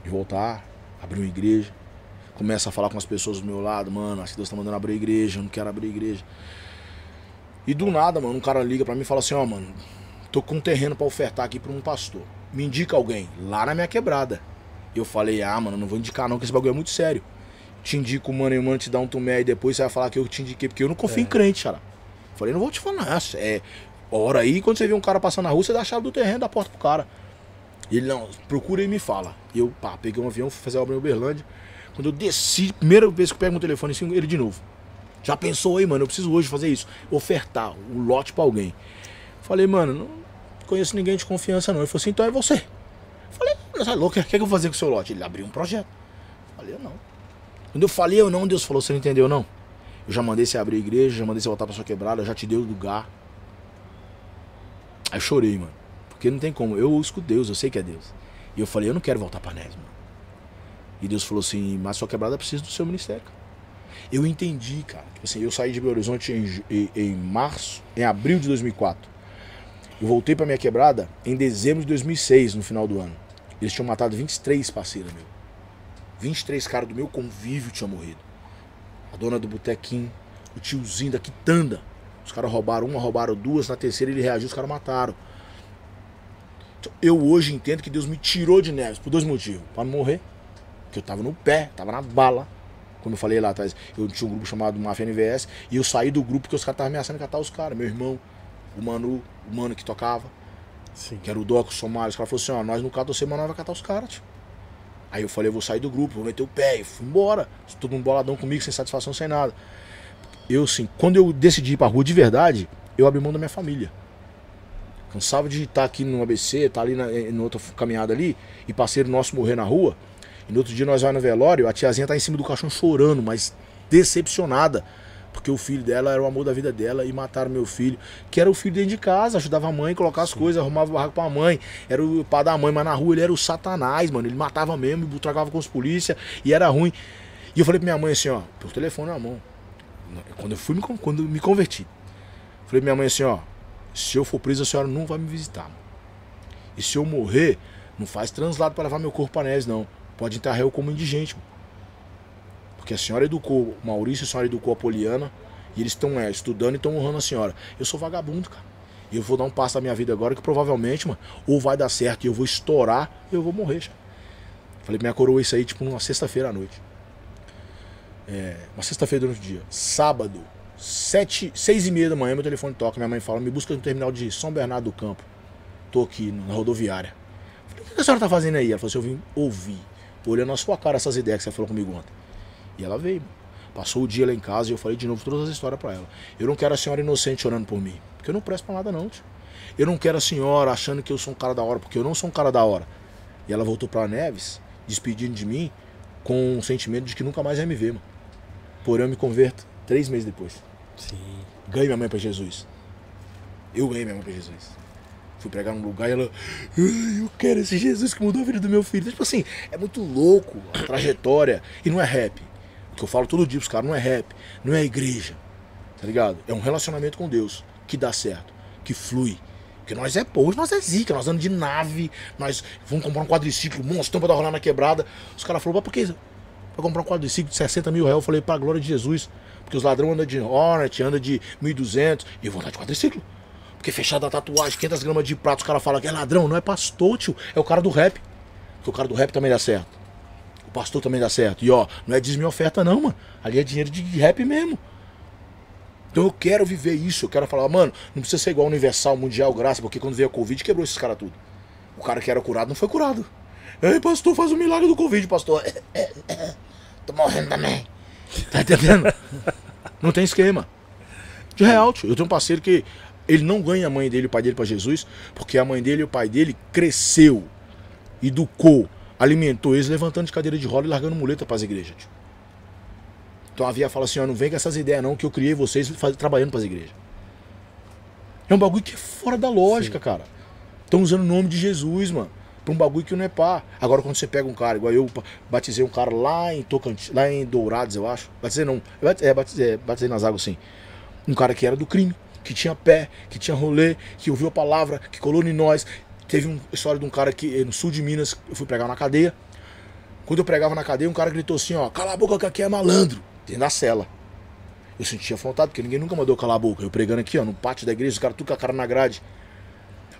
de voltar, abrir uma igreja. Começa a falar com as pessoas do meu lado, mano, acho que Deus tá mandando abrir igreja, eu não quero abrir igreja. E do nada, mano, um cara liga pra mim e fala assim, ó, mano, tô com um terreno pra ofertar aqui pra um pastor. Me indica alguém, lá na minha quebrada. Eu falei, ah, mano, não vou indicar não, que esse bagulho é muito sério. Te indico o mano e o mano te dá um tumé e depois você vai falar que eu te indiquei, porque eu não confio em crente, cara. Falei, não vou te falar, nada, é hora aí, quando você vê um cara passando na rua, você dá a chave do terreno, dá a porta pro cara. Ele, não, procura e me fala. E eu, pá, peguei um avião, fui fazer a obra em Uberlândia. Quando eu desci, primeira vez que eu pego o telefone, assim, ele de novo. Já pensou aí, mano, eu preciso hoje fazer isso. Ofertar o lote pra alguém. Falei, mano, não conheço ninguém de confiança não. Ele falou assim, então é você. Falei, você é louco, o que é que eu vou fazer com o seu lote? Ele abriu um projeto. Falei, eu não. Quando eu falei eu não, Deus falou, você não entendeu não? Eu já mandei você abrir a igreja, já mandei você voltar pra sua quebrada, já te dei o lugar. Aí eu chorei, mano. Porque não tem como. Eu escuto Deus, eu sei que é Deus. E eu falei, eu não quero voltar pra Nés, mano. E Deus falou assim, mas sua quebrada precisa do seu ministério. cara." Eu entendi, cara. Tipo assim, eu saí de Belo Horizonte em, em- em março, em abril de 2004. Eu voltei pra minha quebrada em dezembro de 2006, no final do ano. Eles tinham matado 23 parceiros meu. 23 caras do meu convívio tinham morrido. A dona do botequim, o tiozinho da quitanda. Os caras roubaram uma, roubaram duas, na terceira ele reagiu, os caras mataram. Então, Eu hoje entendo que Deus me tirou de Neves por dois motivos. Pra não morrer, que eu tava no pé, tava na bala. Como eu falei lá atrás, eu tinha um grupo chamado Mafia NVS e eu saí do grupo porque os caras estavam ameaçando catar os caras. Meu irmão, o Manu, o Mano que tocava, Sim. que era o Doc, o Somário. Os caras falaram assim: ó, nós não catamos você, mas nós vai catar os caras, tio. Aí eu falei: eu vou sair do grupo, vou meter o pé. E fui embora. Todo mundo boladão comigo, sem satisfação, sem nada. Eu, assim, quando eu decidi ir pra rua de verdade, eu abri mão da minha família. Cansava de estar aqui no ABC, estar ali na, em outra caminhada ali, e parceiro nosso morrer na rua. E no outro dia nós vamos no velório, a tiazinha tá em cima do caixão chorando, mas decepcionada. Porque o filho dela era o amor da vida dela e mataram meu filho, que era o filho dentro de casa, ajudava a mãe a colocar as coisas, arrumava o barraco pra mãe, era o pai da mãe, mas na rua ele era o satanás, mano. Ele matava mesmo, trocava com os polícia e era ruim. E eu falei pra minha mãe assim, ó, por telefone na mão. Quando eu fui quando eu me converti. Falei pra minha mãe assim, ó, se eu for preso, a senhora não vai me visitar. mano. E se eu morrer, não faz translado para levar meu corpo pra Nézio, não. Pode enterrar eu como indigente. mano. Porque a senhora educou o Maurício, a senhora educou a Poliana, e eles estão é, estudando e estão honrando a senhora. Eu sou vagabundo, cara. Eu vou dar um passo da minha vida agora que provavelmente, mano, ou vai dar certo e eu vou estourar, ou eu vou morrer, já. Falei minha coroa isso aí, tipo, numa sexta-feira à noite. É, uma sexta-feira durante o dia. Sábado, sete, seis e meia da manhã, meu telefone toca. Minha mãe fala: me busca no terminal de São Bernardo do Campo. Tô aqui na rodoviária. Falei, o que a senhora tá fazendo aí? Ela falou assim: eu vim ouvir, olhando na sua cara essas ideias que você falou comigo ontem. E ela veio. Passou o dia lá em casa e eu falei de novo todas as histórias pra ela. Eu não quero a senhora inocente orando por mim. Porque eu não presto pra nada, não, tio. Eu não quero a senhora achando que eu sou um cara da hora, porque eu não sou um cara da hora. E ela voltou pra Neves, despedindo de mim, com o sentimento de que nunca mais vai me ver, mano. Porém, eu me converto três meses depois. Sim. Ganhei minha mãe pra Jesus. Eu ganhei minha mãe pra Jesus. Fui pregar num lugar e ela. "Ai, eu quero esse Jesus que mudou a vida do meu filho. Tipo assim, é muito louco a trajetória. E não é rap. Que eu falo todo dia pros caras, não é rap, não é igreja. Tá ligado? É um relacionamento com Deus que dá certo, que flui. Porque nós é povo, nós é zica, nós andamos de nave, nós vamos comprar um quadriciclo, monstrão pra dar rolar na quebrada. Os caras falaram, por que? Pra comprar um quadriciclo de 60 mil reais, eu falei, pra glória de Jesus. Porque os ladrões andam de Hornet, andam de 1.200, e eu vou andar de quadriciclo. Porque fechada a tatuagem, 500 gramas de prato, os caras falam que é ladrão, não é pastor, tio, é o cara do rap. Porque o cara do rap também dá certo. Pastor também dá certo. E ó, não é desminha oferta não, mano. Ali é dinheiro de rap mesmo. Então eu quero viver isso, eu quero falar, mano, não precisa ser igual Universal, Mundial, Graça, porque quando veio a Covid quebrou esses caras tudo. O cara que era curado não foi curado. Ei, pastor, faz o milagre do Covid, pastor. Tô morrendo também. Tá entendendo? Não tem esquema. De real, tio. Eu tenho um parceiro que ele não ganha a mãe dele e o pai dele pra Jesus, porque a mãe dele e o pai dele cresceu, educou, alimentou eles, levantando de cadeira de roda e largando muleta pras igrejas, tio. Então a Via fala assim, ó, não vem com essas ideias não, que eu criei vocês faz- trabalhando pras igrejas. É um bagulho que é fora da lógica, cara. Estão usando o nome de Jesus, mano. Pra um bagulho que não é pá. Agora quando você pega um cara, igual eu ba- batizei um cara lá em Tocantins, lá em Dourados, eu acho. Batizei não. É, batizei, é, batizei nas águas sim. Um cara que era do crime, que tinha pé, que tinha rolê, que ouviu a palavra, que colou em nós. Teve uma história de um cara que no sul de Minas, eu fui pregar na cadeia. Quando eu pregava na cadeia, um cara gritou assim, ó, cala a boca que aqui é malandro, dentro da cela. Eu sentia vontade, porque ninguém nunca mandou calar a boca. Eu pregando aqui, ó, no pátio da igreja, os caras tudo com a cara na grade.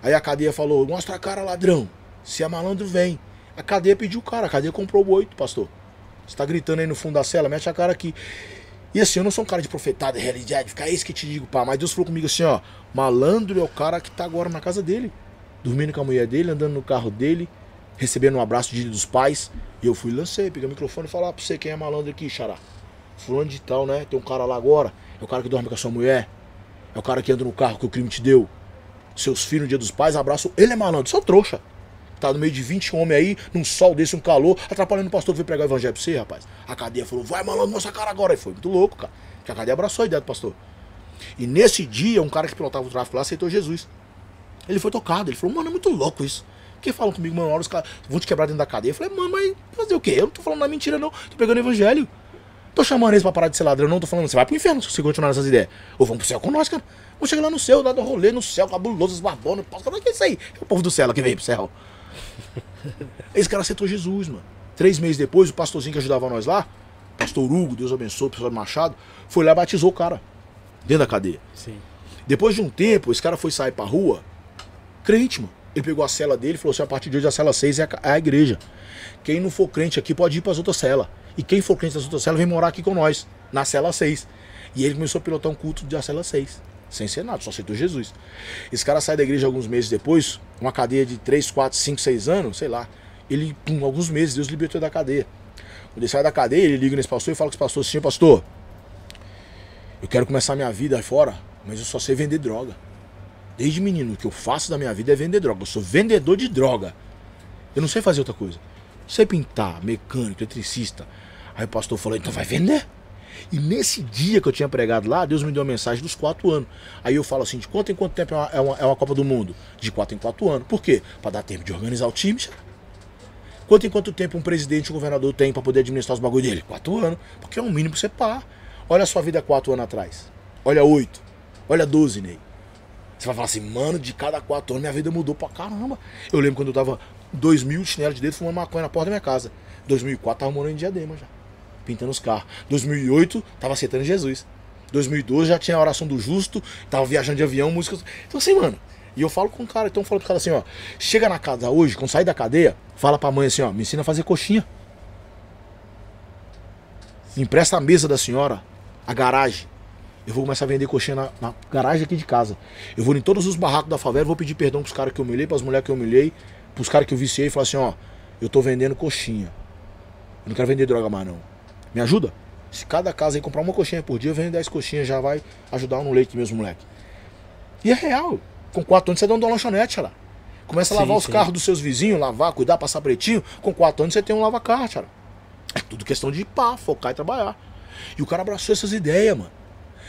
Aí a cadeia falou, mostra a cara, ladrão. Se é malandro, vem. A cadeia pediu o cara, a cadeia comprou o oito, pastor. Você tá gritando aí no fundo da cela, mete a cara aqui. E assim, eu não sou um cara de profetada, de realidade, fica é isso que te digo, pá. Mas Deus falou comigo assim, ó, malandro é o cara que tá agora na casa dele. Dormindo com a mulher dele, andando no carro dele, recebendo um abraço de dos pais. E eu fui lancei, peguei o microfone e falar pra você quem é malandro aqui, xará. Fulano de tal, né? Tem um cara lá agora. É o cara que dorme com a sua mulher. É o cara que anda no carro que o crime te deu. Seus filhos no dia dos pais, abraço. Ele é malandro, seu trouxa. Tá no meio de 20 homens aí, num sol desse, um calor, atrapalhando o pastor que veio pregar o evangelho pra você, rapaz. A cadeia falou, vai malandro, mostra a cara agora. E foi muito louco, cara. Que a cadeia abraçou a ideia do pastor. E nesse dia, um cara que pilotava o tráfico lá aceitou Jesus. Ele foi tocado, ele falou, mano, é muito louco isso. que falam comigo, mano, hora os caras vão te quebrar dentro da cadeia? Eu falei, mano, mas fazer o quê? Eu não tô falando na mentira, não. Tô pegando o evangelho. Tô chamando eles pra parar de ser ladrão, não. Tô falando, você vai pro inferno se você continuar nessas ideias. Ou vamos pro céu com nós, cara. Vamos chegar lá no céu, lá do rolê, no céu, cabuloso, os barbonas. O que é isso aí? É o povo do céu lá que veio pro céu. Esse cara aceitou Jesus, mano. Três meses depois, o pastorzinho que ajudava nós lá, pastor Hugo, Deus abençoe, o Machado, foi lá e batizou o cara. Dentro da cadeia. Sim. Depois de um tempo, esse cara foi sair pra rua, crente, mano. Ele pegou a cela dele e falou assim: a partir de hoje a cela 6 é a, é a igreja. Quem não for crente aqui pode ir para as outras celas. E quem for crente das outras celas vem morar aqui com nós, na cela 6. E ele começou a pilotar um culto da cela 6. Sem ser nada, só aceitou Jesus. Esse cara sai da igreja alguns meses depois, uma cadeia de 3, 4, 5, 6 anos, sei lá. Ele, pum, alguns meses, Deus libertou da cadeia. Quando ele sai da cadeia, ele liga nesse pastor e fala com esse pastor assim: Pastor, eu quero começar minha vida aí fora, mas eu só sei vender droga. Desde menino, o que eu faço da minha vida é vender droga. Eu sou vendedor de droga. Eu não sei fazer outra coisa. Sei pintar, mecânico, eletricista. Aí o pastor falou: Então vai vender. E nesse dia que eu tinha pregado lá, Deus me deu uma mensagem dos quatro anos. Aí eu falo assim: de quanto em quanto tempo é uma, é uma, é uma Copa do Mundo? De quatro em quatro anos. Por quê? Para dar tempo de organizar o time. já. Quanto em quanto tempo um presidente, um governador tem para poder administrar os bagulho dele? Quatro anos. Porque é o mínimo pra você pá. Olha a sua vida quatro anos atrás. Olha oito. Olha doze, Ney. Você vai falar assim, mano, de cada quatro anos minha vida mudou pra caramba. Eu lembro quando eu tava dois mil chinelo de dedo fumando maconha na porta da minha casa. 2004 tava morando em Diadema já, pintando os carros. 2008 tava aceitando Jesus. 2012 já tinha a oração do justo, tava viajando de avião, músicas. Então assim, mano. E eu falo com o cara, então eu falo pro cara assim, ó, chega na casa hoje, quando sair da cadeia, fala pra mãe assim, ó, me ensina a fazer coxinha. Me empresta a mesa da senhora, a garagem. Eu vou começar a vender coxinha na, na garagem aqui de casa. Eu vou em todos os barracos da favela, vou pedir perdão pros caras que eu humilhei, pras mulheres que eu humilhei, pros caras que eu viciei e falar assim, ó, eu tô vendendo coxinha. Eu não quero vender droga mais não. Me ajuda? Se cada casa aí comprar uma coxinha por dia, eu vendo 10 coxinhas, já vai ajudar no leite mesmo, moleque. E é real. Com 4 anos você é dono de uma lanchonete, lá. Começa a Sim, lavar os sim. carros dos seus vizinhos, lavar, cuidar, passar pretinho. Com 4 anos você tem um lava-carro, cara. É tudo questão de ir pá, focar e trabalhar. E o cara abraçou essas ideias, mano.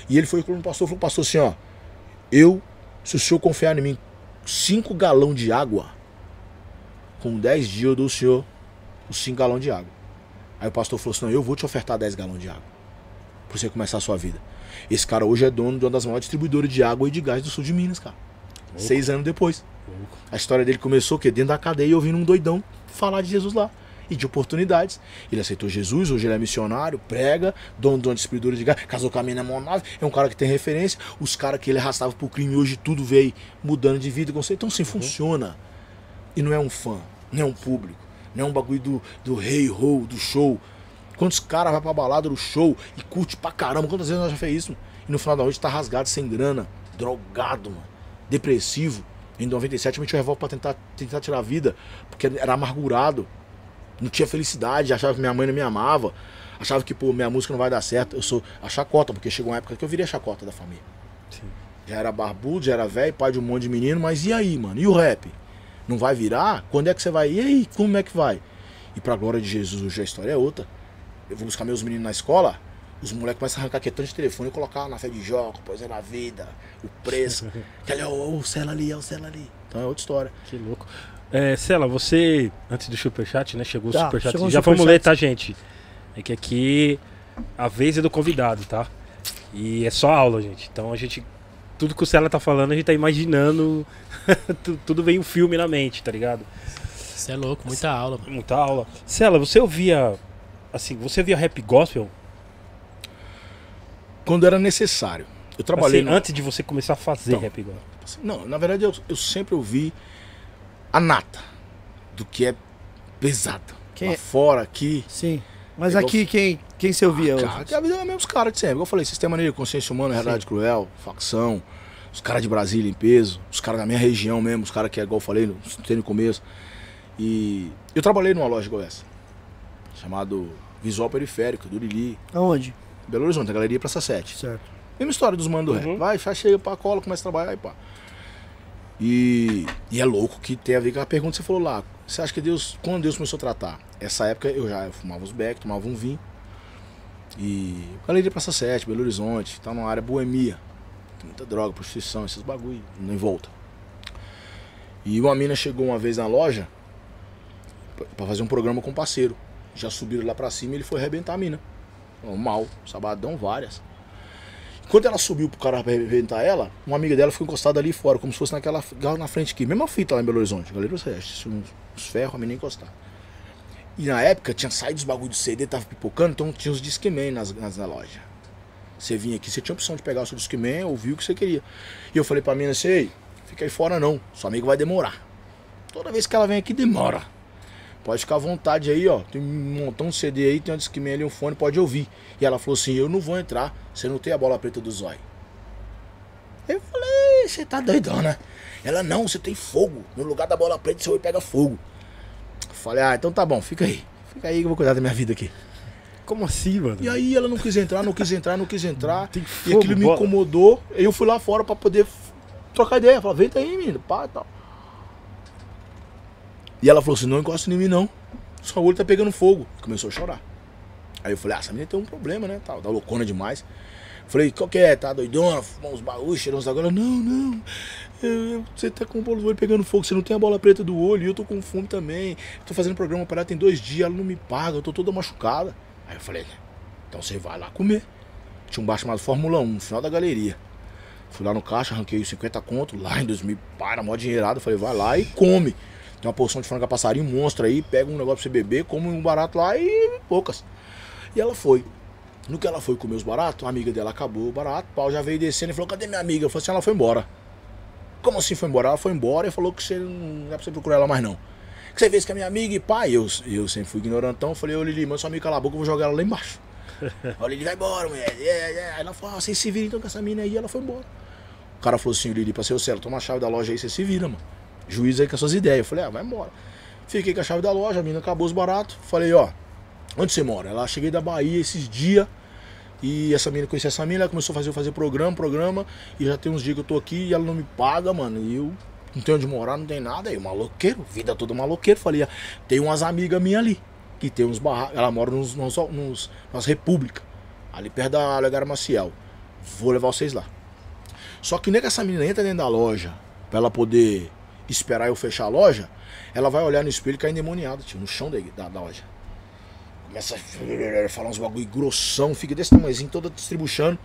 E ele foi com o pastor, falou, pastor, assim, ó. Eu, se o senhor confiar em mim, 5 galão de água, com 10 dias eu dou ao senhor os 5 galões de água. Aí o pastor falou assim, não, eu vou te ofertar 10 galões de água. Pra você começar a sua vida. Esse cara hoje é dono de uma das maiores distribuidoras de água e de gás do sul de Minas, cara. Seis anos depois. Louco. A história dele começou o quê? Dentro da cadeia ouvindo um doidão falar de Jesus lá. E de oportunidades. Ele aceitou Jesus, hoje ele é missionário, prega, dono de uma distribuidora de gás, casou com a mina Monave, é um cara que tem referência. Os caras que ele arrastava pro crime, hoje tudo veio mudando de vida. conceito. Então, assim, funciona. E não é um fã, não é um público, não é um bagulho do, do rei, roll, do show. Quantos caras vai pra balada do show e curte pra caramba? Quantas vezes nós já fez isso? E no final da noite tá rasgado, sem grana, drogado, mano, depressivo. Em 97 eu meti o revólver pra tentar, tentar tirar a vida, porque era amargurado. Não tinha felicidade, achava que minha mãe não me amava. Achava que, pô, minha música não vai dar certo. Eu sou a chacota, porque chegou uma época que eu virei a chacota da família. Sim. Já era barbudo, já era velho, pai de um monte de menino, mas e aí, mano? E o rap? Não vai virar? Quando é que você vai? E aí, como é que vai? E pra glória de Jesus, hoje a história é outra. Eu vou buscar meus meninos na escola, os moleques começam a arrancar quetão de telefone e colocar na fé de jogo, pois é na vida, o preço. que ali, ó, ó, o Cela ali, ó, o Cela ali. Então é outra história. Que louco. É, Cela, você, antes do superchat, né? Chegou o Tá, superchat. chegou o Já vamos ler, tá, gente? É que aqui a vez é do convidado, tá? E é só aula, gente. Então a gente. Tudo que o Cela tá falando, a gente tá imaginando. Tu- tudo vem um filme na mente, tá ligado? Você é louco, muita aula, mano. Muita aula. Cela, você ouvia. Assim, você via rap gospel? Quando era necessário. Eu trabalhei Assim, no- antes de você começar a fazer Então. rap gospel. Não, na verdade eu, eu sempre ouvi a nata do que é pesado. Quem Lá é? fora, aqui. Sim. Mas aqui quem, quem você ouvia hoje? Cara, que a vida é mesmo os caras de sempre. Igual Eu falei, Sistema Negro, Consciência Humana, Realidade Cruel, Facção, os caras de Brasília em peso, os caras da minha região mesmo, os caras que é igual eu falei, no, tem no começo. E eu trabalhei numa loja igual essa, chamado Visual Periférico, do Lili, Aonde? Belo Horizonte, a Galeria Praça 7. Certo. Mesma história dos manos do Uhum. rap. Vai, já chega, pá, cola, começa a trabalhar e pá. E, e é louco que tem a ver com a pergunta que você falou lá. Você acha que Deus, quando Deus começou a tratar? Essa época eu já fumava os beck, tomava um vinho. E Galeria Praça 7, Belo Horizonte, tá numa área boemia. Tem muita droga, prostituição, esses bagulho, nem volta. E uma mina chegou uma vez na loja pra fazer um programa com um parceiro. Já subiram lá pra cima e ele foi arrebentar a mina. Normal, sabadão, várias. Quando ela subiu pro cara arrebentar ela, uma amiga dela ficou encostada ali fora, como se fosse naquela na frente aqui. Mesma fita lá em Belo Horizonte. Galera, você acha, uns, uns ferros, a menina encostar. E na época tinha saído os bagulho de CD, tava pipocando, então tinha os Discman nas, nas, na loja. Você vinha aqui, você tinha a opção de pegar o seu Discman, ouvir o que você queria. E eu falei pra mina assim, ei, fica aí fora não, sua amiga vai demorar. Toda vez que ela vem aqui, demora. Pode ficar à vontade aí, ó. Tem um montão de CD aí, tem um Discman ali, um fone, pode ouvir. E ela falou assim, eu não vou entrar, você não tem a bola preta do zóio. Eu falei, você tá doidona. Ela, não, você tem fogo. No lugar da bola preta, você vai pega fogo. Falei, ah, então tá bom, fica aí. Fica aí que eu vou cuidar da minha vida aqui. Como assim, mano? E aí ela não quis entrar, não quis entrar, não quis entrar. Tem E fogo, aquilo me bola. incomodou. Aí eu fui lá fora pra poder trocar ideia. Falei, vem aí, menino, pá e tal. E ela falou assim, não encosta em mim não. Sua olho tá pegando fogo. Começou a chorar. Aí eu falei, ah, essa menina tem um problema, né? Tal, tá loucona demais. Falei, qual que é? Tá doidona? Fumou uns bagulhos, cheirou uns agora. Não, não. eu- você tá com o olho pegando fogo, você não tem a bola preta do olho, e eu tô com fome também. Tô fazendo programa para ela tem dois dias, ela não me paga, eu tô toda machucada. Aí eu falei, então você vai lá comer. Tinha um bar chamado Fórmula 1, no final da galeria. Fui lá no caixa, arranquei os 50 conto, lá em 2000, para, mó dinheirado. Falei, vai lá e come. Tem uma porção de frango passarinho monstro aí, pega um negócio pra você beber, come um barato lá e poucas. E ela foi. No que ela foi comer os baratos, a amiga dela acabou o barato, o pau já veio descendo e falou, cadê minha amiga? Eu falei assim, ela foi embora. Como assim foi embora? Ela foi embora e falou que você não é pra você procurar ela mais não. Que você fez com a minha amiga e pai, eu, eu sempre fui ignorantão, falei, ô Lili, manda sua amiga calar a boca, eu vou jogar ela lá embaixo. Ô Lili, vai embora, mulher. É, é. Aí ela falou, ah, vocês se viram então com essa mina aí, ela foi embora. O cara falou assim, Lili, pra ser o Celo, toma a chave da loja aí, você se vira, mano. Juiz aí com as suas ideias. Eu falei, ah, vai embora. Fiquei com a chave da loja, a mina acabou os baratos. Falei, ó, onde você mora? Ela cheguei da Bahia esses dias. E essa menina conhecia essa menina, ela começou a fazer, fazer programa, programa. E já tem uns dias que eu tô aqui e ela não me paga, mano. E eu não tenho onde morar, não tem nada. Aí, maloqueiro, vida toda maloqueiro. Falei, ah, tem umas amigas minhas ali, que tem uns barracos. Ela mora nos, nos, nos, nas repúblicas, ali perto da Alegara Maciel. Vou levar vocês lá. Só que nem que essa menina entra dentro da loja, pra ela poder esperar eu fechar a loja, ela vai olhar no espelho e cai endemoniada, tio, no chão da, da, da loja. Começa a falar uns bagulho grossão, fica desse tamanhozinho, toda distribuindo.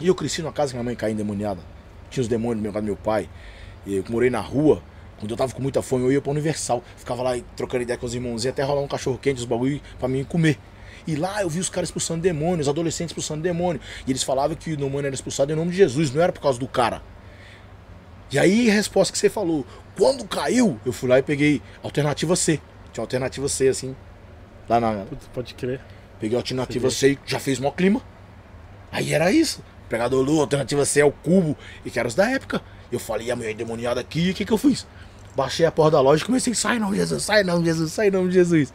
E eu cresci numa casa que minha mãe caía endemoniada. Tinha os demônios no meu meu pai. E eu morei na rua. Quando eu tava com muita fome, eu ia pra Universal. Ficava lá trocando ideia com os irmãozinhos até rolar um cachorro quente, os bagulho pra mim comer. E lá eu vi os caras expulsando demônios, os adolescentes expulsando demônio. E eles falavam que o demônio era expulsado em nome de Jesus, não era por causa do cara. E aí a resposta que você falou, quando caiu, eu fui lá e peguei alternativa C. Tinha alternativa C, assim. Lá na. Putz, pode crer. Peguei alternativa C já fez mó clima. Aí era isso. Pegador Lu, alternativa C é o cubo. E que era os da época. Eu falei, a mulher endemoniada aqui, o que que eu fiz? Baixei a porta da loja e comecei, sai não, Jesus, sai não, Jesus, sai não, Jesus.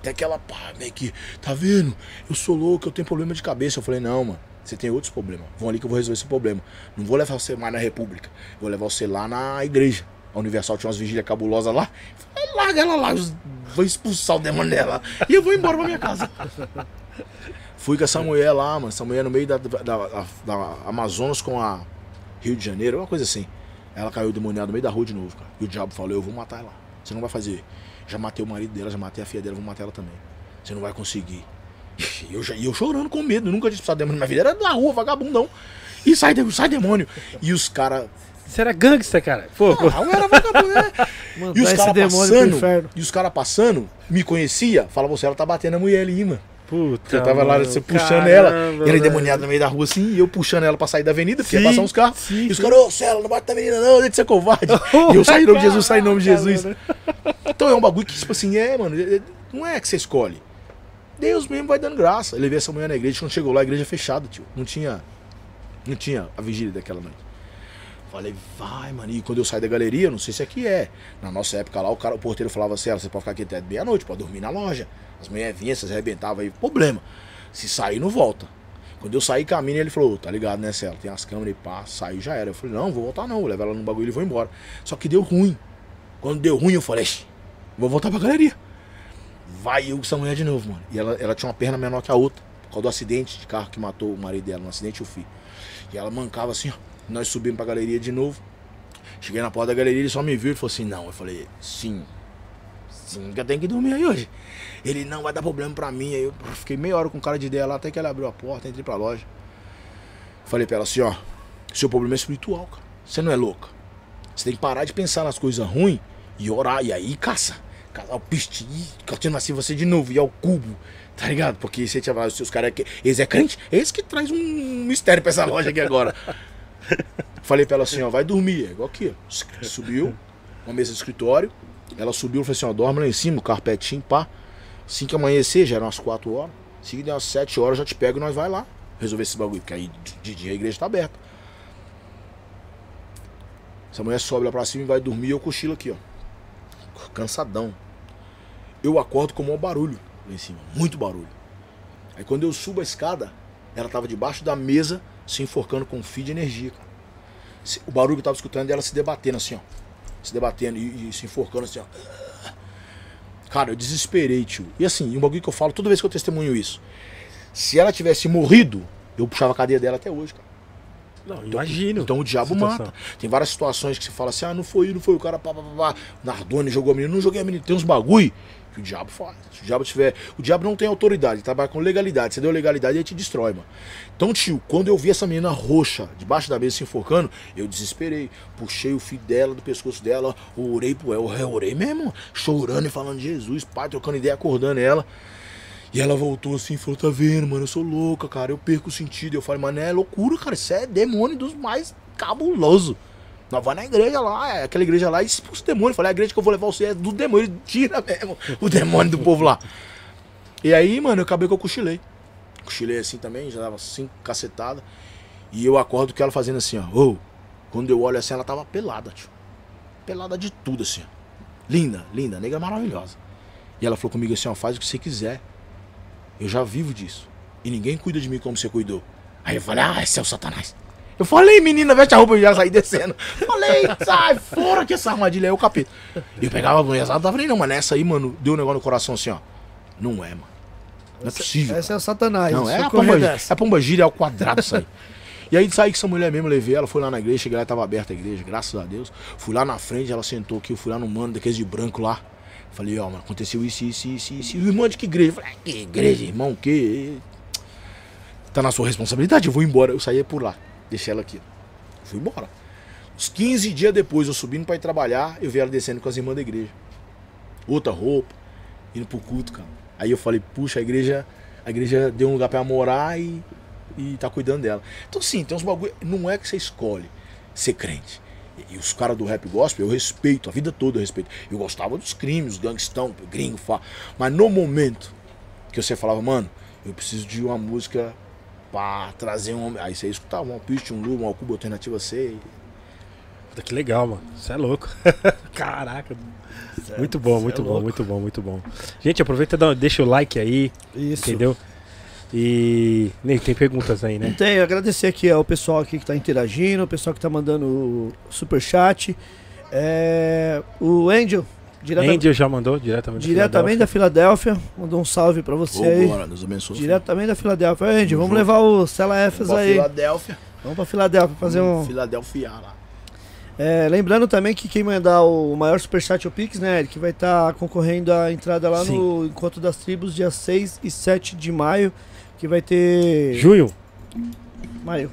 Até que ela, pá, meio que, tá vendo? Eu sou louco, eu tenho problema de cabeça. Eu falei, não, mano, você tem outros problemas. Vão ali que eu vou resolver esse problema. Não vou levar você mais na República. Vou levar você lá na igreja. A Universal tinha umas vigílias cabulosas lá. Falei, larga ela lá, vou expulsar o demônio dela. E eu vou embora pra minha casa. Fui com essa mulher lá, mano. Essa mulher no meio da, da, da, da Amazonas com a Rio de Janeiro, uma coisa assim. Ela caiu demoniada no meio da rua de novo, cara. E o diabo falou, eu vou matar ela. Você não vai fazer. Já matei o marido dela, já matei a filha dela, vou matar ela também. Você não vai conseguir. E eu, eu chorando com medo, nunca tinha expulsado demônio na minha vida. Era na rua, vagabundão. E sai, sai demônio. E os caras. Você era gangster, cara. Pô, pô. Ah, eu era vagabundo, é. Mandar E os caras passando, e os caras passando, me conhecia, falava você, ela tá batendo a mulher ali, mano. Puta. Eu tava lá, você puxando caramba, ela, e ela endemoniada no meio da rua assim, e eu puxando ela pra sair da avenida, porque ia Sim, passar uns carros. sim, e os caras, ô Cela, não bate na menina não, deixa de ser covarde. e eu saí em nome de Jesus, saí em nome de Jesus. Então é um bagulho que, tipo assim, é, mano, é- não é que você escolhe. Deus mesmo vai dando graça. Eu levei essa mulher na igreja, quando chegou lá, a igreja fechada, tio. Não tinha. Não tinha a vigília daquela noite. Falei, vai, mano. E quando eu saí da galeria, não sei se aqui é. Na nossa época lá, o cara, o porteiro falava assim, "Ah, você pode ficar aqui até meia-noite, pode dormir na loja. As mulheres vinham, vocês arrebentavam aí, problema. Se sair, não volta. Quando eu saí caminho, ele falou, tá ligado, né, Cela? Tem as câmeras e pá, saí já era. Eu falei, não, vou voltar não, vou levar ela no bagulho e vou embora. Só que deu ruim. Quando deu ruim, eu falei, "Ixi, vou voltar pra galeria. Vai eu com essa mulher de novo, mano. E ela, ela tinha uma perna menor que a outra. Por causa do acidente de carro que matou o marido dela. No acidente eu fui. E ela mancava assim, ó. Nós subimos pra galeria de novo. Cheguei na porta da galeria, ele só me viu e falou assim, não. Eu falei, sim. Sim, que eu tenho que dormir aí hoje. Ele não vai dar problema pra mim. Aí eu fiquei meia hora com cara de ideia lá, até que ele abriu a porta, entrei pra loja. Falei pra ela assim, ó, seu problema é espiritual, cara. Você não é louca. Você tem que parar de pensar nas coisas ruins e orar. E aí caça. Caçar o piste continua assim você de novo. E ao cubo. Tá ligado? Porque você tinha os seus caras aqui. Eles é crente? Esse que traz um mistério pra essa loja aqui agora. Falei pra ela assim, ó, vai dormir. É igual aqui, ó. Subiu, uma mesa de escritório. Ela subiu e falou assim, ó, dorme lá em cima, carpetinho, pá. Assim que amanhecer, já eram umas 4 horas. Se der umas 7 horas, eu já te pego e nós vai lá resolver esse bagulho. Porque aí de dia a igreja tá aberta. Essa mulher sobe lá pra cima e vai dormir eu cochilo aqui, ó. Cansadão. Eu acordo com o maior barulho lá em cima. Muito barulho. Aí quando eu subo a escada, ela tava debaixo da mesa se enforcando com um fio de energia, cara. Se- O barulho que eu tava escutando dela se debatendo assim, ó. Se debatendo e, e se enforcando assim, ó. Cara, eu desesperei, tio. E assim, um bagulho que eu falo toda vez que eu testemunho isso. Se ela tivesse morrido, eu puxava a cadeia dela até hoje, cara. Não, imagino. Então o diabo mata. Tem várias situações que você fala assim, ah, não foi, não foi, o cara, pá, pá, pá, pá. Nardone jogou a menina, não joguei a menina. Tem uns bagulho que o diabo faz. Se o diabo tiver. O diabo não tem autoridade, trabalha com legalidade. Você deu legalidade, ele te destrói, mano. Então, tio, quando eu vi essa menina roxa, debaixo da mesa se enforcando, eu desesperei. Puxei o fio dela, do pescoço dela, orei pro ela. Orei mesmo, chorando e falando de Jesus, pai, trocando ideia, acordando ela. E ela voltou assim e falou: Tá vendo, mano? Eu sou louca, cara. Eu perco o sentido. Eu falei: Mano, é loucura, cara. Isso é demônio dos mais cabuloso. Nós vamos na igreja lá, é aquela igreja lá e expulsa o demônio. Falei: A igreja que eu vou levar você é do demônio. Ele Tira mesmo o demônio do povo lá. E aí, mano, eu acabei que eu cochilei. Cochilei assim também, já dava cinco cacetadas. E eu acordo com ela fazendo assim, ó. Ô, quando eu olho assim, ela tava pelada, tio. Pelada de tudo, assim. Linda, linda, negra maravilhosa. E ela falou comigo assim, ó, faz o que você quiser. Eu já vivo disso. E ninguém cuida de mim como você cuidou. Aí eu falei, ah, esse é o Satanás. Eu falei, menina, veste a roupa e já saí descendo. Falei, sai fora que essa armadilha é o capeta. E eu pegava a mulher, ela tava nem não, mas nessa aí, mano, deu um negócio no coração assim, ó. Não é, mano. Não é possível. Essa é o Satanás. Não, se é eu a pomba, é a pomba gira ao quadrado isso aí. E aí saí com essa mulher mesmo, levei ela, fui lá na igreja, cheguei lá, tava aberta a igreja, graças a Deus. Fui lá na frente, ela sentou aqui, eu fui lá no mano daqueles de branco lá. Falei, ó, mano, aconteceu isso, isso, isso, isso. E o irmão de que igreja? Eu falei, "Ah, que igreja, irmão, o quê? Tá na sua responsabilidade, eu vou embora. Eu saí por lá, deixei ela aqui. Fui embora. Uns 15 dias depois, eu subindo pra ir trabalhar, eu vi ela descendo com as irmãs da igreja. Outra roupa, indo pro culto, cara. Aí eu falei, puxa, a igreja, a igreja deu um lugar pra ela morar e, e tá cuidando dela. Então sim, tem uns bagulho. Não é que você escolhe ser crente. E, os caras do rap gospel eu respeito, a vida toda eu respeito. Eu gostava dos crimes, gangstão, gringo, fa. Mas no momento que você falava, mano, eu preciso de uma música pra trazer um. Aí você escutava um pitch, um lu, uma cuba alternativa C. Puta, que legal, mano. Você é louco. Caraca. Muito bom, cê muito é bom, louco. muito bom, muito bom. Gente, aproveita e dá- deixa o like aí, Isso. entendeu? E. Ney, tem perguntas aí, né? Tenho, agradecer aqui ao pessoal aqui que tá interagindo, o pessoal que tá mandando o superchat. É, o Angel, direta- Andy já mandou diretamente. da diretamente da Filadélfia, mandou um salve pra você aí. Vambora, Deus abençoe. Diretamente da Filadélfia. Angel, vamos junto. levar o Cela Fs Pra aí. Filadélfia. Vamos pra Filadélfia fazer um. Filadélfia lá. É, lembrando também que quem mandar o maior superchat é o Pix, né, Eric? Vai estar concorrendo à entrada lá no Encontro das Tribos, dia 6 e 7 de maio. Que vai ter. Junho? Maio.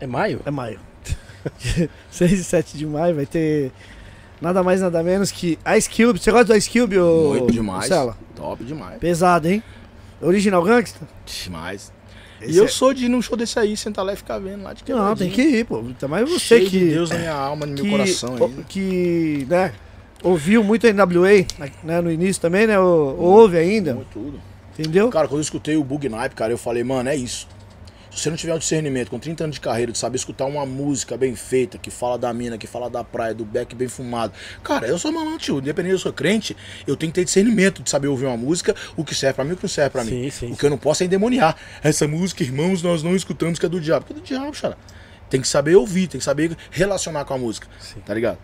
É maio? É maio. 6 e 7 de maio vai ter nada mais nada menos que Ice Cube. Você gosta do Ice Cube, ô Muito demais. Marcela? Top demais. Pesado, hein? Original Gangsta? Demais. Esse E eu é- sou de ir num show desse aí, sentar lá e ficar vendo lá de Não, tem quebradinho. que ir, pô. Ainda mais você Cheio que. de Deus na minha alma, no que, meu coração o- aí. que, né, ouviu muito a NWA né, no início também, né? ou- Ouve ainda, Muito tudo. entendeu? Cara, quando eu escutei o Bug Nipe, cara, eu falei, mano, é isso. Se você não tiver um discernimento com 30 anos de carreira, de saber escutar uma música bem feita, que fala da mina, que fala da praia, do beck bem fumado. Cara, eu sou malandro, tio. Independente de eu sou crente, eu tenho que ter discernimento de saber ouvir uma música, o que serve pra mim e o que não serve pra Sim, mim. sim, o que eu não posso é endemoniar. Essa música, irmãos, nós não escutamos que é do diabo. Que é do diabo, cara. Tem que saber ouvir, tem que saber relacionar com a música. Sim. Tá ligado?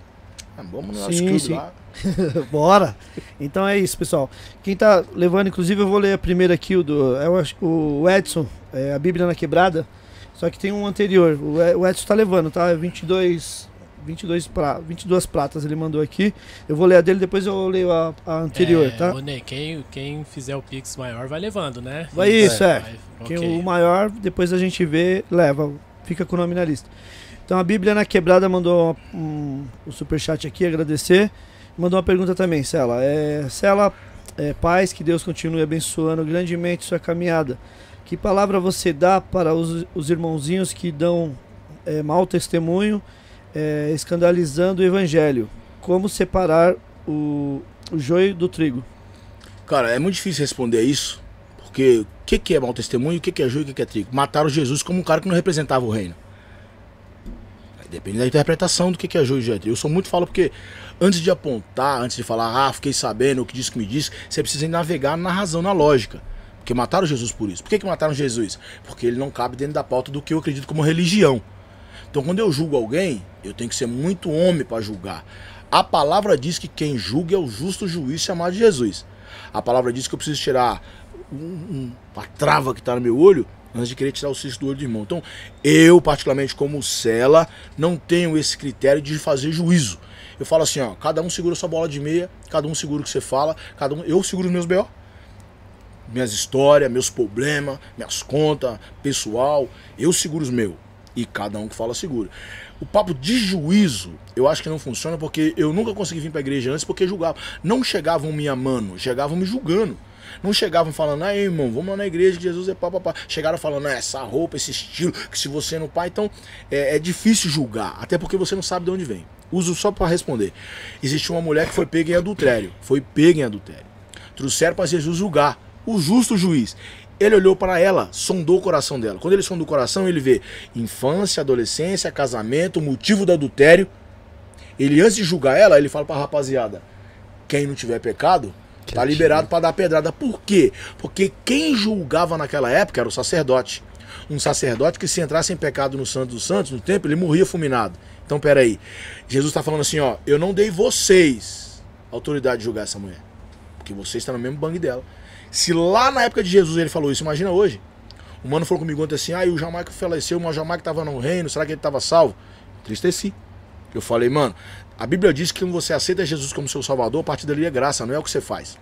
Ah, vamos no Sim, sim. lá. Bora! Então é isso, pessoal. Quem tá levando, inclusive, eu vou ler a primeira aqui, o, do, é o, o Edson, é, a Bíblia na Quebrada. Só que tem um anterior. O o Edson tá levando, tá? É 22, 22, pra, 22 pratas ele mandou aqui. Eu vou ler a dele, depois eu leio a, a anterior, é, tá? Ô, Ney, quem, quem fizer o Pix maior vai levando, né? Vai isso, é. Vai, Quem ok. o maior, depois a gente vê, leva, fica com o nome na lista. Então a Bíblia na Quebrada mandou um, o superchat aqui, agradecer. Mandou uma pergunta também, Cela. É, Cela, é, paz, que Deus continue abençoando grandemente sua caminhada. Que palavra você dá para os, os irmãozinhos que dão é, mau testemunho, é, escandalizando o evangelho? Como separar o, o joio do trigo? Cara, é muito difícil responder isso, porque o que, que é mau testemunho, o que, que é joio e o que, que é trigo? Mataram Jesus como um cara que não representava o reino. Depende da interpretação do que, é joio e trigo. Eu sou muito falo porque antes de apontar, antes de falar, ah, fiquei sabendo o que disse que me disse, você precisa navegar na razão, na lógica. Porque mataram Jesus por isso. Por que, que mataram Jesus? Porque ele não cabe dentro da pauta do que eu acredito como religião. Então, quando eu julgo alguém, eu tenho que ser muito homem para julgar. A palavra diz que quem julga é o justo juiz chamado Jesus. A palavra diz que eu preciso tirar um, um, uma trava que está no meu olho antes de querer tirar o cisto do olho do irmão. Então, eu, particularmente como cela, não tenho esse critério de fazer juízo. Eu falo assim, ó, cada um segura sua bola de meia, cada um segura o que você fala, cada um, eu seguro os meus B.O. Minhas histórias, meus problemas, minhas contas, pessoal, eu seguro os meus. E cada um que fala segura. O papo de juízo, eu acho que não funciona porque eu nunca consegui vir pra igreja antes porque julgavam. Não chegavam me amando, chegavam me julgando. Não chegavam falando, aí irmão, vamos lá na igreja que Jesus é pá. Chegaram falando, ah, essa roupa, esse estilo, que se você não pai, então é, é difícil julgar, até porque você não sabe de onde vem. Uso só para responder. Existe uma mulher que foi pega em adultério, foi pega em adultério. Trouxeram para Jesus julgar, o justo juiz. Ele olhou para ela, sondou o coração dela. Quando ele sonda o coração, ele vê infância, adolescência, casamento, motivo do adultério. Ele, antes de julgar ela, ele fala para a rapaziada: quem não tiver pecado, tá liberado para dar pedrada. Por quê? Porque quem julgava naquela época era o sacerdote. Um sacerdote que se entrasse em pecado no Santo dos Santos, no templo, ele morria fulminado. Então, peraí. Jesus está falando assim: ó, eu não dei vocês autoridade de julgar essa mulher. Porque vocês estão no mesmo banco dela. Se lá na época de Jesus ele falou isso, imagina hoje. O mano falou comigo ontem assim: ah, e o Jamaica faleceu, mas o Jamaica estava no reino, será que ele estava salvo? Tristeci. Eu falei, mano, a Bíblia diz que quando você aceita Jesus como seu salvador, a partir dali é graça, não é o que você faz.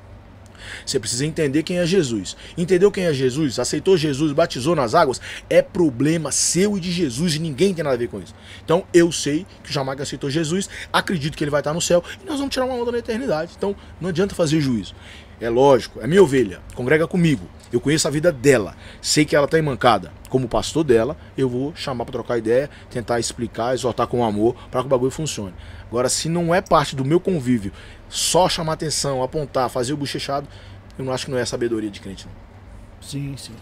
Você precisa entender quem é Jesus. Entendeu quem é Jesus? Aceitou Jesus, batizou nas águas? É problema seu e de Jesus e ninguém tem nada a ver com isso. Então eu sei que o Jamaica aceitou Jesus, acredito que ele vai estar no céu e nós vamos tirar uma onda na eternidade. Então não adianta fazer juízo. É lógico, é minha ovelha, congrega comigo. Eu conheço a vida dela, sei que ela está mancada. Como pastor dela, eu vou chamar para trocar ideia, tentar explicar, exortar com amor para que o bagulho funcione. Agora, se não é parte do meu convívio, só chamar atenção, apontar, fazer o bochechado, eu não acho que não é sabedoria de crente. Não. Sim, sim.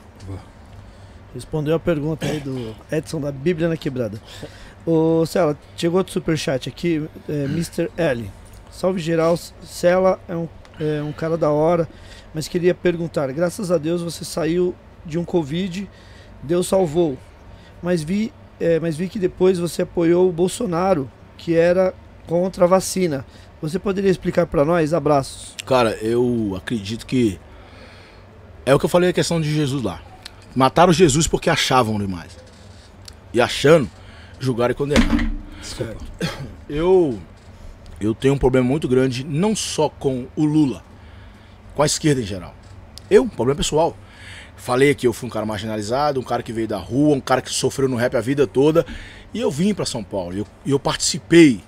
Respondeu a pergunta aí do Edson da Bíblia na Quebrada. Ô, Cela, chegou outro superchat aqui, é, Mr. L. Salve geral, Cela é um, é um cara da hora, mas queria perguntar, graças a Deus você saiu de um Covid, Deus salvou, mas vi, é, mas vi que depois você apoiou o Bolsonaro, que era contra a vacina. Você poderia explicar para nós? Abraços. Cara, eu acredito que é o que eu falei a questão de Jesus lá. Mataram Jesus porque achavam demais. E achando, julgaram e condenaram. Certo. Eu eu tenho um problema muito grande não só com o Lula, com a esquerda em geral. Eu, um problema pessoal. Falei que eu fui um cara marginalizado, um cara que veio da rua, um cara que sofreu no rap a vida toda, e eu vim para São Paulo. E eu, eu participei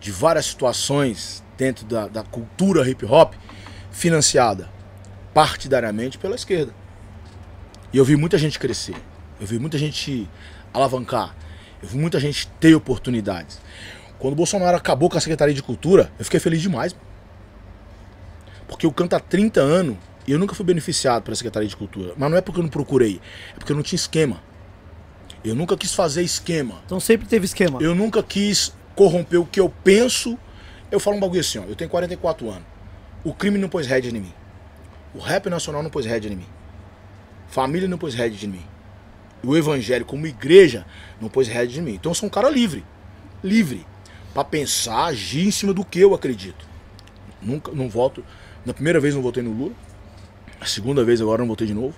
de várias situações dentro da, da cultura hip hop financiada partidariamente pela esquerda. E eu vi muita gente crescer, eu vi muita gente alavancar, eu vi muita gente ter oportunidades. Quando o Bolsonaro acabou com a Secretaria de Cultura, eu fiquei feliz demais. Porque eu canto há 30 anos e eu nunca fui beneficiado pela Secretaria de Cultura. Mas não é porque eu não procurei, é porque eu não tinha esquema. Eu nunca quis fazer esquema. Então sempre teve esquema. Eu nunca quis corromper o que eu penso. Eu falo um bagulho assim, ó. Eu tenho 44 anos. O crime não pôs rédea em mim. O rap nacional não pôs rédea em mim. Família não pôs rédea em mim. O evangelho como igreja não pôs rédea em mim. Então eu sou um cara livre. Livre. Pra pensar, agir em cima do que eu acredito. Nunca, não voto. Na primeira vez não votei no Lula. A segunda vez agora não votei de novo.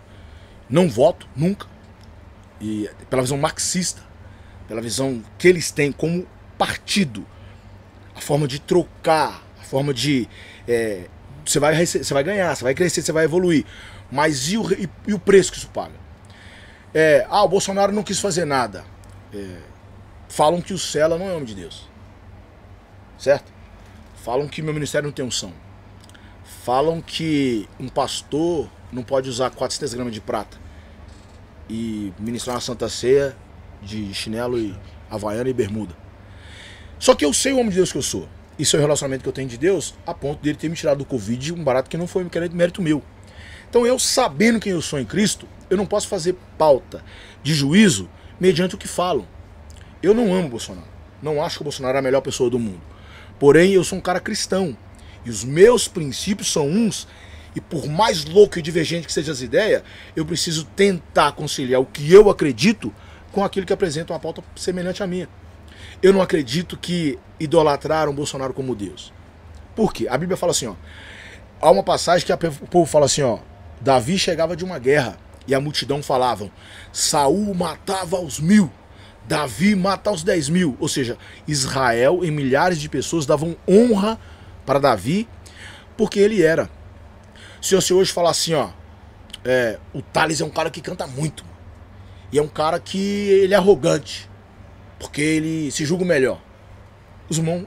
Não voto, nunca. E pela visão marxista, pela visão que eles têm como partido, a forma de trocar, a forma de. é, você, vai, você vai ganhar, você vai crescer, você vai evoluir. Mas e o, e, e o preço que isso paga? É, ah, o Bolsonaro não quis fazer nada. É, falam que o Cela não é homem de Deus. Certo? Falam que meu ministério não tem unção. Falam que um pastor não pode usar 400 gramas de prata e ministrar uma santa ceia de chinelo e havaiana e bermuda. Só que eu sei o homem de Deus que eu sou. E sei o relacionamento que eu tenho de Deus, a ponto dele ter me tirado do Covid um barato que não foi mérito meu. Então eu sabendo quem eu sou em Cristo, eu não posso fazer pauta de juízo mediante o que falam. Eu não amo o Bolsonaro. Não acho que o Bolsonaro é a melhor pessoa do mundo. Porém, eu sou um cara cristão. E os meus princípios são uns. E por mais louco e divergente que sejam as ideias, eu preciso tentar conciliar o que eu acredito com aquilo que apresenta uma pauta semelhante à minha. Eu não acredito que idolatraram Bolsonaro como Deus. Por quê? A Bíblia fala assim, ó. Há uma passagem que o povo fala assim, ó. Davi chegava de uma guerra e a multidão falavam: Saul matava os mil, Davi mata os dez mil. Ou seja, Israel e milhares de pessoas davam honra para Davi porque ele era. Se você hoje falar assim, ó, é, o Thales é um cara que canta muito. E é um cara que ele é arrogante. Porque ele se julga o melhor. Os irmãos.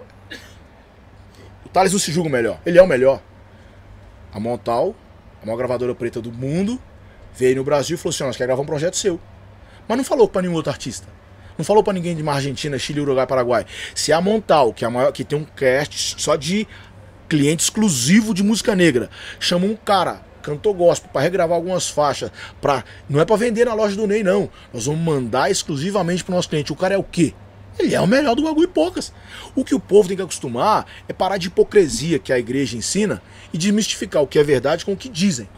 O Thales não se julga o melhor. Ele é o melhor. A Montal, a maior gravadora preta do mundo, veio no Brasil e falou assim: ó, nós queremos gravar um projeto seu. Mas não falou pra nenhum outro artista. Não falou pra ninguém de Argentina, Chile, Uruguai, Paraguai. Se a Montal, que é a maior, que tem um cast só de cliente exclusivo de música negra, chama um cara, cantor gospel, pra regravar algumas faixas, pra, não é pra vender na loja do Ney, não. Nós vamos mandar exclusivamente pro nosso cliente. O cara é o quê? Ele é o melhor do bagulho poucas. O que o povo tem que acostumar é parar de hipocrisia que a igreja ensina e desmistificar o que é verdade com o que dizem.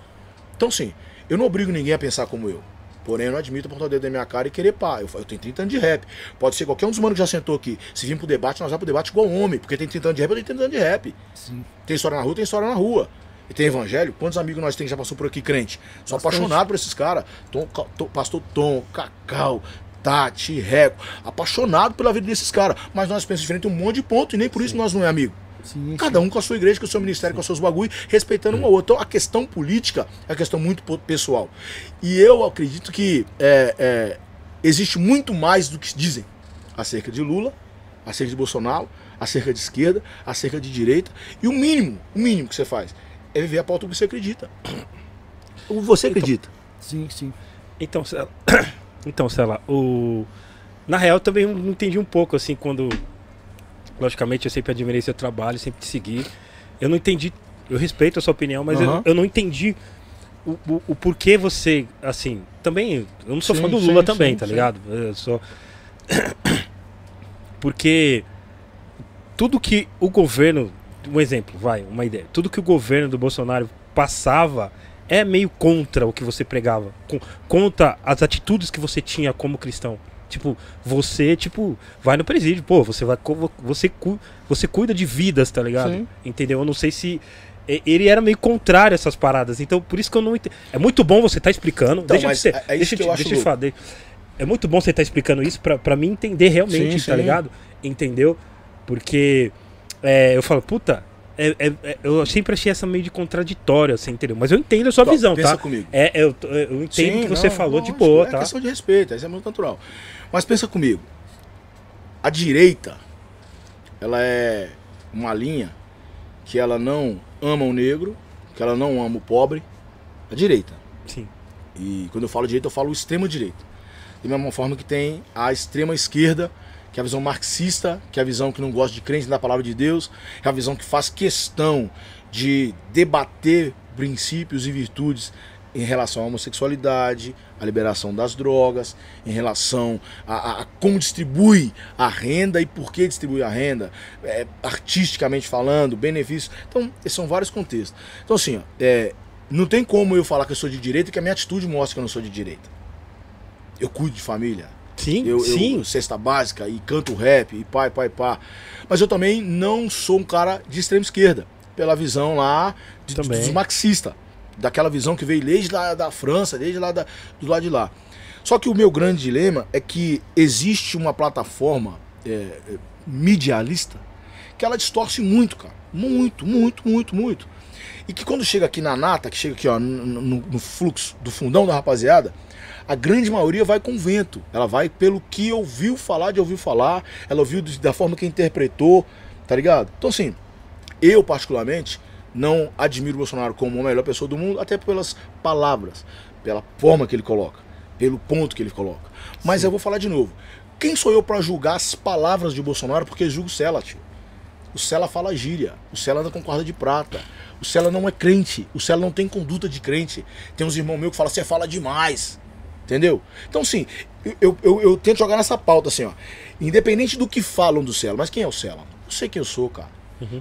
Então, sim, eu não obrigo ninguém a pensar como eu. Porém, eu não admito apontar o dedo na minha cara e querer pá. Eu, eu tenho 30 anos de rap. Pode ser qualquer um dos manos que já sentou aqui. Se vir pro debate, nós vamos pro debate igual homem. Porque tem 30 anos de rap, eu tenho 30 anos de rap. Sim. Tem história na rua, tem história na rua. E tem evangelho. Quantos amigos nós temos que já passou por aqui crente? Sou Bastante. apaixonado por esses caras. Tom, Ca- Tom- Pastor Tom, Cacau, Tati, Reco. Apaixonado pela vida desses caras. Mas nós pensamos diferente um monte de ponto e nem por isso nós não é amigo. Sim, Cada um com a sua igreja, com o seu ministério, com os seus bagulho, respeitando um ao outro. Então a questão política é uma questão muito pessoal. E eu acredito que é, é, existe muito mais do que dizem acerca de Lula, acerca de Bolsonaro, acerca de esquerda, acerca de direita. E o mínimo, o mínimo que você faz é viver a pauta que você acredita. O você acredita. sim, sim. Então, sei lá, então, sei lá, o... Na real, eu também não entendi um pouco, assim, quando... Logicamente, eu sempre admirei seu trabalho, sempre te segui. Eu não entendi, eu respeito a sua opinião, mas eu, Aham. eu não entendi o, o, o porquê você, assim... Também, eu não sou Sim, fã do sim, Lula também, sim, tá sim. ligado? Eu sou... Porque tudo que o governo... Um exemplo, vai, uma ideia. Tudo que o governo do Bolsonaro passava é meio contra o que você pregava. Com, contra as atitudes que você tinha como cristão. Tipo, você, tipo, vai no presídio, pô, você vai. Você, você cuida de vidas, tá ligado? Sim. Entendeu? Eu não sei se. Ele era meio contrário a essas paradas. Então, por isso que eu não entendo. É muito bom você estar explicando. Então, deixa eu mas ser, é- é deixa, eu deixa eu falar. de- É muito bom você estar explicando isso pra, pra mim entender realmente, Sim, tá sim. ligado? Entendeu? Porque é, eu falo, puta, é- é- é- eu sempre achei essa meio de contraditório, assim, entendeu? Mas eu entendo a sua Tó, visão, pensa tá? comigo. É, eu, eu entendo Sim, o que você não, falou de boa, é tá? questão de respeito, isso é muito natural. Mas pensa comigo. A direita, ela é uma linha que ela não ama o negro, que ela não ama o pobre. A direita. Sim. E quando eu falo direita, eu falo extrema direita. Da mesma forma que tem a extrema esquerda, que é a visão marxista, que é a visão que não gosta de crente na palavra de Deus, que é a visão que faz questão de debater princípios e virtudes em relação à homossexualidade, à liberação das drogas, em relação a, a- a como distribui a renda e por que distribui a renda, é, artisticamente falando, benefícios. Então, esses são vários contextos. Então, assim, ó, é, não tem como eu falar que eu sou de direita e que a minha atitude mostra que eu não sou de direita. Eu cuido de família, Sim, eu, sim. eu cesta básica e canto rap e pai, pai, pá. Mas eu também não sou um cara de extrema esquerda, pela visão lá de, Também. dos marxistas, daquela visão que veio desde lá da França, desde lá da, do lado de lá. Só que o meu grande dilema é que existe uma plataforma é, é, medialista que ela distorce muito, cara. Muito, muito, muito, muito. E que quando chega aqui na nata, que chega aqui ó, no- no fluxo do fundão da rapaziada, a grande maioria vai com vento. Ela vai pelo que ouviu falar de ouviu falar, ela ouviu da forma que interpretou, tá ligado? Então assim, eu particularmente não admiro o Bolsonaro como a melhor pessoa do mundo, até pelas palavras, pela forma que ele coloca, pelo ponto que ele coloca. Mas eu vou falar de novo. Quem sou eu pra julgar as palavras de Bolsonaro porque julgo o Sela, tio? O Sela fala gíria, o Sela anda com corda de prata. O Sela não é crente, o Sela não tem conduta de crente. Tem uns irmãos meus que falam, você fala demais. Entendeu? Então, assim, eu, eu, eu, tento jogar nessa pauta, assim, ó. Independente do que falam do Sela, mas quem é o Sela? Eu sei quem eu sou, cara.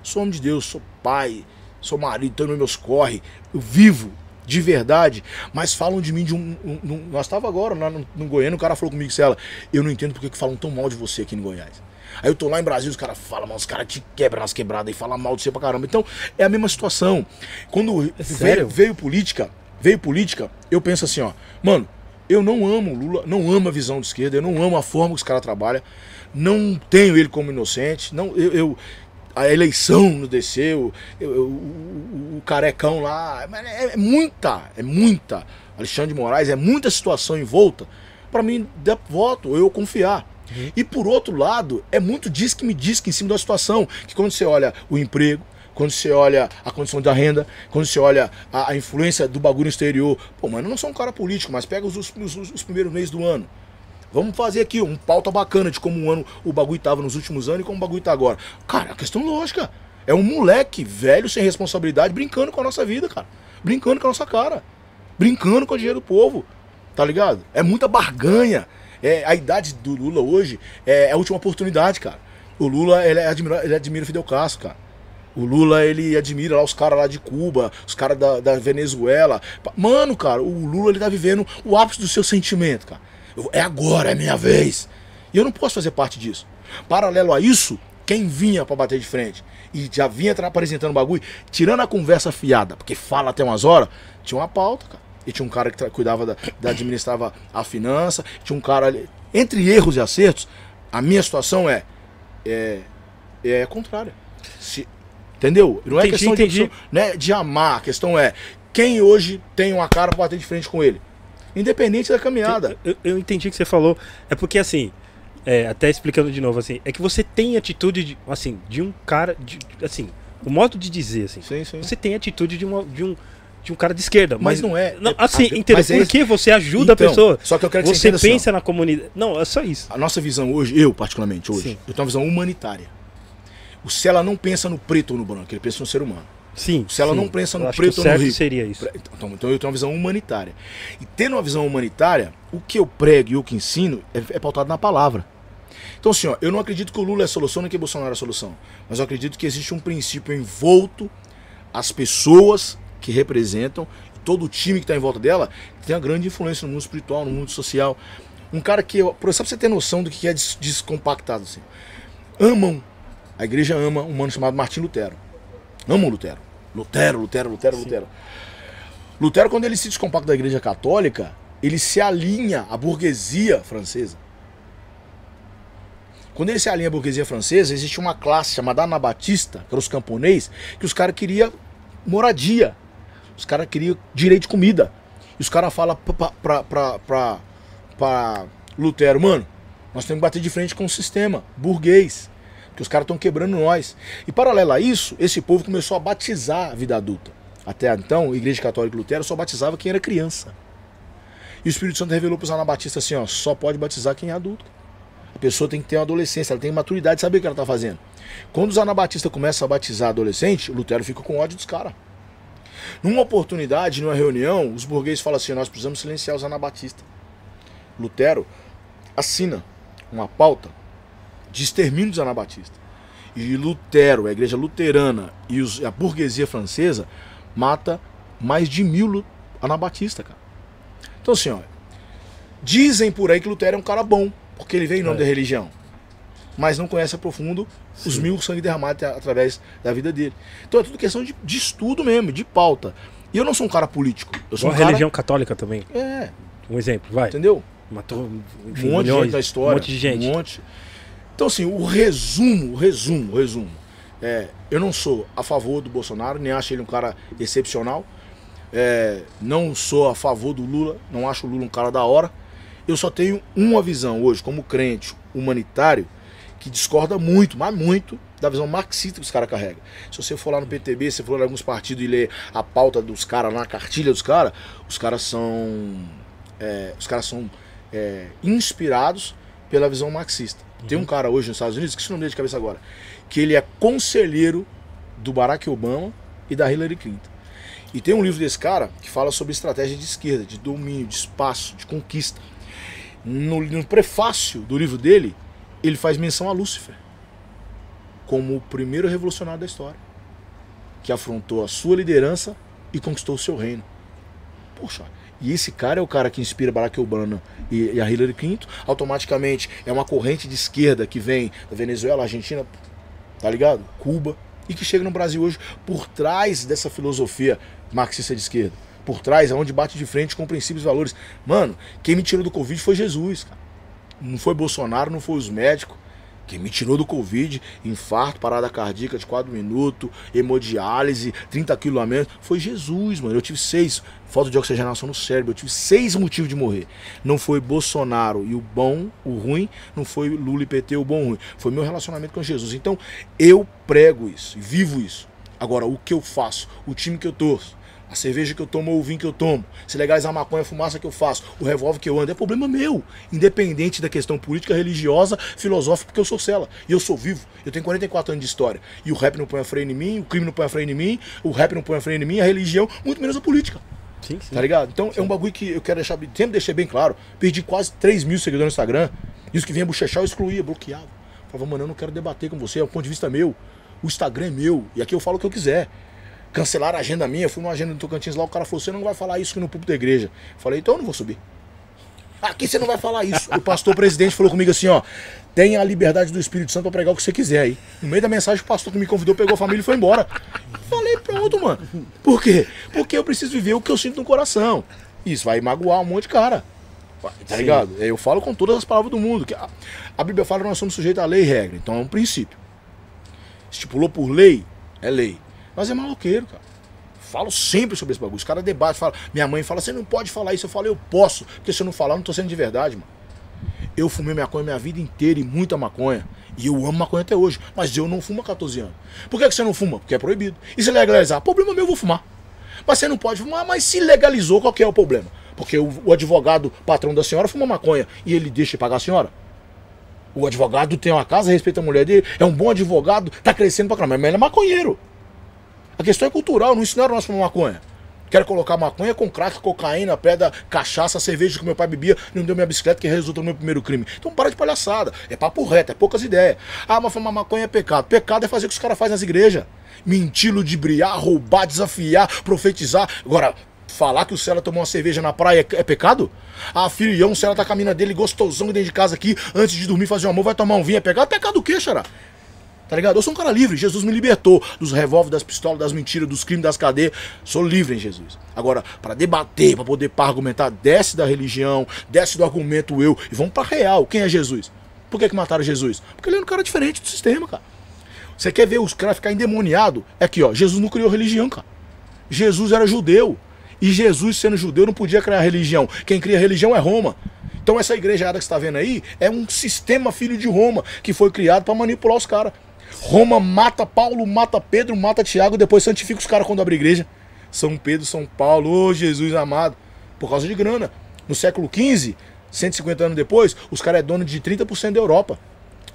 Sou homem de Deus, sou pai, sou marido, tô nos meus corre. Eu vivo de verdade, mas falam de mim de um. um- um- nós estava agora lá no, no Goiânia, o cara falou comigo, Sela, eu não entendo porque que falam tão mal de você aqui em Goiás. Aí eu tô lá em Brasília, os caras falam, mas os caras te quebram nas quebradas e falam mal de você pra caramba. Então, é a mesma situação. Quando veio, sério? veio política, veio política, eu penso assim, ó, mano, eu não amo o Lula, não amo a visão de esquerda, eu não amo a forma que os caras trabalham, não tenho ele como inocente, não, eu, eu- a eleição não desceu, eu- eu- o, o- o carecão lá, é, é muita, é muita. Alexandre de Moraes, é muita situação em volta para mim dar voto, eu confiar. E por outro lado, é muito diz que me diz que em cima da situação, que quando você olha o emprego, quando você olha a condição da renda, quando você olha a, a influência do bagulho exterior, pô, mano, eu não sou um cara político, mas pega os, os- os- os primeiros meses do ano. Vamos fazer aqui um pauta bacana de como o ano o bagulho tava nos últimos anos e como o bagulho tá agora. Cara, é uma questão lógica. É um moleque velho sem responsabilidade brincando com a nossa vida, cara. Brincando com a nossa cara. Brincando com o dinheiro do povo. Tá ligado? É muita barganha. É, a idade do Lula hoje é a última oportunidade, cara. O Lula, ele, é admira, ele admira o Fidel Castro, cara. O Lula, ele admira lá os caras lá de Cuba, os caras da, da Venezuela. Mano, cara, o Lula, ele tá vivendo o ápice do seu sentimento, cara. Eu- É agora, é minha vez. E eu não posso fazer parte disso. Paralelo a isso, quem vinha pra bater de frente e já vinha apresentando bagulho, tirando a conversa fiada, porque fala até umas horas, tinha uma pauta, cara. E tinha um cara que cuidava da, da administrava a finança, tinha um cara ali. Entre erros e acertos, a minha situação é é, é contrária. Se- entendeu? Não é Entendi, questão de, entendi. opção, não é de amar, a questão é quem hoje tem uma cara pra bater de frente com ele. Independente da caminhada. Eu, eu entendi o que você falou. É porque assim, é, até explicando de novo, assim, é que você tem atitude de, assim, de um cara. De, assim, o modo de dizer, assim. Sim, sim. Você tem atitude de, uma, de, um, de um cara de esquerda. Mas Mas, não é- Não, é- assim, entendeu? mas é Porque você ajuda Então, a pessoa. Só que eu quero que você, Você assim, pensa na comunidade. Não, é só isso. A nossa visão hoje, eu particularmente hoje, Sim. eu tenho uma visão humanitária. O Sela não pensa no preto ou no branco, ele pensa no ser humano. Sim. Se ela sim. não pensa no preto ou no rico. seria isso. Então, então eu tenho uma visão humanitária. E tendo uma visão humanitária, o que eu prego e o que ensino é, é pautado na palavra. Então, assim, ó, eu não acredito que o Lula é a solução nem que o Bolsonaro é a solução. Mas eu acredito que existe um princípio envolto às pessoas que representam todo o time que está em volta dela que tem uma grande influência no mundo espiritual, no mundo social. Um cara que, eu- só pra você ter noção do que é des- descompactado, assim. Amam, a igreja ama um mano chamado Martim Lutero. Amam Lutero. Lutero, Lutero, Lutero, Lutero. Lutero, quando ele se descompacta da igreja católica, ele se alinha à burguesia francesa. Quando ele se alinha à burguesia francesa, existe uma classe chamada anabatista, que eram os camponês, que os caras queriam moradia. Os caras queriam direito de comida. E os caras falam pra, pra, pra, pra, pra Lutero, mano, nós temos que bater de frente com o sistema burguês. Porque os caras estão quebrando nós. E paralelo a isso, esse povo começou a batizar a vida adulta. Até então, a Igreja Católica Lutero só batizava quem era criança. E o Espírito Santo revelou para os anabatistas assim, ó, só pode batizar quem é adulto. A pessoa tem que ter uma adolescência, ela tem maturidade de saber o que ela está fazendo. Quando os anabatistas começam a batizar adolescente, Lutero fica com ódio dos caras. Numa oportunidade, numa reunião, os burgueses falam assim: nós precisamos silenciar os anabatistas. Lutero assina uma pauta de extermínio dos anabatistas. E Lutero, a igreja luterana e os- a burguesia francesa mata mais de mil anabatistas, cara. Então, assim, ó, dizem por aí que Lutero é um cara bom, porque ele veio em nome É. da religião, mas não conhece a profundo os Sim. mil sangue derramados a- através da vida dele. Então é tudo questão de, de estudo mesmo, de pauta. E eu não sou um cara político. Eu sou Igual um cara. religião católica também. É, Um exemplo, vai. entendeu? Matou Um enfim, monte de milhões, gente na história. Um monte de gente. Um monte. Então, assim, o resumo, o resumo, o resumo. É, eu não sou a favor do Bolsonaro, nem acho ele um cara excepcional. É, não sou a favor do Lula, não acho o Lula um cara da hora. Eu só tenho uma visão hoje, como crente humanitário, que discorda muito, mas muito, da visão marxista que os caras carregam. Se você for lá no PTB, se for lá em alguns partidos e ler a pauta dos caras lá, a cartilha dos caras, os caras são. É, os caras são é, inspirados pela visão marxista. Tem um cara hoje nos Estados Unidos, que se não me de cabeça agora, que ele é conselheiro do Barack Obama e da Hillary Clinton. E tem um livro desse cara que fala sobre estratégia de esquerda, de domínio, de espaço, de conquista. No, no prefácio do livro dele, ele faz menção a Lúcifer como o primeiro revolucionário da história, que afrontou a sua liderança e conquistou o seu reino. Poxa, e esse cara é o cara que inspira Barack Obama e, e a Hillary Clinton. Automaticamente é uma corrente de esquerda que vem da Venezuela, Argentina, tá ligado? Cuba. E que chega no Brasil hoje por trás dessa filosofia marxista de esquerda. Por trás, aonde bate de frente com princípios e valores. Mano, quem me tirou do Covid foi Jesus, cara. Não foi Bolsonaro, não foi os médicos. Quem me tirou do Covid, infarto, parada cardíaca de 4 minutos, hemodiálise, 30 quilos a menos, foi Jesus, mano. Eu tive seis, falta de oxigenação no cérebro, eu tive seis motivos de morrer. Não foi Bolsonaro e o bom, o ruim, não foi Lula e PT o bom, o ruim. Foi meu relacionamento com Jesus. Então, eu prego isso, vivo isso. Agora, o que eu faço, o time que eu torço, a cerveja que eu tomo ou o vinho que eu tomo, se legalizar a maconha, a fumaça que eu faço, o revólver que eu ando, é problema meu. Independente da questão política, religiosa, filosófica, porque eu sou cela. E eu sou vivo. Eu tenho 44 anos de história. E o rap não põe a freio em mim, o crime não põe a freio em mim, o rap não põe a freio em mim, a religião, muito menos a política. Sim, sim. Tá ligado? Então sim. é um bagulho que eu quero deixar, sempre deixei bem claro. Perdi quase 3 mil seguidores no Instagram. E os que vinham bochechar eu excluía, bloqueava. Falava, mano, eu não quero debater com você, é um ponto de vista meu. O Instagram é meu. E aqui eu falo o que eu quiser cancelaram a agenda minha, fui numa agenda do Tocantins lá, o cara falou, você não vai falar isso no público da igreja. Falei, então eu não vou subir. Aqui você não vai falar isso. O pastor presidente falou comigo assim, ó, tenha a liberdade do Espírito Santo pra pregar o que você quiser aí. No meio da mensagem, o pastor que me convidou pegou a família e foi embora. Falei, pronto, mano. Por quê? Porque eu preciso viver o que eu sinto no coração. Isso vai magoar um monte de cara. Tá Sim. ligado? Eu falo com todas as palavras do mundo. Que a, a Bíblia fala que nós somos sujeitos à lei e regra. Então é um princípio. Estipulou por lei, é lei. Mas é maloqueiro, cara. Falo sempre sobre esse bagulho. Os caras debatem, falam. Minha mãe fala, você não pode falar isso. Eu falo, eu posso. Porque se eu não falar, eu não tô sendo de verdade, mano. Eu fumei maconha minha vida inteira e muita maconha. E eu amo maconha até hoje. Mas eu não fumo há 14 anos. Por que, que você não fuma? Porque é proibido. E se legalizar? Problema meu, eu vou fumar. Mas você não pode fumar, mas se legalizou, qual que é o problema? Porque o, o advogado, patrão da senhora, fuma maconha e ele deixa de pagar a senhora? O advogado tem uma casa, respeita a mulher dele, é um bom advogado, tá crescendo pra caramba, mas ele é maconheiro. A questão é cultural, não ensinaram nós para maconha. Quero colocar maconha com crack, cocaína, pedra, cachaça, cerveja que meu pai bebia, não deu minha bicicleta que resultou no meu primeiro crime. Então para de palhaçada. É papo reto, é poucas ideias. Ah, mas fumar maconha é pecado. Pecado é fazer o que os caras fazem nas igrejas. Mentir, ludibriar, roubar, desafiar, profetizar. Agora, falar que o Cela tomou uma cerveja na praia é, é pecado? Ah, filhão, o Cela tá com a mina dele gostosão dentro de casa aqui, antes de dormir fazer um amor, vai tomar um vinho, é pecado? Pecado o quê, xará? Tá ligado? Eu sou um cara livre. Jesus me libertou dos revólveres, das pistolas, das mentiras, dos crimes, das cadeias. Sou livre em Jesus. Agora, para debater, para poder pra argumentar, desce da religião, desce do argumento eu e vamos pra real. Quem é Jesus? Por que, que mataram Jesus? Porque ele é um cara diferente do sistema, cara. Você quer ver os caras ficar endemoniado? É aqui, ó. Jesus não criou religião, cara. Jesus era judeu. E Jesus, sendo judeu, não podia criar religião. Quem cria religião é Roma. Então essa igreja que você está vendo aí é um sistema filho de Roma que foi criado para manipular os caras. Roma mata Paulo, mata Pedro, mata Tiago, depois santifica os caras quando abre igreja. São Pedro, São Paulo, ô oh, Jesus amado. Por causa de grana. No século XV, 150 anos depois, os caras é dono de 30% da Europa.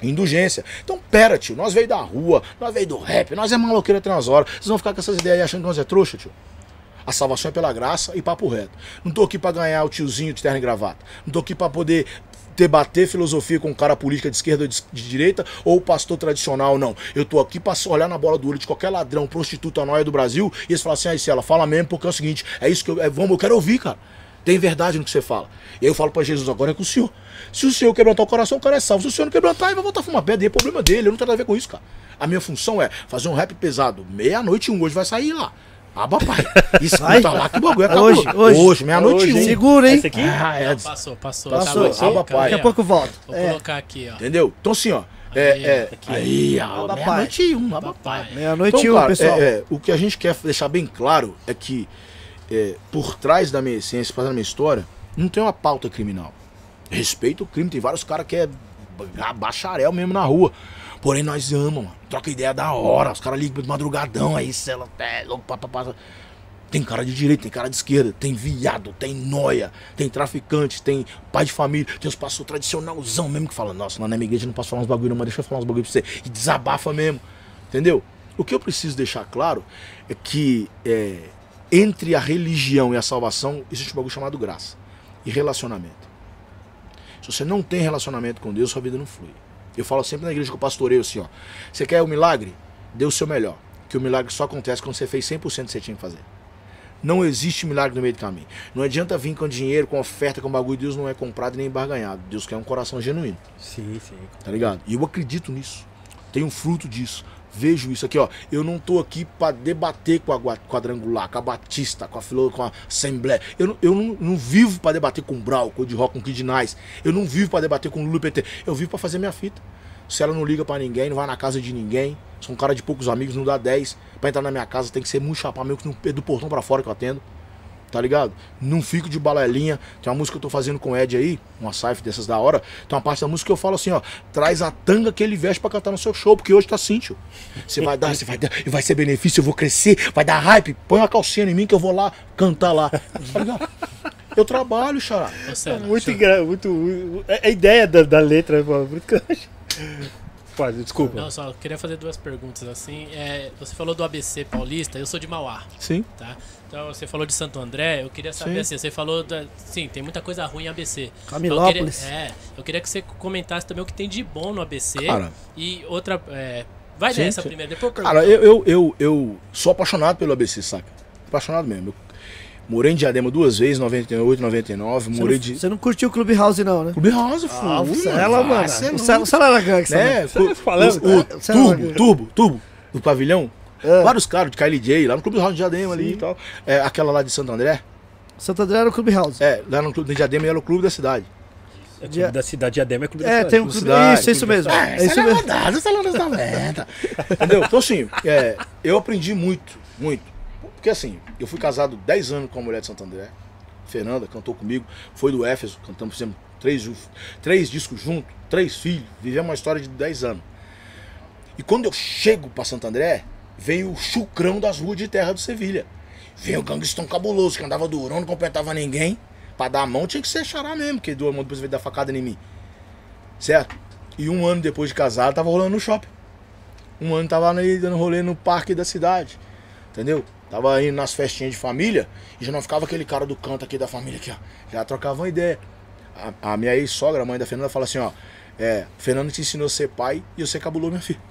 Indulgência. Então, pera, tio. Nós veio da rua, nós veio do rap, nós é maloqueira horas. Vocês vão ficar com essas ideias aí achando que nós é trouxa, tio. A salvação é pela graça e papo reto. Não tô aqui para ganhar o tiozinho de terno e gravata. Não tô aqui para poder debater filosofia com um cara política de esquerda ou de, de, direita ou pastor tradicional, não. Eu tô aqui pra olhar na bola do olho de qualquer ladrão, prostituta, noia do Brasil e eles falam assim, aí ah, ela fala mesmo porque é o seguinte, é isso que eu, é, vamos, eu quero ouvir, cara. Tem verdade no que você fala. E eu falo para Jesus, agora é com o senhor. Se o senhor quebrantar o coração, o cara é salvo. Se o senhor não quebrantar, ele vai voltar a fumar pedra. E é problema dele, eu não tenho nada a ver com isso, cara. A minha função é fazer um rap pesado. Meia-noite um hoje vai sair lá. Ah, papai. Escuta lá que o bagulho acabou. Hoje, hoje. Hoje, meia-noite um. Segura, hein? Esse aqui? Ah, é. Passou, passou. Passou. Tá, ah, papai. Daqui a pouco volta. Vou É. colocar aqui, ó. Entendeu? Então assim, ó. É, Aí, é. aqui. Aí, da meia-noite e um, lá da Papai. Meia-noite Então, e um, cara, pessoal. é, é, o que a gente quer deixar bem claro é que é, por trás da minha essência, por trás da minha história, não tem uma pauta criminal. Respeito o crime, tem vários caras que é ba- bacharel mesmo na rua. Porém, nós amamos, mano. Troca ideia da hora. Os caras ligam madrugadão aí, cela, é. Tem cara de direita, tem cara de esquerda, tem viado, tem noia, tem traficante, tem pai de família, tem os pastores tradicionalzão mesmo que fala, nossa, lá na minha igreja não posso falar uns bagulho, não, mas deixa eu falar uns bagulho pra você. E desabafa mesmo. Entendeu? O que eu preciso deixar claro é que é, entre a religião e a salvação existe um bagulho chamado graça e relacionamento. Se você não tem relacionamento com Deus, sua vida não flui. Eu falo sempre na igreja que eu pastoreio assim, ó. Você quer o milagre? Dê o seu melhor. Que o milagre só acontece quando você fez 100% do que você tinha que fazer. Não existe milagre no meio do caminho. Não adianta vir com dinheiro, com oferta, com bagulho. Deus não é comprado nem barganhado. Deus quer um coração genuíno. Sim, sim. Tá ligado? E eu acredito nisso. Tenho fruto disso. Vejo isso aqui, ó. Eu não tô aqui pra debater com a quadrangular, com a Batista, com a Filo, com a Assembleia. Eu não, eu não, não vivo pra debater com o Brau, com o de Rock, com o Kid Nice. Eu não vivo pra debater com o Lulu PT. Eu vivo pra fazer minha fita. Se ela não liga pra ninguém, não vai na casa de ninguém. Sou um cara de poucos amigos, não dá 10. Pra entrar na minha casa tem que ser muito chapar mesmo, que é do portão pra fora que eu atendo. Tá ligado? Não fico de balelinha. Tem uma música que eu tô fazendo com o Ed aí, uma cypher dessas da hora. Tem uma parte da música que eu falo assim, ó. Traz a tanga que ele veste pra cantar no seu show, porque hoje tá assim, tio. Você vai dar, você vai dar, e vai ser benefício, eu vou crescer, vai dar hype. Põe uma calcinha em mim que eu vou lá cantar lá. Tá ligado? Eu trabalho, xará. Cela, Muito deixa eu- engra... muito, muito- A a ideia da, da letra, pô, muito que eu acho. Pode, desculpa. Não, só queria fazer duas perguntas assim. É, você falou do ABC Paulista, eu sou de Mauá, Sim. tá? Então você falou de Santo André, eu queria saber Sim. assim, você falou da, sim, tem muita coisa ruim em ABC. Camilópolis. Eu queria, é, eu queria que você comentasse também o que tem de bom no ABC. Cara. E outra, é, vai Sim, nessa sim. primeiro, depois eu. Cara, eu, eu, eu, eu sou apaixonado pelo ABC, saca? Apaixonado mesmo. Eu morei em Diadema duas vezes, 98, 99. Você Morei não, de. você não curtiu o Clubhouse, não, né? Clube House, Ah, o fui, mano. é O Cela- o louco. Cela era gangsta, né? né? Cu- falando, o, o tá? Você é turbo, turbo, turbo, do pavilhão. É. Vários caras de Kylie J, lá no Clube House de Diadema ali e tal. É, aquela lá de Santo André. Santo André era o Clubhouse. É, lá no Clube de Diadema era o clube da cidade. É clube da cidade de Adema, é clube da É, cidade. tem um Clube clube. Cidade, Isso, é isso Clube- mesmo. É essa isso é mesmo. verdade, essa é a da venda. Entendeu? Então, assim, é, eu aprendi muito, muito. Porque, assim, eu fui casado 10 anos com uma mulher de Santo André. Fernanda cantou comigo, foi do Éfeso, cantamos, fizemos três, três discos juntos, três filhos, vivemos uma história de 10 anos. E quando eu chego pra Santo André, vem o chucrão das ruas de terra do Sevilha. Vem o gangstão cabuloso, que andava durão, não completava ninguém. Pra dar a mão tinha que ser xará mesmo, porque do mão depois veio dar facada em mim. Certo? E um ano depois de casado, tava rolando no shopping. Um ano tava aí dando rolê no parque da cidade. Entendeu? Tava indo nas festinhas de família e já não ficava aquele cara do canto aqui da família aqui, ó. Já trocava uma ideia. A, a minha ex-sogra, a mãe da Fernanda, fala assim, ó. É, Fernando te ensinou a ser pai e você cabulou minha filha.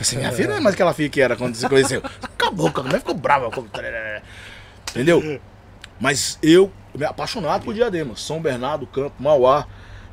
Assim, minha filha não é mais aquela filha que era quando você conheceu. Acabou. A mulher ficou brava. Entendeu? Mas eu, me apaixonado por Diadema. São Bernardo, Campo, Mauá,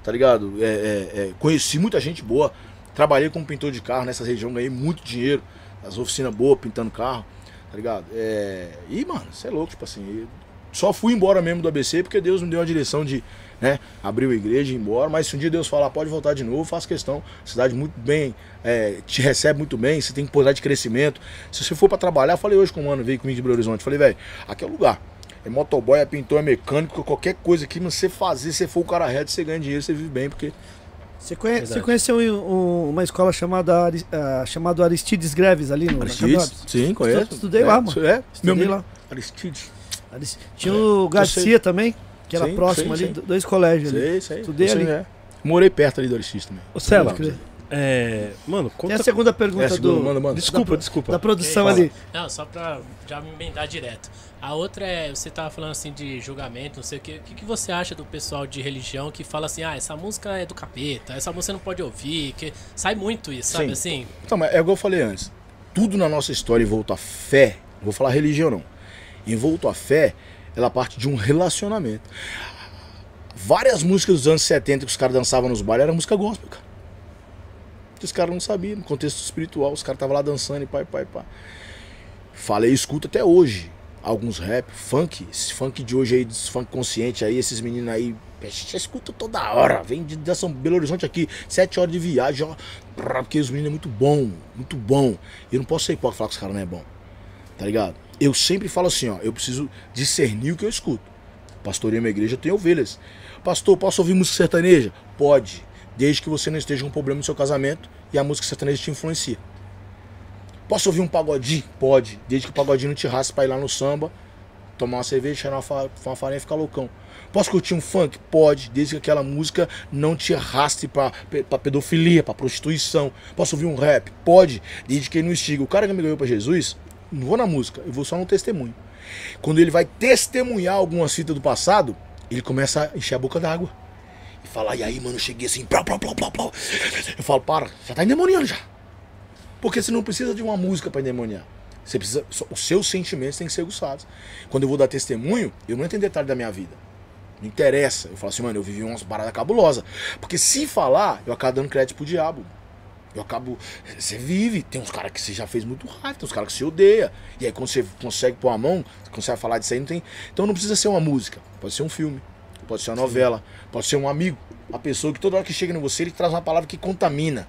tá ligado? É, é, é, conheci muita gente boa. Trabalhei como pintor de carro nessa região, ganhei muito dinheiro. As oficinas boas, pintando carro, tá ligado? É, e, mano, você é louco, tipo assim. Só fui embora mesmo do ABC porque Deus me deu a direção de, né, abrir a igreja e ir embora. Mas se um dia Deus falar, pode voltar de novo, faço questão. Cidade muito bem, é, te recebe muito bem, você tem oportunidade de crescimento. Se você for pra trabalhar, eu falei hoje com o mano, veio comigo de Belo Horizonte. Falei, velho, aqui é o lugar. É motoboy, é pintor, é mecânico, qualquer coisa aqui, mas você fazer, você for o cara reto, você ganha dinheiro, você vive bem, porque. Você, conhe- Verdade. você conheceu um- um- uma escola chamada ah, chamado Aristides Greves ali no Campinas? sim, conheço. Estudei lá, mano. É, Estudei meu lá. Aristides. Aris- Tinha o Garcia também, que era Sim, próximo sim, ali, sim. dois colégios ali. Sei, sei. Estudei sei, ali. é. Morei perto ali do Aristides também. Ô, Cela, é, mano, conta... Tem a segunda pergunta É, segunda, do, manda, manda. Desculpa, da, desculpa. da produção ali. Não, só pra já me emendar direto. A outra é, você tava falando assim de julgamento, não sei o que. O que, que você acha do pessoal de religião que fala assim, ah, essa música é do capeta, essa música você não pode ouvir, que sai muito isso, sabe Sim. assim? Então, mas é igual eu falei antes. Tudo na nossa história envolto à fé, não vou falar religião não. Envolto à fé, ela parte de um relacionamento. Várias músicas dos anos 70 que os caras dançavam nos bares era música gospel, cara. Os caras não sabiam, no contexto espiritual, os caras estavam lá dançando e pai, pai, pai. Falei, escuta até hoje. alguns rap, funk, esse funk de hoje aí, esse funk consciente aí, esses meninos aí, escuta toda hora, vem de, de São Belo Horizonte aqui, sete horas de viagem, ó, porque os meninos é muito bom, muito bom. Eu não posso ser hipócrita falar que os caras não é bom, tá ligado? Eu sempre falo assim, ó, eu preciso discernir o que eu escuto. Pastoreia minha igreja, tem ovelhas. Pastor, posso ouvir música sertaneja? Pode, desde que você não esteja com um problema no seu casamento e a música sertaneja te influencia. Posso ouvir um pagodinho? Pode, desde que o pagodinho não te raspe pra ir lá no samba, tomar uma cerveja, cheirar uma, uma farinha e ficar loucão. Posso curtir um funk? Pode, desde que aquela música não te arraste pra, pra pedofilia, pra prostituição. Posso ouvir um rap? Pode, desde que ele não instiga. O cara que me ganhou pra Jesus, não vou na música, eu vou só no testemunho. Quando ele vai testemunhar alguma cita do passado, ele começa a encher a boca d'água. E fala, e aí, mano, eu cheguei assim, plá, plá, plá, plá, plá. Eu falo, para, já tá endemoniando já. Porque você não precisa de uma música para endemoniar. Você precisa, os seus sentimentos têm que ser aguçados. Quando eu vou dar testemunho, eu não em detalhe da minha vida. Não interessa. Eu falo assim, mano, eu vivi umas paradas cabulosas. Porque se falar, eu acabo dando crédito pro diabo. Eu acabo. Você vive, tem uns caras que você já fez muito raiva, tem uns caras que você odeia. E aí quando você consegue pôr a mão, você vai falar disso aí, não tem. Então não precisa ser uma música, pode ser um filme, pode ser uma novela, pode ser um amigo. Uma pessoa que toda hora que chega em você, ele traz uma palavra que contamina.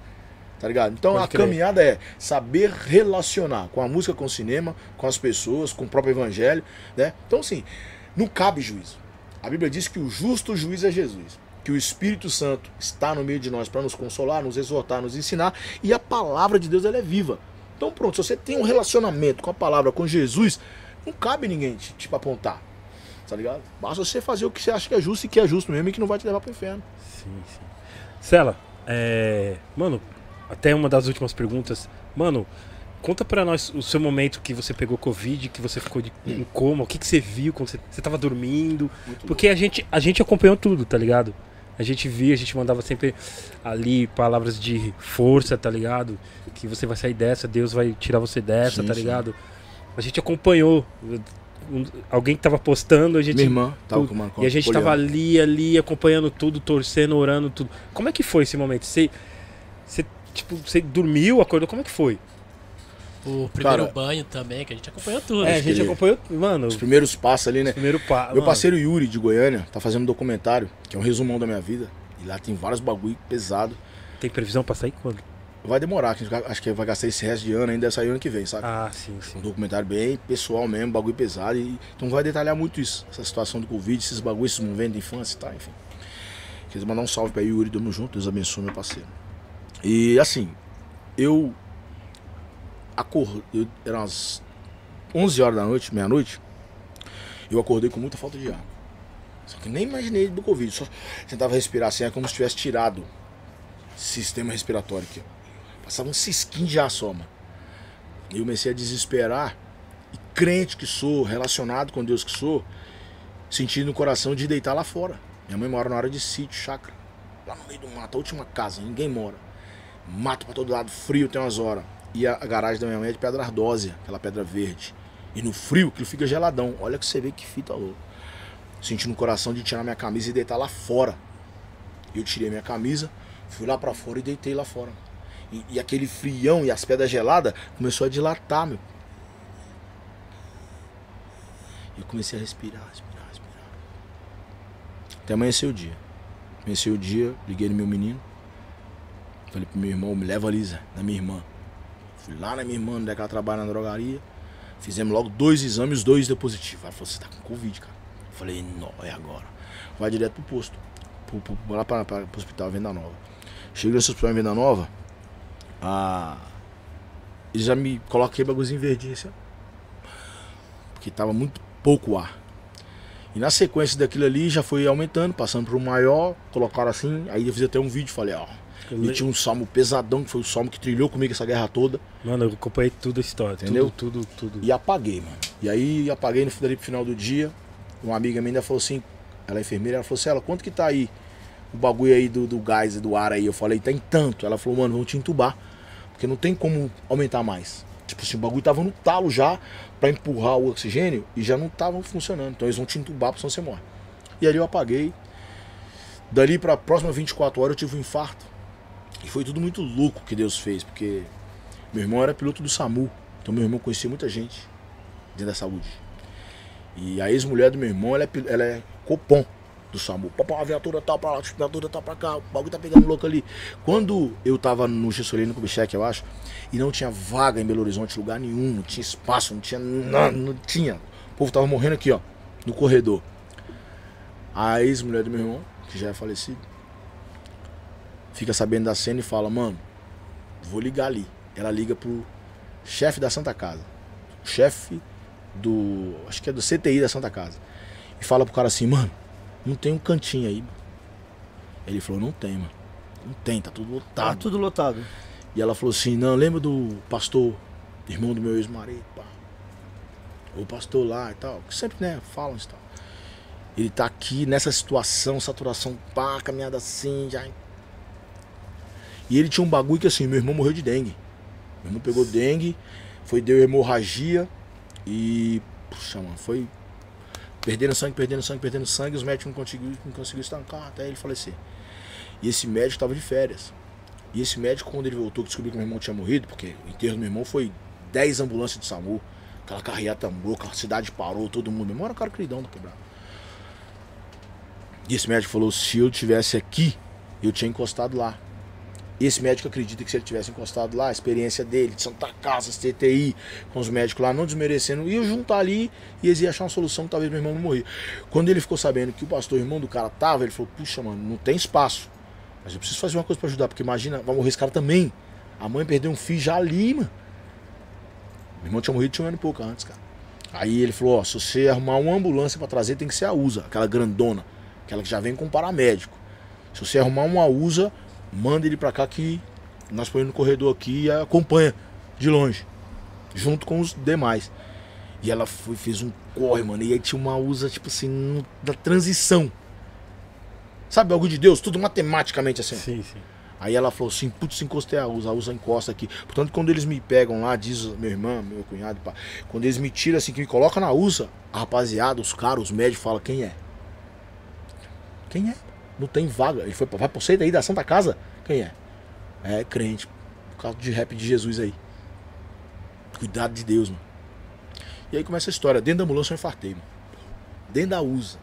Tá ligado? Então Pode a crer. caminhada é saber relacionar com a música, com o cinema, com as pessoas, com o próprio evangelho, né? Então assim, não cabe juízo. A Bíblia diz que o justo juiz é Jesus, que o Espírito Santo está no meio de nós para nos consolar, nos exortar, nos ensinar, e a palavra de Deus ela é viva. Então pronto, se você tem um relacionamento com a palavra, com Jesus, não cabe ninguém te, te apontar. Tá ligado? Basta você fazer o que você acha que é justo e que é justo mesmo e que não vai te levar pro inferno. Sim, sim. Cela, é... Mano, até uma das últimas perguntas. Mano, conta pra nós o seu momento que você pegou Covid, que você ficou de, em coma, o que, que você viu quando você, você tava dormindo. Muito Porque a gente, a gente acompanhou tudo, tá ligado? A gente via, a gente mandava sempre ali palavras de força, tá ligado? Que você vai sair dessa, Deus vai tirar você dessa, Sim, tá sim. ligado? A gente acompanhou. Um- Alguém que tava postando, a gente. Minha irmã tava com uma com E a gente poliana. tava ali, ali, acompanhando tudo, torcendo, orando, tudo. Como é que foi esse momento? Você, você tipo, você dormiu, acordou? Como é que foi? O primeiro Cara, banho também, que a gente acompanhou tudo. É, a gente acompanhou, mano, Os primeiros passos ali, né? primeiro pa... Meu mano, parceiro Yuri de Goiânia tá fazendo um documentário, que é um resumão da minha vida. E lá tem vários bagulho pesado. Tem previsão pra sair quando? Vai demorar, que a gente acho que vai gastar esse resto de ano, ainda deve sair ano que vem, sabe? Ah, sim, sim. Um documentário bem pessoal mesmo, bagulho pesado. E, então vai detalhar muito isso, essa situação do Covid, esses bagulhos, esses movimentos de infância e tal, enfim. Queria mandar um salve pra Yuri, tamo junto, Deus abençoe meu parceiro. E assim, eu acordei, eram umas 11 horas da noite, meia-noite, eu acordei com muita falta de ar. Só que nem imaginei do Covid, só tentava respirar assim, é como se tivesse tirado sistema respiratório aqui. Passava um cisquinho de ar só, mano. E eu comecei a desesperar. E crente que sou, relacionado com Deus que sou, sentindo no coração de deitar lá fora. Minha mãe mora na área de sítio, chácara. Lá no meio do mato, a última casa, ninguém mora. Mato pra todo lado, frio tem umas horas. E a, a garagem da minha mãe é de pedra ardósia, aquela pedra verde. E no frio, aquilo fica geladão. Olha que você vê que fita louca. Sentindo no coração de tirar minha camisa e deitar lá fora. Eu tirei minha camisa, fui lá pra fora e deitei lá fora. E, e aquele frião e as pedras geladas começou a dilatar, meu. E eu comecei a respirar, respirar, respirar. Até amanheceu o dia. Amanheceu o dia, liguei no meu menino. Falei pro meu irmão, me leva ali, Zé, na minha irmã. Fui lá na minha irmã, onde é que ela trabalha na drogaria. Fizemos logo dois exames, dois deu positivo. Ela falou, você tá com Covid, cara. Eu falei, não, é agora. Vai direto pro posto. Pro, pro, lá pra, pra, pro hospital Venda Nova. Chego nesse hospital Venda Nova, eles já me colocam aquele bagulhozinho verdinho assim. Porque tava muito pouco ar. E na sequência daquilo ali já foi aumentando, passando pro maior, colocaram assim, aí eu fiz até um vídeo, falei, ó. E tinha um salmo pesadão, que foi o salmo que trilhou comigo essa guerra toda. Mano, eu acompanhei tudo a história. Entendeu? Tudo, tudo, tudo. E apaguei, mano. E aí apaguei no final do dia. Uma amiga minha ainda falou assim, ela é enfermeira, ela falou assim, ela, quanto que tá aí o bagulho aí do, do gás e do ar aí? Eu falei, tá em tanto. Ela falou, mano, vamos te entubar. Porque não tem como aumentar mais. Tipo assim, o bagulho tava no talo já pra empurrar o oxigênio e já não tava funcionando. Então eles vão te entubar, porque senão você morre. E ali eu apaguei. Dali pra próxima 24 horas eu tive um infarto. E foi tudo muito louco que Deus fez, porque meu irmão era piloto do SAMU. Então meu irmão conhecia muita gente dentro da saúde. E a ex-mulher do meu irmão, ela é, ela é copom do SAMU. Papá, a viatura tá pra lá, a viatura tá pra cá, o bagulho tá pegando louco ali. Quando eu tava no Gessolino Kubitschek, eu acho, e não tinha vaga em Belo Horizonte, lugar nenhum, não tinha espaço, não tinha nada, não tinha. O povo tava morrendo aqui, ó, no corredor. A ex-mulher do meu irmão, que já é falecido, fica sabendo da cena e fala, mano, vou ligar ali. Ela liga pro chefe da Santa Casa. Chefe do. Acho que é do CTI da Santa Casa. E fala pro cara assim, mano, não tem um cantinho aí. mano." Ele falou, não tem, mano. Não tem, tá tudo Tá lotado. tudo lotado. E ela falou assim, não, lembra do pastor, irmão do meu ex-marido, pá. O pastor lá e tal, que sempre, né, falam isso e tal. Ele tá aqui nessa situação, saturação, pá, caminhada assim, já. E ele tinha um bagulho que assim, meu irmão morreu de dengue. Meu irmão pegou dengue, foi, deu hemorragia e. Puxa, mano, foi perdendo sangue, perdendo sangue, perdendo sangue, os médicos não conseguiram não conseguiu estancar até ele falecer. E esse médico tava de férias. E esse médico, quando ele voltou, descobriu que meu irmão tinha morrido, porque o enterro do meu irmão foi 10 ambulâncias de SAMU, aquela carreata louca, a cidade parou, todo mundo. Meu irmão era um cara queridão do quebrado. E esse médico falou: se eu tivesse aqui, eu tinha encostado lá. Esse médico acredita que se ele tivesse encostado lá, a experiência dele, de Santa Casa, CTI, com os médicos lá, não desmerecendo, ia juntar ali e eles iam achar uma solução que talvez meu irmão não morria. Quando ele ficou sabendo que o pastor, irmão do cara, tava, ele falou: puxa, mano, não tem espaço. Mas eu preciso fazer uma coisa pra ajudar, porque imagina, vai morrer esse cara também. A mãe perdeu um filho já ali, mano. Meu irmão tinha morrido tinha um ano e pouco antes, cara. Aí ele falou, ó, se você arrumar uma ambulância pra trazer, tem que ser a USA, aquela grandona, aquela que já vem com paramédico. Se você arrumar uma USA, manda ele pra cá que nós põe no corredor aqui e acompanha de longe, junto com os demais. E ela foi, fez um corre, mano, e aí tinha uma USA, tipo assim, da transição. Sabe, algo de Deus, tudo matematicamente assim. Sim, sim. Aí ela falou assim, putz, encostei a USA, a USA encosta aqui. Portanto, quando eles me pegam lá, diz meu irmão, meu cunhado, pá, quando eles me tiram assim, que me colocam na USA, a rapaziada, os caras, os médicos falam, quem é? Quem é? Não tem vaga. Ele foi, vai pra você daí da Santa Casa? Quem é? É crente. Por causa de rap de Jesus aí. Cuidado de Deus, mano. E aí começa a história. Dentro da ambulância eu infartei, mano. Dentro da USA.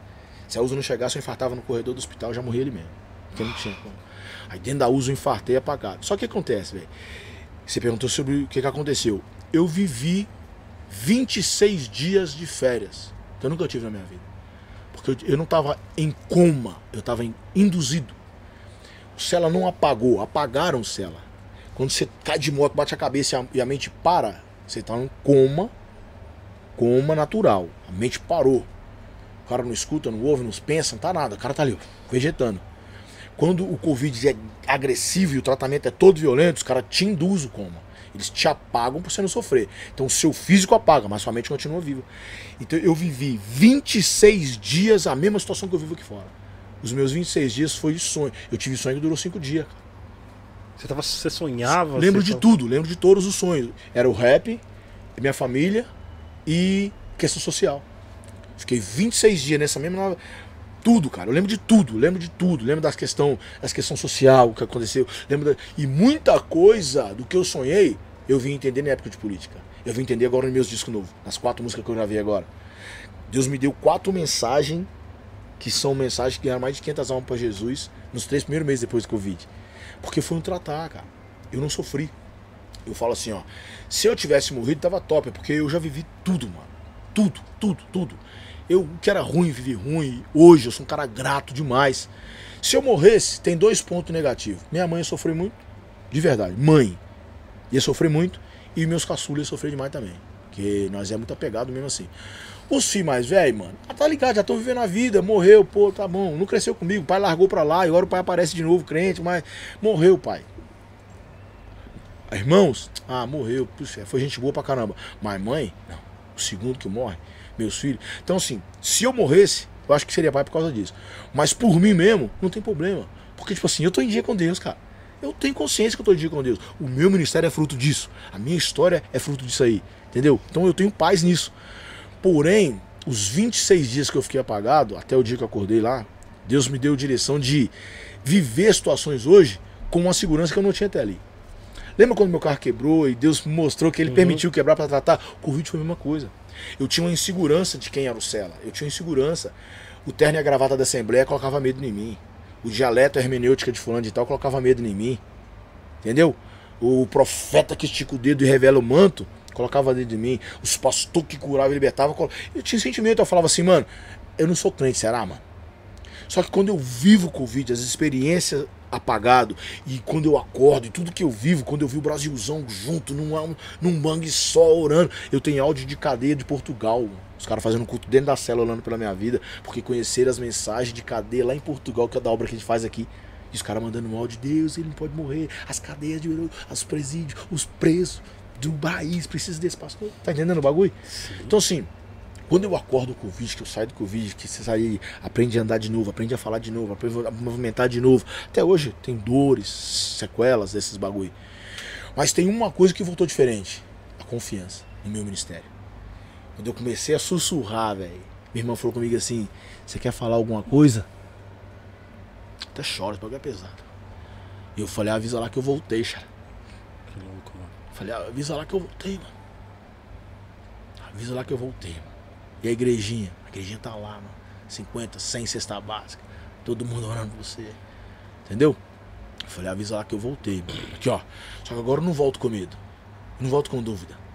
Se a USA não chegasse, eu infartava no corredor do hospital, já morria ali mesmo. Porque não tinha como. Aí dentro da USA eu infartei apagado. Só que o que acontece, velho? Você perguntou sobre o que, que aconteceu. Eu vivi 26 dias de férias. Que eu nunca tive na minha vida. Porque eu, eu não tava em coma, eu tava em, induzido. O Cela não apagou, apagaram o Cela. Quando você cai de moto, bate a cabeça e a, e a mente para, você tá em coma, coma natural. A mente parou. O cara não escuta, não ouve, não pensa, não tá nada. O cara tá ali, vegetando. Quando o Covid é agressivo e o tratamento é todo violento, os caras te induzem o coma. Eles te apagam por você não sofrer. Então o seu físico apaga, mas sua mente continua viva. Então eu vivi 26 dias a mesma situação que eu vivo aqui fora. Os meus 26 dias foi de sonho. Eu tive sonho que durou 5 dias. Você, tava, você sonhava? Lembro você de tudo, lembro de todos os sonhos. Era o rap, minha família e questão social. Fiquei 26 dias nessa mesma. Tudo, cara. Eu lembro de tudo, lembro de tudo. Lembro das questão, das questão social, o que aconteceu. Lembro da- E muita coisa do que eu sonhei, eu vim entender na época de política. Eu vim entender agora nos meus discos novos, nas quatro músicas que eu gravei agora. Deus me deu quatro mensagens, que são mensagens que ganharam mais de 500 almas para Jesus, nos três primeiros meses depois do Covid. Porque foi um tratar, cara. Eu não sofri. Eu falo assim, ó. Se eu tivesse morrido, tava top, porque eu já vivi tudo, mano. Tudo, tudo, tudo. Eu o que era ruim, vivi ruim. Hoje eu sou um cara grato demais. Se eu morresse, tem dois pontos negativos. Minha mãe ia sofrer muito, de verdade. Mãe ia sofrer muito. E meus caçulas sofrer demais também. Porque nós é muito apegado mesmo assim. Os filhos mais velhos, mano, ah, tá ligado, já estão vivendo a vida, morreu, pô, tá bom, não cresceu comigo, o pai largou pra lá, e agora o pai aparece de novo, crente, mas morreu pai. Irmãos, ah, morreu, puxa, foi gente boa pra caramba. Mas mãe, não, o segundo que morre, meus filhos. Então, assim, se eu morresse, eu acho que seria pai por causa disso. Mas por mim mesmo, não tem problema. Porque, tipo assim, eu tô em dia com Deus, cara. Eu tenho consciência que eu em dia com Deus. O meu ministério é fruto disso. A minha história é fruto disso aí. Entendeu? Então eu tenho paz nisso. Porém, os 26 dias que eu fiquei apagado, até o dia que eu acordei lá, Deus me deu direção de viver situações hoje com uma segurança que eu não tinha até ali. Lembra quando meu carro quebrou e Deus mostrou que ele Uhum. permitiu quebrar para tratar? O Covid foi a mesma coisa. Eu tinha uma insegurança de quem era o Cela. Eu tinha uma insegurança. O terno e a gravata da Assembleia colocava medo em mim. O dialeto, a hermenêutica de fulano de tal colocava medo em mim. Entendeu? O profeta que estica o dedo e revela o manto colocava dentro de mim. Os pastores que curavam e libertavam. Eu tinha sentimento, eu falava assim, mano, eu não sou crente, será, mano? Só que quando eu vivo o Covid, as experiências apagado e quando eu acordo e tudo que eu vivo, quando eu vi o Brasilzão junto num, num mangue só orando, eu tenho áudio de cadeia de Portugal. Os caras fazendo culto dentro da cela orando pela minha vida, porque conheceram as mensagens de cadeia lá em Portugal, que é da obra que a gente faz aqui. E os caras mandando um áudio, Deus, ele não pode morrer. As cadeias de os presídios, os presos do país precisam desse pastor. Tá entendendo o bagulho? Então assim, quando eu acordo com o Covid, que eu saio do Covid, que você sai, aprende a andar de novo, aprende a falar de novo, aprende a movimentar de novo. Até hoje tem dores, sequelas desses bagulho. Mas tem uma coisa que voltou diferente: a confiança no meu ministério. Quando eu comecei a sussurrar, velho, minha irmã falou comigo assim: Você quer falar alguma coisa? Até chora, esse bagulho é pesado. E eu falei: Avisa lá que eu voltei, cara. Que louco, mano. Falei, avisa lá que eu voltei, mano. Avisa lá que eu voltei, mano. E a igrejinha? A igrejinha tá lá, mano. 50, 100 cesta básica. Todo mundo orando por você. Entendeu? Eu falei, avisa lá que eu voltei, mano. Aqui, ó. Só que agora eu não volto com medo. Eu não volto com dúvida.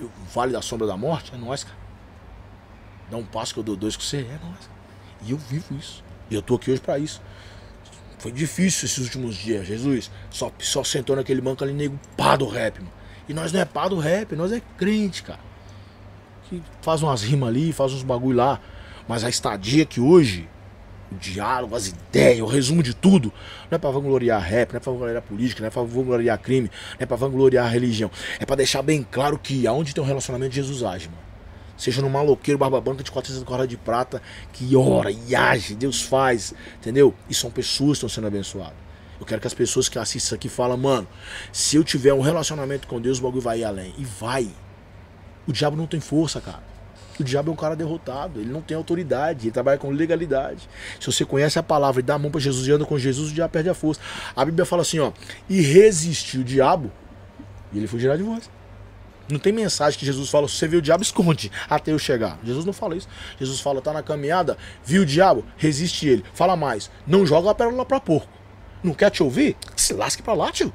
O Vale da Sombra da Morte é nós, cara. Dá um passo que eu dou dois com você, é nós. E eu vivo isso. E eu tô aqui hoje pra isso. Foi difícil esses últimos dias, Jesus. Só, só sentou naquele banco ali, nego, pá do rap, mano. E nós não é pá do rap, nós é crente, cara. Que faz umas rimas ali, faz uns bagulho lá. Mas a estadia que hoje, o diálogo, as ideias, o resumo de tudo, não é pra vangloriar rap, não é pra vangloriar política, não é pra vangloriar crime, não é pra vangloriar religião. É pra deixar bem claro que aonde tem um relacionamento, Jesus age, mano. Seja no maloqueiro, barba branca de 400 cordas de prata, que ora e age, Deus faz, entendeu? E são pessoas que estão sendo abençoadas. Eu quero que as pessoas que assistem isso aqui falem, mano, se eu tiver um relacionamento com Deus, o bagulho vai ir além. E vai. O diabo não tem força, cara. O diabo é um cara derrotado, ele não tem autoridade, ele trabalha com legalidade. Se você conhece a palavra e dá a mão para Jesus e anda com Jesus, o diabo perde a força. A Bíblia fala assim, ó, e resistiu o diabo, e ele fugirá de vós. Não tem mensagem que Jesus fala, se você viu o diabo, esconde até eu chegar. Jesus não fala isso. Jesus fala, tá na caminhada, viu o diabo, resiste ele. Fala mais, não joga a pérola pra porco. Não quer te ouvir? Se lasque pra lá, tio.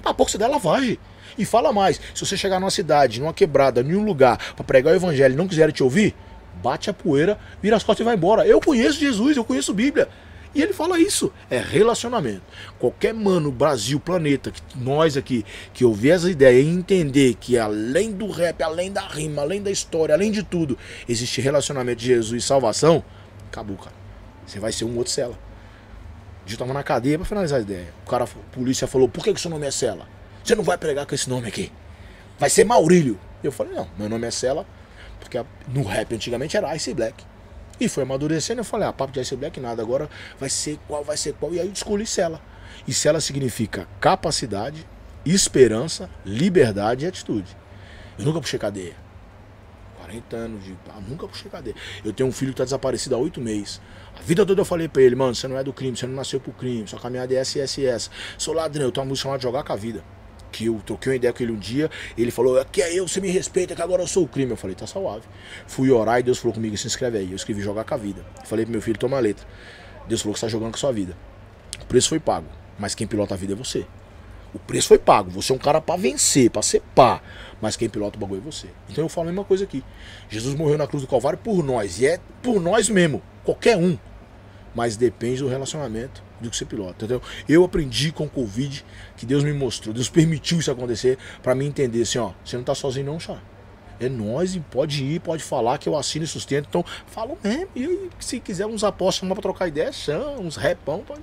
Pra pouco você dá lavagem. E fala mais, se você chegar numa cidade, numa quebrada, em um lugar, pra pregar o evangelho e não quiser te ouvir, bate a poeira, vira as costas e vai embora. Eu conheço Jesus, eu conheço Bíblia. E ele fala isso, é relacionamento. Qualquer mano, Brasil, planeta, que nós aqui, que ouvir essa ideia e entender que além do rap, além da rima, além da história, além de tudo, existe relacionamento de Jesus e salvação, acabou, cara. Você vai ser um outro cela. Eu tava na cadeia pra finalizar a ideia. O cara, a polícia falou, por que, que seu nome é Cela? Você não vai pregar com esse nome aqui. Vai ser Maurílio. Eu falei, não, meu nome é Cela, porque no rap antigamente era Ice Black. E foi amadurecendo, eu falei, ah, papo de Ice Black nada, agora vai ser qual, vai ser qual. E aí eu escolhi Cela. E Cela significa capacidade, esperança, liberdade e atitude. Eu nunca puxei cadeia. 40 anos de. Ah, nunca puxei cadeia. Eu tenho um filho que tá desaparecido há oito meses. A vida toda eu falei pra ele, mano, você não é do crime, você não nasceu pro crime, sua caminhada é SSS. Sou ladrão, eu tenho uma música chamada Jogar com a Vida. Que eu troquei uma ideia com ele um dia, ele falou, aqui é eu, você me respeita, que agora eu sou o crime. Eu falei, tá suave. Fui orar e Deus falou comigo, se inscreve aí. Eu escrevi Jogar com a Vida. Falei pro meu filho, toma a letra. Deus falou que você tá jogando com a sua vida. O preço foi pago, mas quem pilota a vida é você. O preço foi pago. Você é um cara pra vencer, pra ser pá. Mas quem pilota o bagulho é você. Então eu falo a mesma coisa aqui. Jesus morreu na cruz do Calvário por nós. E é por nós mesmo. Qualquer um. Mas depende do relacionamento do que você pilota, entendeu? Eu aprendi com o Covid que Deus me mostrou. Deus permitiu isso acontecer pra mim entender assim, ó. Você não tá sozinho não, chá. É nós e pode ir, pode falar que eu assino e sustento. Então, falo mesmo. E se quiser uns apóstolos chamar pra trocar ideia, chama, uns repão. Pode...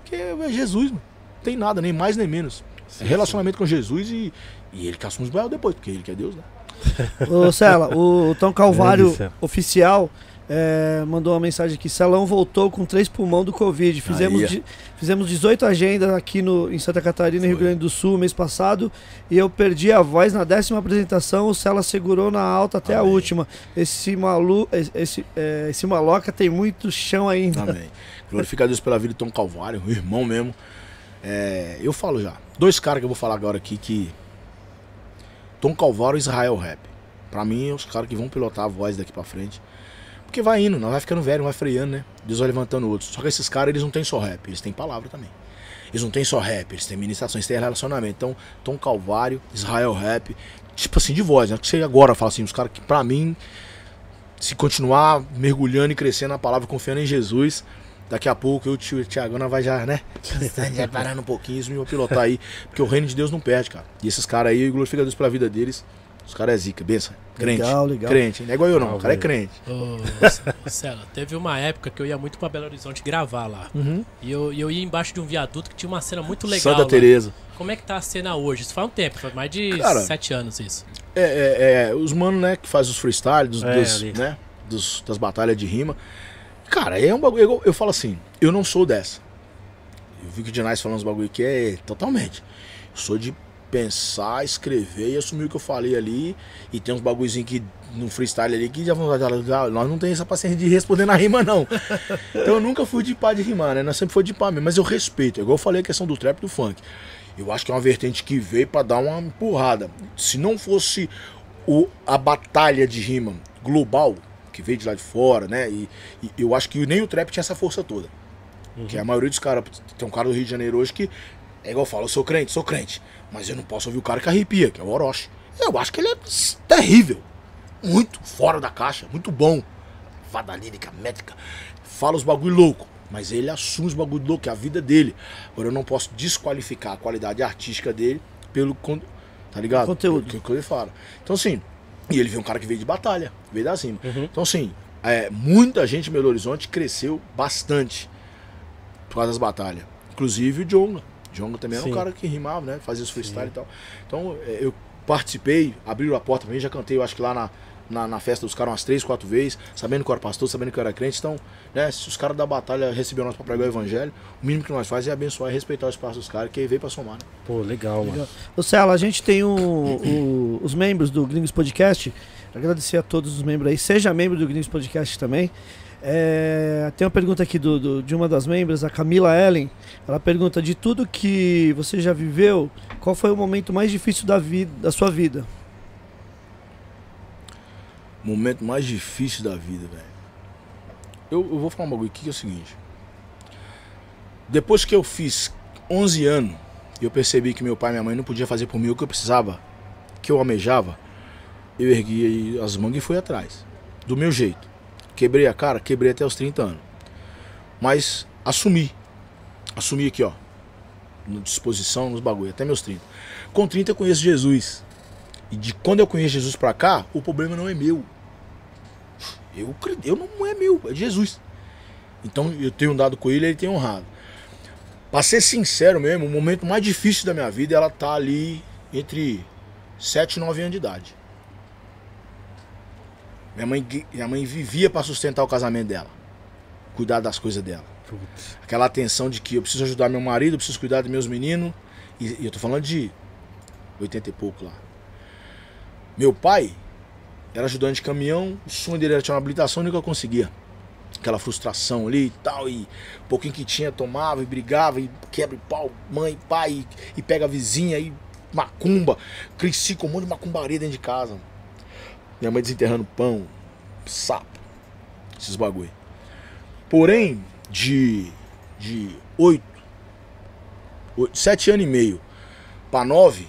Porque é Jesus, mano. Não tem nada, nem mais nem menos. Sim, é relacionamento com Jesus e, e ele que assume os depois, porque ele que é Deus, né? Ô, Cela, o Tom Calvário Grande, Cela. oficial é, mandou uma mensagem aqui. Celão voltou com três pulmão do Covid. Fizemos, de- fizemos 18 agendas aqui no, em Santa Catarina, Rio Foi. Grande do Sul, mês passado. E eu perdi a voz na décima apresentação. O Cela segurou na alta até a Amém. última. Esse, malu, esse, esse, é, esse maloca tem muito chão ainda. Amém. Glorifica a Deus pela vida de Tom Calvário, o irmão mesmo. É, eu falo já. Dois caras que eu vou falar agora aqui que. Tom Calvário e Israel Rap. Pra mim, é os caras que vão pilotar a voz daqui pra frente. Porque vai indo, não vai ficando velho, vai freando, né? Deus vai levantando outros. Só que esses caras, eles não têm só rap, eles têm palavra também. Eles não têm só rap, eles têm ministrações, têm relacionamento. Então, Tom Calvário, Israel Rap, tipo assim, de voz, né? Que você agora fala assim, os caras que pra mim, se continuar mergulhando e crescendo na palavra, confiando em Jesus, daqui a pouco eu e o Tiagana vai já, né? já parando um pouquinho, isso me pilotar aí. Porque o reino de Deus não perde, cara. E esses caras aí, glorifica Deus pela vida deles. Os caras é zica, benção. Crente. Legal, legal. Crente. Não é igual eu não, o cara é crente. Ô, Cela, teve uma época que eu ia muito pra Belo Horizonte gravar lá. E eu, e eu ia embaixo de um viaduto que tinha uma cena muito legal. Santa lá. Teresa. Como é que tá a cena hoje? Isso faz um tempo, faz mais de Cara, sete anos isso. É, é, é, os manos, né, que faz os freestyle, dos, É, dos, né, dos- das batalhas de rima. Cara, é um bagulho. Eu, eu falo assim, eu não sou dessa. Eu vi que o Dinais falando uns bagulho que é totalmente. Eu sou de pensar, escrever e assumir o que eu falei ali. E tem uns bagulhozinhos que no freestyle ali que já vão ah, nós não tem essa paciência de responder na rima, não. então eu nunca fui de pá de rimar, né? Nós sempre foi de pá mesmo, mas eu respeito. É igual eu falei a questão do trap e do funk. Eu acho que é uma vertente que veio pra dar uma empurrada. Se não fosse o, a batalha de rima global, que veio de lá de fora, né? E, e eu acho que nem o trap tinha essa força toda. Que a maioria dos caras. Tem um cara do Rio de Janeiro hoje que. É igual eu falo, eu sou crente, sou crente. Mas eu não posso ouvir o cara que arrepia, que é o Orochi. Eu acho que ele é terrível. Muito fora da caixa, muito bom. Fada lírica, métrica. Fala os bagulho louco. Mas ele assume os bagulho louco, que é a vida dele. Agora eu não posso desqualificar a qualidade artística dele pelo. Tá ligado? Conteúdo. Pelo que ele fala. Então assim. E ele veio um cara que veio de batalha, veio da cima. Então assim, é, muita gente em Belo Horizonte cresceu bastante por causa das batalhas. Inclusive o Jonga. Jonga também era Sim. um cara que rimava, né? Fazia os freestyle e tal. Então é, eu participei, abriram a porta pra mim, já cantei, eu acho que lá na, na, na festa dos caras umas três, quatro vezes, sabendo que eu era pastor, sabendo que eu era crente. Então, né, se os caras da batalha receberam nós pra pregar o evangelho, o mínimo que nós faz é abençoar e respeitar o espaço dos caras, que aí veio pra somar, né? Pô, legal, mano. Ô Cela, a gente tem o- o- os membros do Gringos Podcast. Agradecer a todos os membros aí. Seja membro do Gringos Podcast também. É, tem uma pergunta aqui do, do- de uma das membros, a Camila Ellen. Ela pergunta: de tudo que você já viveu, qual foi o momento mais difícil da, vida, da sua vida? Momento mais difícil da vida, velho. Eu, eu vou falar um bagulho aqui que é o seguinte. Depois que eu fiz 11 anos, eu percebi que meu pai e minha mãe não podiam fazer por mim o que eu precisava, que eu almejava, eu ergui as mangas e fui atrás. Do meu jeito. Quebrei a cara, quebrei até os 30 anos. Mas assumi. Assumi aqui, ó. Na disposição, nos bagulho, até meus 30. Com 30 eu conheço Jesus. E de quando eu conheço Jesus pra cá, o problema não é meu. Eu, eu não é meu, é Jesus. Então eu tenho andado com ele, ele tem honrado. Pra ser sincero mesmo, o momento mais difícil da minha vida, ela tá ali entre 7 e 9 anos de idade. Minha mãe, minha mãe vivia pra sustentar o casamento dela. Cuidar das coisas dela. Putz. Aquela atenção de que eu preciso ajudar meu marido, eu preciso cuidar dos meus meninos. E, e eu tô falando de 80 e pouco lá. Meu pai era ajudante de caminhão, o sonho dele era ter uma habilitação, nunca conseguia. Aquela frustração ali e tal, e um pouquinho que tinha, tomava e brigava, e quebra e pau, mãe, pai, e, e pega a vizinha, e macumba. Cresci com um monte de macumbaria dentro de casa. Minha mãe desenterrando pão, sapo, esses bagulho. Porém, de, de 8, 7 anos e meio para 9,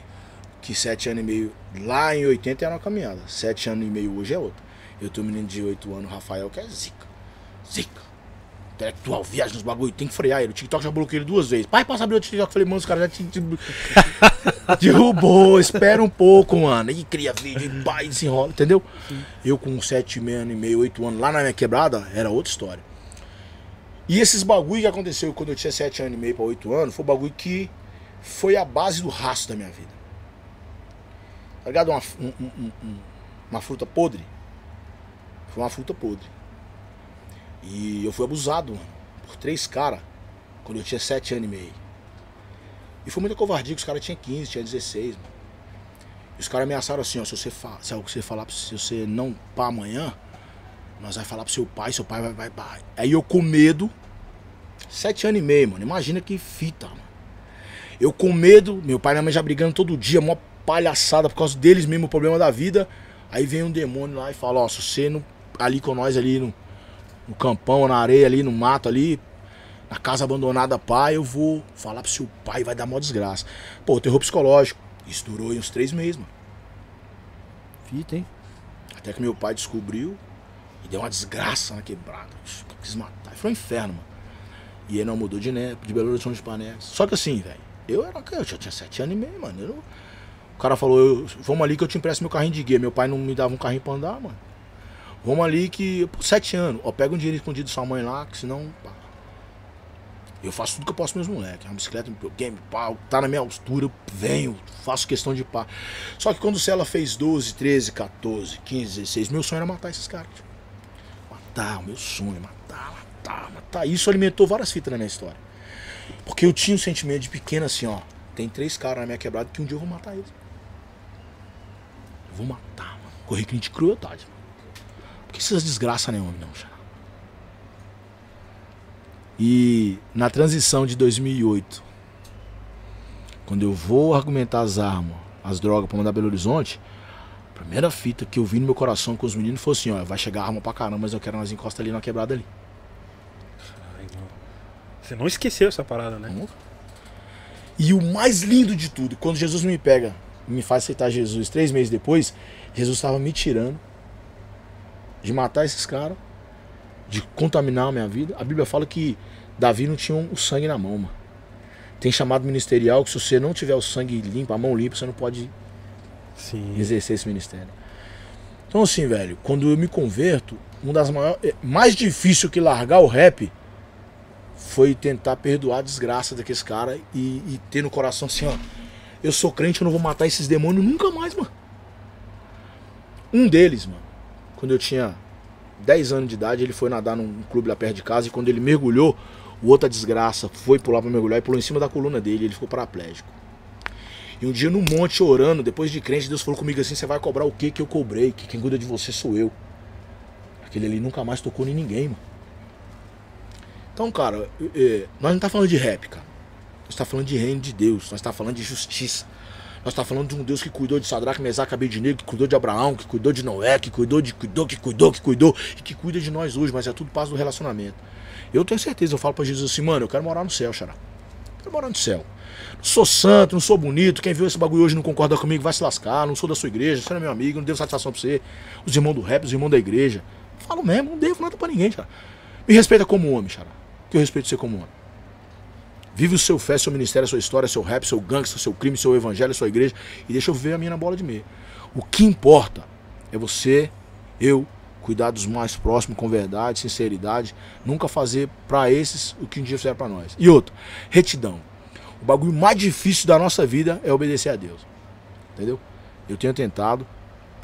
que 7 anos e meio lá em 80 era uma caminhada. 7 anos e meio hoje é outra. Eu tenho um menino de 8 anos, Rafael, que é zica. Zica. Intelectual, viagem nos bagulho, tem que frear ele. O TikTok já bloqueou ele duas vezes. Pai, passa abrir o TikTok. Eu falei, mano, os caras já te, te- derrubou. Espera um pouco, mano. E cria vídeo, e pai, desenrola, entendeu? Eu com 7 anos meio, 8 anos, lá na minha quebrada, era outra história. E esses bagulho que aconteceu quando eu tinha 7 anos e meio para 8 anos, foi um bagulho que foi a base do rastro da minha vida. Tá ligado? Uma, um- um- um- um- uma fruta podre. Foi uma fruta podre. E eu fui abusado, mano, por três caras quando eu tinha 7 anos e meio. E foi muita covardia, que os caras tinham 15, tinha 16, mano. E os caras ameaçaram assim, ó, se você, fa se você falar, se você não pá amanhã, nós vai falar pro seu pai, seu pai vai, vai, vai. Aí eu com medo, sete anos e meio, mano. Imagina que fita, mano. Eu com medo, meu pai e minha mãe já brigando todo dia, mó palhaçada por causa deles mesmo, o problema da vida. Aí vem um demônio lá e fala, ó, se você não, ali com nós ali no, no campão, na areia ali, no mato ali, na casa abandonada, pai, eu vou falar pro seu pai, vai dar mó desgraça. Pô, terror psicológico. Isso durou uns três meses, mano. Fita, hein? Até que meu pai descobriu e deu uma desgraça na quebrada. Quis matar. Foi um inferno, mano. E ele não mudou de, né, de Belo Horizonte de Pané. Só que assim, velho, eu era eu já tinha sete anos e meio, mano. Eu, o cara falou, vamos ali que eu te empresto meu carrinho de guia. Meu pai não me dava um carrinho pra andar, mano. Vamos ali que, sete anos, ó, pega um dinheiro escondido de sua mãe lá, que senão. Pá. Eu faço tudo que eu posso meus moleques. Uma bicicleta, um game, pau, tá na minha altura, eu venho, faço questão de pá. Só que quando o Cela fez 12, 13, 14, 15, 16, meu sonho era matar esses caras. Tipo. Matar, o meu sonho, matar, matar, matar. Isso alimentou várias fitas na minha história. Porque eu tinha um sentimento de pequeno assim, ó. Tem três caras na minha quebrada que um dia eu vou matar eles. Eu vou matar, mano. Correr de crueldade, que essas desgraças nenhuma, não, já? E na transição de 2008, quando eu vou argumentar as armas, as drogas pra mandar Belo Horizonte, a primeira fita que eu vi no meu coração com os meninos foi assim, ó, vai chegar arma pra caramba, mas eu quero nós encosta ali na quebrada ali. Você não esqueceu essa parada, né? Nunca. E o mais lindo de tudo, quando Jesus me pega me faz aceitar Jesus três meses depois, Jesus estava me tirando de matar esses caras, de contaminar a minha vida. A Bíblia fala que Davi não tinha o sangue na mão, mano. Tem chamado ministerial que se você não tiver o sangue limpo, a mão limpa, você não pode Sim. exercer esse ministério. Então assim, velho, quando eu me converto, uma das maiores, é, mais difícil que largar o rap foi tentar perdoar a desgraça daqueles caras e, e ter no coração assim, ó, eu sou crente, eu não vou matar esses demônios nunca mais, mano. Um deles, mano, quando eu tinha 10 anos de idade, ele foi nadar num clube lá perto de casa e quando ele mergulhou, o outra desgraça foi pular pra mergulhar e pulou em cima da coluna dele, ele ficou paraplégico. E um dia no monte orando, depois de crente, Deus falou comigo assim: você vai cobrar o que que eu cobrei? Que quem cuida de você sou eu. Aquele ali nunca mais tocou em ninguém, mano. Então, cara, é, nós não tá falando de rap, cara. Nós tá falando de reino de Deus, nós tá falando de justiça. Nós tá falando de um Deus que cuidou de Sadraque, Mesaque, Abednego, que cuidou de Abraão, que cuidou de Noé, que cuidou de cuidou, que cuidou, que cuidou e que cuida de nós hoje, mas é tudo paz do relacionamento. Eu tenho certeza, eu falo pra Jesus assim, mano, eu quero morar no céu, xará. Eu quero morar no céu. Não sou santo, não sou bonito. Quem viu esse bagulho hoje não concorda comigo, vai se lascar. Não sou da sua igreja, você não é meu amigo, não devo satisfação pra você. Os irmãos do rap, os irmãos da igreja. Falo mesmo, não devo nada pra ninguém, xará. Me respeita como homem, xará. Que eu respeito você como homem. Vive o seu fé, seu ministério, sua história, seu rap, seu gangster, seu crime, seu evangelho, sua igreja. E deixa eu ver a minha na bola de meio. O que importa é você, eu, cuidar dos mais próximos com verdade, sinceridade. Nunca fazer pra esses o que um dia fizeram pra nós. E outro, retidão. O bagulho mais difícil da nossa vida é obedecer a Deus. Entendeu? Eu tenho tentado.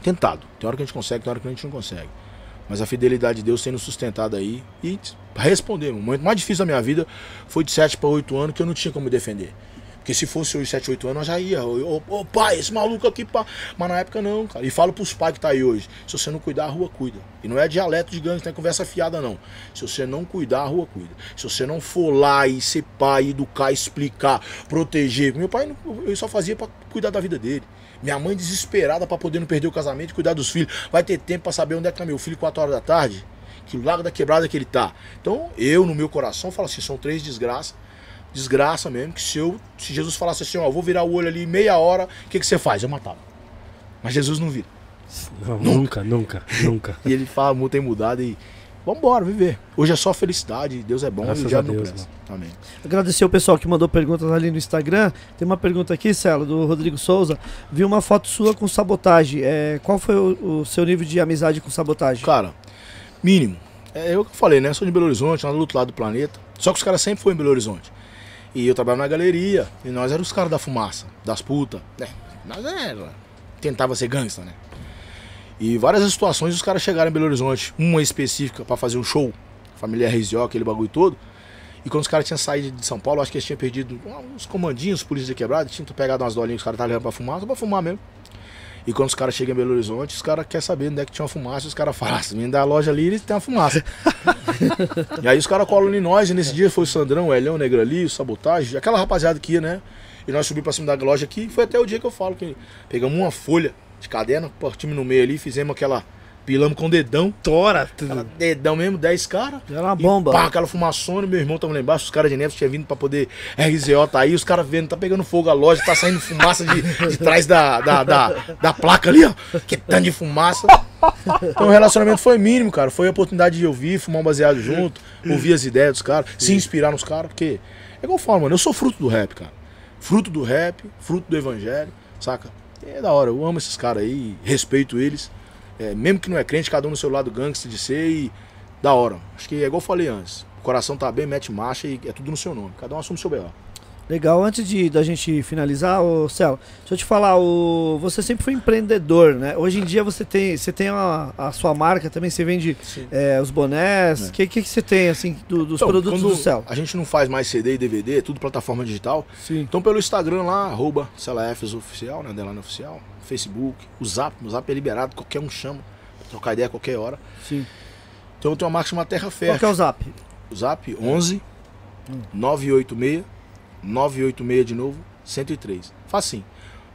Tentado. Tem hora que a gente consegue, tem hora que a gente não consegue. Mas a fidelidade de Deus sendo sustentada aí. E responder, o momento mais difícil da minha vida foi de 7 para 8 anos que eu não tinha como me defender. Porque se fosse hoje 7, 8 anos, eu já ia. Ô ô, pai, esse maluco aqui, pá. Mas na época não, cara. E falo pros pais que tá aí hoje. Se você não cuidar, a rua cuida. E não é dialeto de gangue, não é conversa fiada, não. Se você não cuidar, a rua cuida. Se você não for lá e ser pai, educar, explicar, proteger. Meu pai, eu só fazia pra cuidar da vida dele. Minha mãe desesperada pra poder não perder o casamento e cuidar dos filhos. Vai ter tempo pra saber onde é que tá meu filho 4 horas da tarde? Que lago da quebrada que ele tá. Então, eu, no meu coração, falo assim: são três desgraças desgraça mesmo, que se eu, se Jesus falasse assim, ó, eu vou virar o olho ali meia hora, o que, que você faz? Eu matava. Mas Jesus não vira. Não, nunca, nunca, nunca. E ele fala, tem mudado e vambora, viver. Hoje é só felicidade, Deus é bom Graças e não presta. Amém. Agradecer o pessoal que mandou perguntas ali no Instagram. Tem uma pergunta aqui, Celo, do Rodrigo Souza. Vi uma foto sua com sabotagem. É, qual foi o, o seu nível de amizade com sabotagem? Cara, mínimo. É eu que falei, né? Sou de Belo Horizonte, lá do outro lado do planeta. Só que os caras sempre foram em Belo Horizonte. E eu trabalhava na galeria, e nós éramos os caras da fumaça, das putas. Né? Nós era, tentava ser gangsta, né? E várias situações os caras chegaram em Belo Horizonte, uma específica pra fazer um show, família RZO, aquele bagulho todo. E quando os caras tinham saído de São Paulo, acho que eles tinham perdido uns comandinhos, polícia quebrada, tinham pegado umas dolinhas que os caras estavam levando pra fumar, só pra fumar mesmo. E quando os caras chegam em Belo Horizonte, os caras querem saber onde é que tinha uma fumaça, os caras falam, se vem da loja ali, eles tem uma fumaça. e aí os caras colam em nós, e nesse dia foi o Sandrão, o Elhão, o Negro ali, o Sabotagem, aquela rapaziada que ia, né? E nós subimos pra cima da loja aqui. Foi até o dia que eu falo que pegamos uma folha de caderno, partimos no meio ali, fizemos aquela. Pilamos com dedão. Tora. Aquela dedão mesmo, 10 caras. Era uma bomba. Pá, aquela fumaçona, meu irmão tava lá embaixo, os caras de Neves tinham vindo pra poder. RZO tá aí, os caras vendo, tá pegando fogo a loja, tá saindo fumaça de, de trás da, da, da, da placa ali, ó. Que tanto de fumaça. Então o relacionamento foi mínimo, cara. Foi a oportunidade de ouvir, fumar um baseado junto, ouvir as ideias dos caras, se inspirar nos caras, porque. É igual eu falo, mano, eu sou fruto do rap, cara. Fruto do rap, fruto do evangelho, saca? É da hora, eu amo esses caras aí, respeito eles. É, mesmo que não é crente, cada um no seu lado gangster de ser e da hora. Acho que é igual eu falei antes. O coração tá bem, mete marcha e é tudo no seu nome. Cada um assume o seu B.O. Legal, antes de da gente finalizar, ô Celo, deixa eu te falar, o, você sempre foi empreendedor, né? Hoje em dia você tem, você tem a, a sua marca também, você vende é, os bonés. O É. que, que, que você tem, assim, do- dos Então, produtos do Celo? A gente não faz mais CD e DVD, é tudo plataforma digital. Sim. Então pelo Instagram lá, arroba CelaFs oficial, né? Delano oficial, Facebook, o Zap, o Zap é liberado, qualquer um chama, trocar ideia a qualquer hora. Sim. Então eu tenho uma marca chamada Terra Qual Fértil. que é o zap? O Zap 11 986 986 de novo 103. Facinho.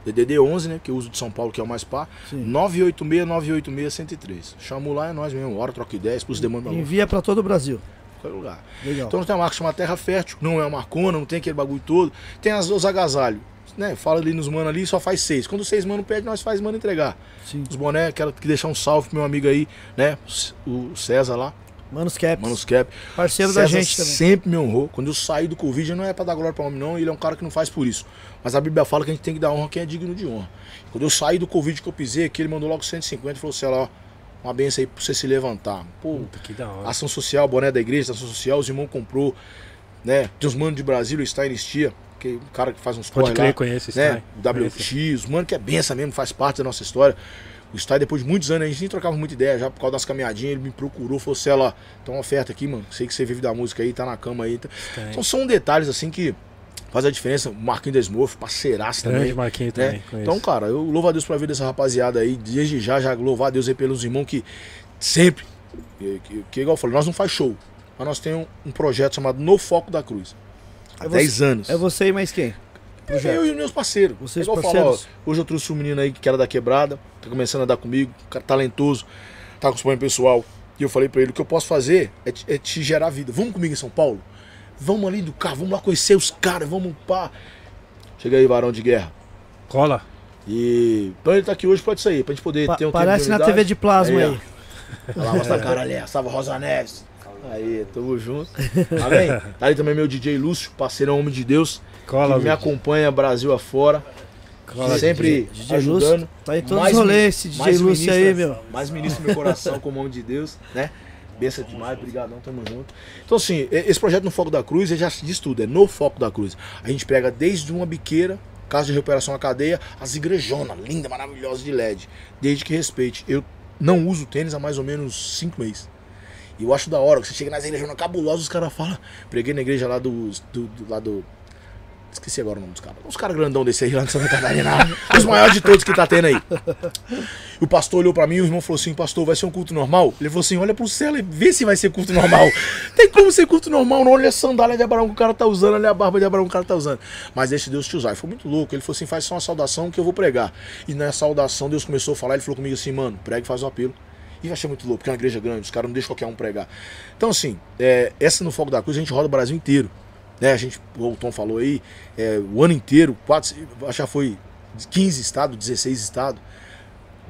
DDD 11, né? Que eu uso de São Paulo, que é o mais pá. Sim. 986 986 103. Chamou lá, é nós mesmo. Hora, troca ideias, expulsa demanda Envia pra todo o Brasil. qualquer lugar. Legal. Então tem uma marca chamada Terra Fértil, não é uma marcona, não tem aquele bagulho todo. Tem as, os agasalhos, né? Fala ali nos mano ali, só faz seis. Quando seis mano pede, nós faz mano entregar. Sim. Os boné, quero que deixar um salve pro meu amigo aí, né? O César lá, Manos Caps. Manos Cap. parceiro da César gente também. sempre me honrou. Quando eu saí do Covid, não é pra dar glória pra homem, não. Ele é um cara que não faz por isso. Mas a Bíblia fala que a gente tem que dar honra a quem é digno de honra. Quando eu saí do Covid que eu pisei aqui, ele mandou logo 150 e falou assim: ó, uma benção aí pra você se levantar. Pô, Puta, que da hora. ação social, boné da igreja, ação social, os irmãos comprou, né? Tem os manos de Brasília, o Stein Estia, que é um cara que faz uns Pode corre crer, lá, conhece esse né? O WX, os mano que é benção mesmo, faz parte da nossa história. O Stein, depois de muitos anos, a gente nem trocava muita ideia, já por causa das caminhadinhas, ele me procurou, falou assim, ó, tem uma oferta aqui, mano, sei que você vive da música aí, tá na cama aí. Tá... Então são detalhes, assim, que faz a diferença. O Marquinhos da Smurf, parceiraço Grande também. Marquinhos né? também, conheço. Então, cara, eu louvo a Deus pela vida dessa rapaziada aí. Desde já, já louvar a Deus aí pelos irmãos que sempre, que, que, que igual eu falei, nós não faz show, mas nós temos um projeto chamado No Foco da Cruz. Há É 10 você- anos. É você e mais quem? É eu e meus parceiros. Vocês É igual eu falo, ó, parceiros? hoje eu trouxe um menino aí que era da quebrada, tá começando a andar comigo, um cara talentoso, tá com o pessoal. E eu falei pra ele, o que eu posso fazer é te, é te gerar vida. Vamos comigo em São Paulo? Vamos ali do carro, vamos lá conhecer os caras, vamos pá. Chega aí, varão de guerra. Cola. E então ele tá aqui hoje pode sair, pra gente poder Pa- ter um parece na. TV de plasma aí. ó. Olha lá, mostra a cara ali, Salva Rosa Neves. Aí, tamo junto. Amém? Tá aí também meu DJ Lúcio, parceirão homem de Deus, Cola, que me acompanha Brasil afora. Cola, sempre DJ ajudando. Lúcio, tá em todos Mais os rolês esse DJ Lúcio aí, meu. Mais ministro do meu coração, como homem de Deus, né? Benção demais, brigadão, tamo junto. Então assim, esse projeto no Foco da Cruz, ele já diz tudo, é no Foco da Cruz. A gente pega desde uma biqueira, casa de recuperação à cadeia, as igrejonas, linda, maravilhosa de LED. Desde que respeite. Eu não uso tênis há mais ou menos cinco meses. E eu acho da hora, que você chega nas igrejas cabulosas, os caras falam. Preguei na igreja lá do, do, do- lá do. Esqueci agora o nome dos caras. Os caras grandão desse aí lá de Santa Catarina. os maiores de todos que tá tendo aí. O pastor olhou pra mim e o irmão falou assim: Pastor, vai ser um culto normal? Ele falou assim: Olha pro céu e vê se vai ser culto normal. Tem como ser culto normal, não? Olha a sandália de Abraão que o cara tá usando, olha a barba de Abraão que o cara tá usando. Mas deixa Deus te usar. E foi muito louco. Ele falou assim: Faz só uma saudação que eu vou pregar. E na saudação, Deus começou a falar. Ele falou comigo assim: Mano, prega e faz o apelo. E eu achei muito louco, porque é uma igreja grande, os caras não deixam qualquer um pregar. Então, assim, é, essa no Fogo da Cruz a gente roda o Brasil inteiro. Né? A gente, o Tom falou aí, é, o ano inteiro, quatro, acho que já foi 15 estados, 16 estados,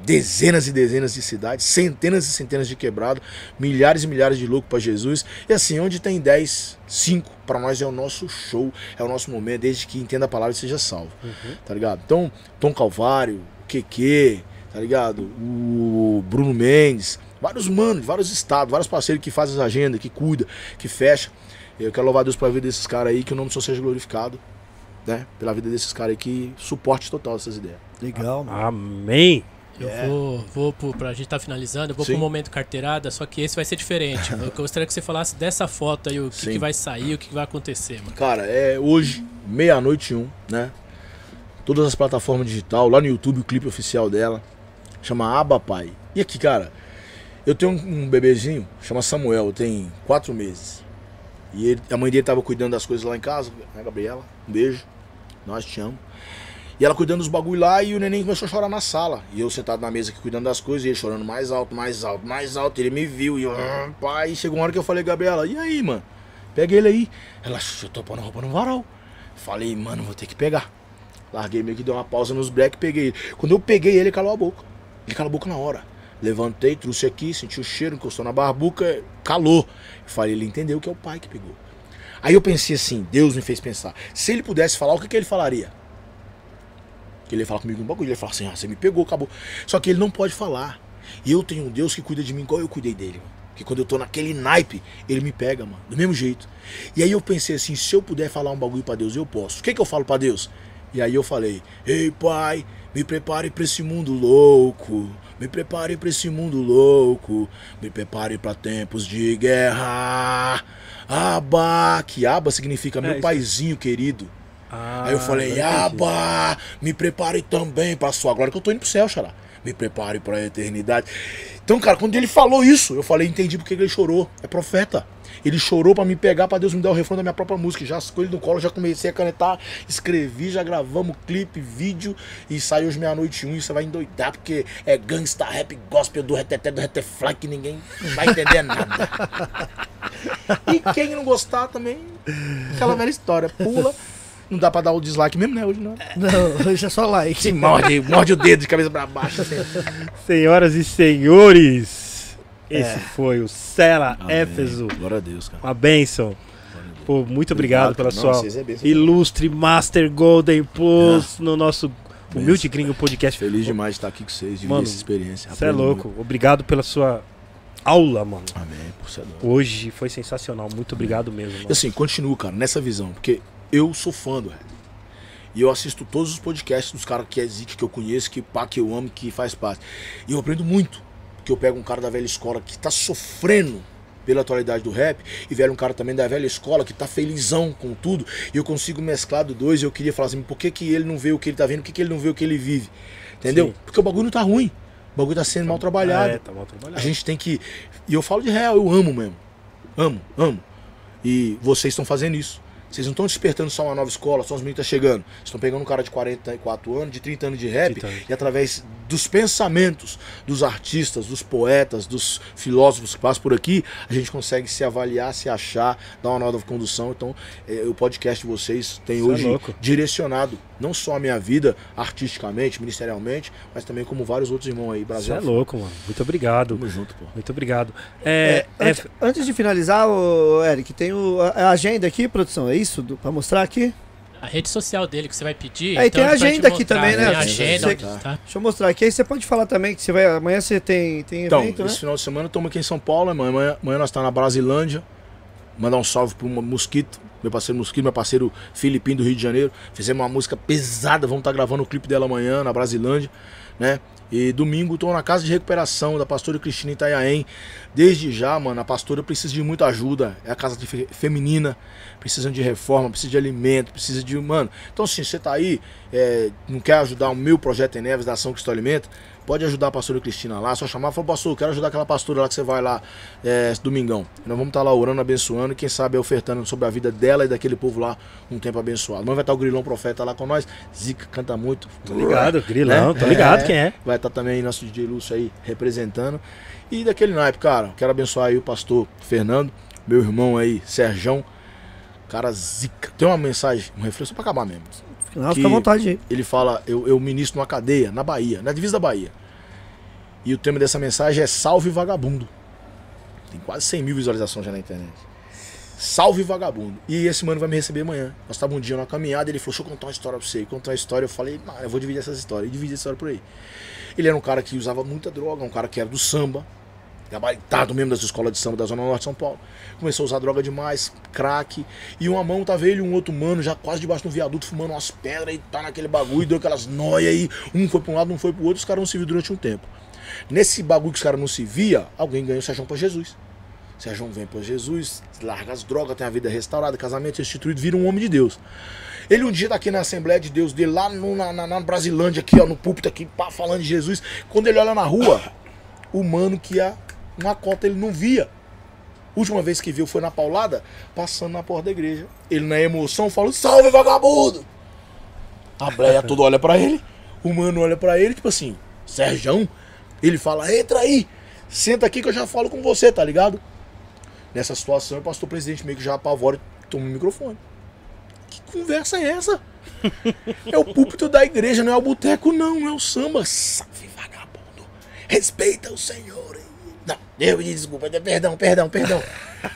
dezenas e dezenas de cidades, centenas e centenas de quebrados, milhares e milhares de loucos para Jesus. E assim, onde tem 10, 5, para nós é o nosso show, é o nosso momento, desde que entenda a palavra e seja salvo. Tá ligado? Então, Tom Calvário, Keke, tá ligado? O Bruno Mendes, vários manos, vários estados, vários parceiros que fazem as agendas, que cuida, que fecha. Eu quero louvar Deus pela vida desses caras aí, que o nome do Senhor seja glorificado, né? Pela vida desses caras aí, que suporte total essas ideias. Legal, mano. Amém. Eu É. vou, vou pro, pra gente tá finalizando, eu vou Sim. pro momento carteirada, só que esse vai ser diferente. eu gostaria que você falasse dessa foto aí, o que, que vai sair, o que, que vai acontecer, mano. Cara, é hoje, meia-noite e um, né? Todas as plataformas digital, lá no YouTube, o clipe oficial dela. Chama Aba Pai. E aqui, cara, eu tenho um, um bebezinho, chama Samuel, tem quatro meses. E ele- a mãe dele tava cuidando das coisas lá em casa, né, Gabriela? Um beijo. Nós te amo. E ela cuidando dos bagulho lá e o neném começou a chorar na sala. E eu sentado na mesa aqui cuidando das coisas e ele chorando mais alto, mais alto, mais alto. Ele me viu e eu, ah, pai, chegou uma hora que eu falei, Gabriela, e aí, mano? Pega ele aí. Ela, tô pondo roupa no varal. Falei, mano, vou ter que pegar. Larguei meio que deu uma pausa nos break peguei ele. Quando eu peguei ele, ele calou a boca. Ele calou a boca na hora. Levantei, trouxe aqui, senti o cheiro, encostou na barbuca, calou. falei, ele entendeu que é o pai que pegou. Aí eu pensei assim, Deus me fez pensar. Se ele pudesse falar, o que, que ele falaria? Que ele ia falar comigo no bagulho, ele ia falar assim, ah, você me pegou, acabou. Só que ele não pode falar. E eu tenho um Deus que cuida de mim igual eu cuidei dele, mano. Que quando eu tô naquele naipe, ele me pega, mano. Do mesmo jeito. E aí eu pensei assim, se eu puder falar um bagulho para Deus, eu posso. O que, que eu falo para Deus? E aí eu falei, ei pai, me prepare para esse mundo louco. Me prepare para esse mundo louco. Me prepare para tempos de guerra. Aba, que aba significa é, meu paizinho querido. Ah, Aí eu falei, Aba, me prepare também pra sua glória, que eu tô indo pro céu, xará. Me prepare pra eternidade. Então, cara, quando ele falou isso, eu falei, entendi porque ele chorou. É profeta. Ele chorou para me pegar, para Deus me dar o refrão da minha própria música. Já com ele no colo, já comecei a canetar, escrevi, já gravamos clipe, vídeo e sai hoje meia-noite um. E você vai endoidar, porque é gangsta rap gospel do reteté do retefly que ninguém vai entender nada. e quem não gostar também, aquela velha história, pula. Não dá pra dar o dislike mesmo, né? Hoje não. Não, hoje é só like. Se morde, morde o dedo de cabeça pra baixo. Assim. Senhoras e senhores, é. esse foi o Sela Éfeso. Glória a Deus, cara. Uma bênção. Pô, muito obrigado, obrigado pela não, sua é ilustre Master Golden Plus é. no nosso Humilde Gringo Podcast. Feliz demais de estar aqui com vocês, de mano, essa experiência. Você é louco. Muito. Obrigado pela sua aula, mano. Amém, por ser Hoje foi sensacional. Muito obrigado mesmo. Mano. E assim, continuo, cara, nessa visão. Porque eu sou fã do rap. E eu assisto todos os podcasts dos caras que é que eu conheço, que pá, que eu amo, que faz parte. E eu aprendo muito. Porque eu pego um cara da velha escola que tá sofrendo pela atualidade do rap, e velho um cara também da velha escola que tá felizão com tudo, e eu consigo mesclar do dois, e eu queria falar assim, por que, que ele não vê o que ele tá vendo, por que, que ele não vê o que ele vive? Entendeu? Sim. Porque o bagulho não tá ruim. O bagulho tá sendo mal trabalhado. É, tá mal trabalhado. A gente tem que. E eu falo de real, eu amo mesmo. Amo, amo. E vocês estão fazendo isso. Vocês não estão despertando só uma nova escola, só os meninos estão chegando. Estão pegando um cara de 44 anos, de 30 anos de rap, e através dos pensamentos dos artistas, dos poetas, dos filósofos que passam por aqui, a gente consegue se avaliar, se achar, dar uma nova condução. Então, é, o podcast de vocês tem Isso é hoje é direcionado não só a minha vida artisticamente, ministerialmente, mas também como vários outros irmãos aí, Brasil. Você é louco, mano. Muito obrigado. Tamo junto, pô. Muito obrigado. É, é, antes, antes, de finalizar, o Eric, tem o, a agenda aqui, produção, é isso? para mostrar aqui? A rede social dele que você vai pedir. Aí então tem a agenda aqui também, né? Tem agenda, você, tá. Deixa eu mostrar aqui. Aí você pode falar também que você vai. Amanhã você tem, tem então, evento, esse né? final de semana estamos aqui em São Paulo. Amanhã, amanhã nós estamos na Brasilândia. Mandar um salve pro Mosquito, meu parceiro Mosquito, meu parceiro Filipinho do Rio de Janeiro. Fizemos uma música pesada, vamos estar tá gravando o clipe dela amanhã na Brasilândia, né? E domingo estou na casa de recuperação da pastora Cristina Itaiaém. Desde já, mano, a pastora precisa de muita ajuda. É a casa fe feminina, precisa de reforma, precisa de alimento, precisa de. Mano, então assim, você tá aí, é, não quer ajudar o meu projeto em Neves da Ação Cristo Alimenta, pode ajudar a pastora Cristina lá, só chamar e falar, pastor, eu quero ajudar aquela pastora lá que você vai lá é, domingão. Nós vamos estar tá lá orando, abençoando e quem sabe ofertando sobre a vida dela e daquele povo lá um tempo abençoado. Mas vai estar tá o Grilão Profeta lá com nós. Zica canta muito. Tô ligado, Grilão, né? tô ligado é, quem é. Vai estar tá também nosso DJ Lúcio aí representando. E daquele naipe, cara, quero abençoar aí o pastor Fernando, meu irmão aí, Serjão. Cara, zica. Tem uma mensagem, um reflexo pra acabar mesmo. Não, fica à vontade aí. Ele fala, eu, eu ministro numa cadeia, na Bahia, na divisa da Bahia. E o tema dessa mensagem é Salve Vagabundo. Tem quase 100 mil visualizações já na internet. Salve Vagabundo. E esse mano vai me receber amanhã. Nós estávamos um dia na caminhada, ele falou, deixa eu contar uma história pra você. E contou uma história, eu falei, eu vou dividir essas histórias. E dividi essa história por aí. Ele era um cara que usava muita droga, um cara que era do samba, gabaritado mesmo das escolas de samba da Zona Norte de São Paulo. Começou a usar droga demais, crack. E uma mão tava ele e um outro mano já quase debaixo do viaduto fumando umas pedras e tá naquele bagulho, deu aquelas noias aí. Um foi pra um lado, um foi pro outro, os caras não se viram durante um tempo. Nesse bagulho que os caras não se via, alguém ganhou o Sérgio pra Jesus. Sérgio vem para Jesus, larga as drogas, tem a vida restaurada, casamento restituído, vira um homem de Deus. Ele um dia tá aqui na Assembleia de Deus dele, lá no, na, na, na, Brasilândia, aqui, ó, no púlpito aqui, pá, falando de Jesus. Quando ele olha na rua, o mano que ia uma cota ele não via. Última vez que viu foi na paulada, passando na porta da igreja. Ele na emoção falou, salve vagabundo! A bleia toda olha pra ele. O mano olha pra ele, tipo assim, Serjão. Ele fala, entra aí, senta aqui que eu já falo com você, tá ligado? Nessa situação, o pastor presidente meio que já apavora e toma o microfone. Que conversa é essa? É o púlpito da igreja, não é o boteco, não é o samba. Salve, vagabundo. Respeita o Senhor. Não, Deus me desculpa, perdão, perdão, perdão.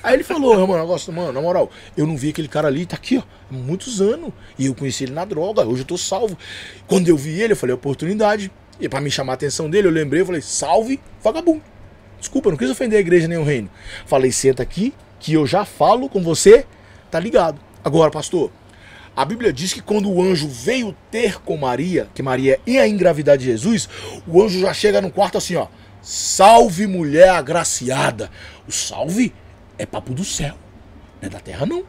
Aí ele falou, mano, negócio, mano, na moral, eu não vi aquele cara ali, tá aqui, ó, há muitos anos. E eu conheci ele na droga, hoje eu tô salvo. Quando eu vi ele, eu falei, oportunidade. E pra me chamar a atenção dele, eu lembrei, eu falei, salve, vagabundo. Desculpa, eu não quis ofender a igreja nem o reino. Falei, senta aqui, que eu já falo com você, tá ligado? Agora, pastor, a Bíblia diz que quando o anjo veio ter com Maria, que Maria ia engravidar de Jesus, o anjo já chega no quarto assim, ó. Salve mulher agraciada. O salve é papo do céu, não é da terra não.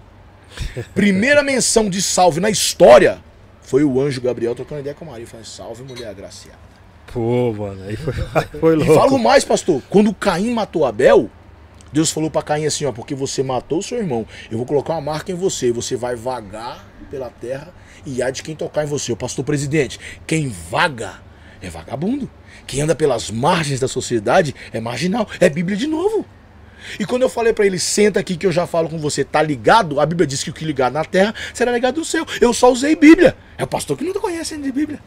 Primeira menção de salve na história foi o anjo Gabriel trocando ideia com Maria, falando salve mulher agraciada. Pô, mano, aí foi, aí foi E louco. falo mais, pastor, quando Caim matou Abel, Deus falou pra Caim assim, ó, porque você matou o seu irmão, eu vou colocar uma marca em você, e você vai vagar pela terra e há de quem tocar em você. O pastor presidente, quem vaga é vagabundo. Quem anda pelas margens da sociedade é marginal. É Bíblia de novo. E quando eu falei pra ele, senta aqui que eu já falo com você, tá ligado? A Bíblia diz que o que ligado na terra será ligado no céu. Eu só usei Bíblia. É o pastor que não conhece ainda de Bíblia.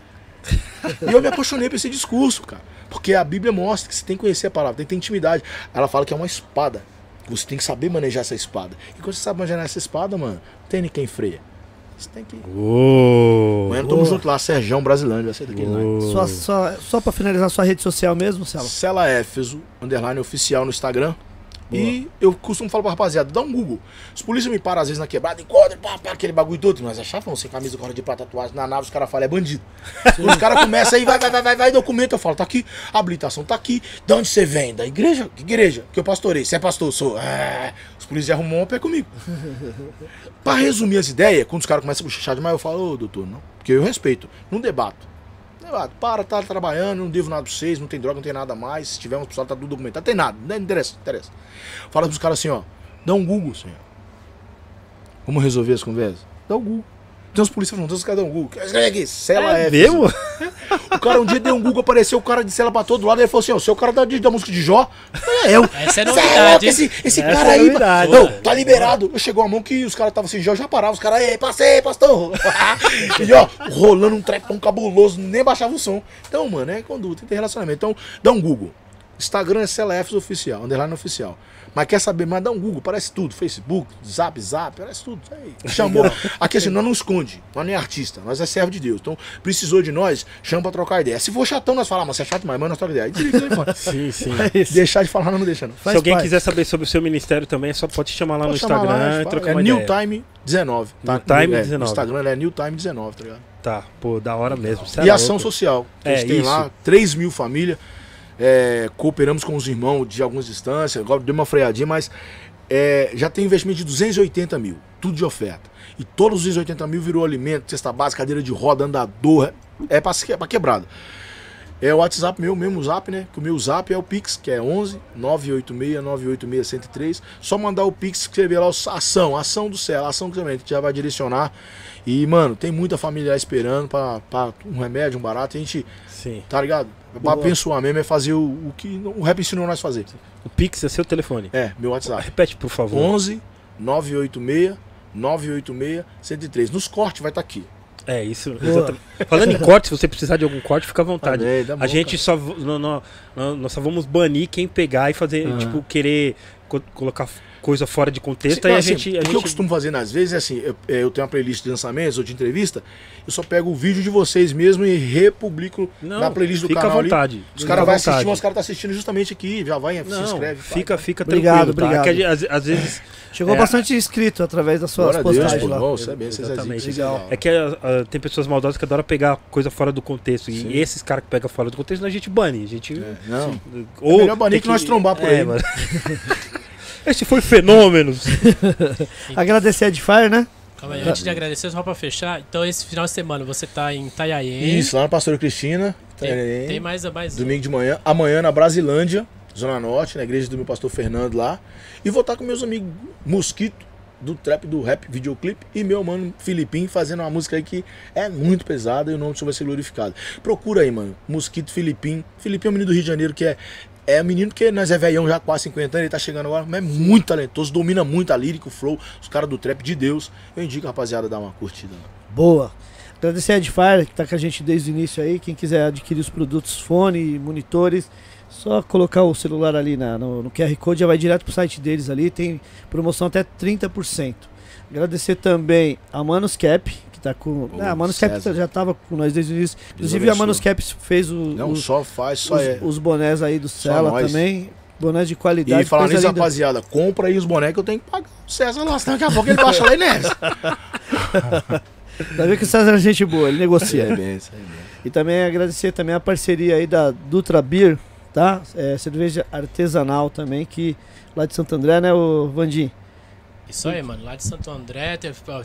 E eu me apaixonei por esse discurso, cara. Porque a Bíblia mostra que você tem que conhecer a palavra, tem que ter intimidade. Ela fala que é uma espada. Você tem que saber manejar essa espada. E quando você sabe manejar essa espada, mano, tem ninguém freia. Você tem que. Uou. Amanhã tamo junto lá, Serjão Brasilândia, vai ser daquele lá. Uou. Só, só, só pra finalizar sua rede social mesmo, Celo. Cela Éfeso, underline oficial no Instagram. E eu costumo falar pra rapaziada, dá um Google. Os polícias me param às vezes na quebrada, encontram, pá, pá, aquele bagulho todo. Nós achávamos sem camisa, corda de prata, tatuagem na nave, os caras falam, é bandido. os caras começam aí, vai, vai, vai, vai, vai, documento. Eu falo, tá aqui, a habilitação tá aqui. De onde você vem? Da igreja? Que igreja? Que eu pastorei. Você é pastor? Sou. É. Os polícias arrumam um pé comigo. pra resumir as ideias, quando os caras começam a bochechar demais, eu falo, ô doutor, não. Porque eu respeito, não debato. Debato, para, tá trabalhando, não devo nada pra vocês, não tem droga, não tem nada mais. Se tiver um pessoal, tá tudo documentado. Tem nada, não interessa, não interessa. Fala pros caras assim, ó. Dá um Google, senhor. Vamos resolver as conversas? Dá um Google. Tem uns polícias falando, os caras dão um Google. Escreve aqui, cela É F. mesmo? O cara um dia deu um Google, apareceu o cara de cela pra todo lado, ele falou assim, ó, seu cara da, da música de Jó. É eu. Essa é novidade, esse, esse Essa cara é aí, novidade. não, tá liberado. Chegou a mão que os caras estavam assim, já já parava, os caras, ei, passei, pastor. e ó, rolando um trepão cabuloso, nem baixava o som. Então, mano, é conduta, tem relacionamento. Então, dá um Google. Instagram é CLFs oficial, underline oficial. Mas quer saber mais? Dá um Google, parece tudo. Facebook, Zap, Zap, parece tudo. Aí. Chamou. Aqui assim, nós não esconde. Nós nem é artista, nós é servo de Deus. Então, precisou de nós, chama pra trocar ideia. Se for chatão, nós falamos, mas você é chato, mas mano, nós troca ideia. Telefone. Sim, sim. É. Deixar de falar, não deixa, não. Faz Se alguém parte. quiser saber sobre o seu ministério também, só pode chamar lá no Pode chamar Instagram lá, e trocar é uma New ideia. Time 19. Tá? New Time é, 19. No Instagram é New Time 19, tá ligado? Tá, pô, da hora mesmo. E é ação louco. social. A É, gente tem isso. lá 3 mil famílias. É, cooperamos com os irmãos de algumas distâncias. Agora deu uma freadinha, mas é, já tem investimento de 280 mil. Tudo de oferta. E todos os 280 mil virou alimento, cesta básica, cadeira de roda, andador. É pra, se- é quebrada. É o WhatsApp meu, mesmo zap, né? Que o meu zap é o Pix, que é 11 986 986 103. Só mandar o Pix, escrever lá o ação, ação do céu, ação que também, que já vai direcionar. E, mano, tem muita família lá esperando pra, pra um remédio, um barato. A gente, Sim. tá ligado? Pra Boa. abençoar mesmo é fazer o, o que o rap ensinou nós fazer. O Pix é seu telefone. É, meu WhatsApp. Repete, por favor. 11 986 986 103. Nos cortes vai estar aqui. É, isso. Falando em corte, se você precisar de algum corte, fica à vontade. Bom, a gente só. nós só vamos banir quem pegar e fazer, Aham. tipo, querer co- colocar coisa fora de contexto. Sim, aí não, a assim, gente. A o que gente... eu costumo fazer nas vezes é assim, eu, eu tenho uma playlist de lançamentos ou de entrevista, eu só pego o vídeo de vocês mesmo e republico Não, na playlist do fica canal à ali. vontade. Os fica caras à vão assistir, mas os caras estão assistindo justamente aqui, já vai, se Não, inscreve. fica, fica Obrigado, tranquilo, tá? obrigado. Que gente, às, às vezes. Chegou É. bastante inscrito através das suas Deus, postagens lá. não, você é bem, é Exatamente. Legal. É que ah, tem pessoas maldosas que adoram pegar coisa fora do contexto. Sim. E esses caras que pegam fora do contexto, a gente bane. A gente. É, não. Ou melhor banir tem que nós trombar por aí. mano. Esse foi fenômenos. Agradecer a Edfire, né? Calma aí, antes de agradecer, só pra fechar. Então, esse final de semana você tá em Itanhaém. Isso, lá na Pastora Cristina, Tem, Itanhaém, tem mais, mais domingo de manhã, amanhã na Brasilândia, Zona Norte, na igreja do meu pastor Fernando lá. E vou estar com meus amigos Mosquito, do trap, do rap, videoclipe, e meu mano Filipim fazendo uma música aí que é muito pesada e o nome só vai ser glorificado. Procura aí, mano. Mosquito Filipim. Filipim é um menino do Rio de Janeiro que é. É um menino que nós é velhão já quase 50 anos, ele tá chegando agora, mas é muito talentoso, domina muito a lírica, o flow, os caras do trap de Deus. Eu indico, rapaziada, dar uma curtida. Boa. Agradecer a Edfire, que está com a gente desde o início aí. Quem quiser adquirir os produtos, fone, monitores, só colocar o celular ali na, no, no QR Code, já vai direto pro site deles ali. Tem promoção até 30%. Agradecer também a Manuscap, que tá com. Ah, a Manuscap César. já estava com nós desde o início. Inclusive a. Manuscap fez o, Não os, só faz, só os, é. os bonés aí do Cela também. Bonés de qualidade. E falar nisso, rapaziada, compra aí os bonecos que eu tenho que pagar o César lá, senão daqui a pouco ele baixa lá e nessa. Dá ver que o César é gente boa, ele negocia. É bem, bem. E também agradecer também a parceria aí da Dutra Beer, tá? É, cerveja artesanal também, que lá de Santo André, né, o Vandim? Isso aí, mano. Lá de Santo André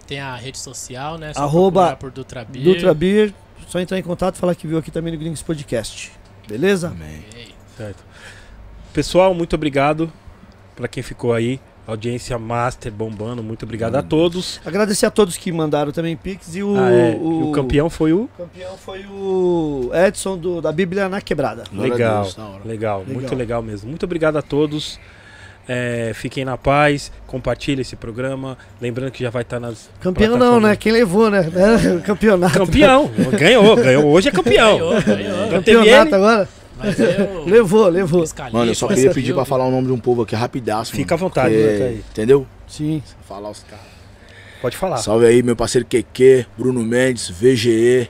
tem, a rede social, né? Só Arroba por Dutra Beer. Dutra Beer, só entrar em contato e falar que viu aqui também no Gringos Podcast. Beleza? Amém. Certo. Pessoal, muito obrigado pra quem ficou aí. Audiência master bombando. Muito obrigado a todos. Agradecer a todos que mandaram também Pix e o, Ah, é. o, E o campeão foi o. o campeão foi o Edson do, da Bíblia na Quebrada. Legal, Deus, legal, Legal. muito legal mesmo. Muito obrigado a todos. É, fiquem na paz, compartilhem esse programa. Lembrando que já vai estar nas. Campeão não, né? Quem levou, né? O campeonato. Campeão! ganhou, ganhou. Hoje é campeão. Ganhou, ganhou. Teve Campeonato agora? Mas eu. Levou, levou. Luiz Califa, Mano, eu só queria pedir pra falar o nome de um povo aqui rapidaço. Fica mano, à vontade, porque- né? Entendeu? Sim. Falar os caras. Pode falar. Salve aí, meu parceiro QQ, Bruno Mendes, VGE,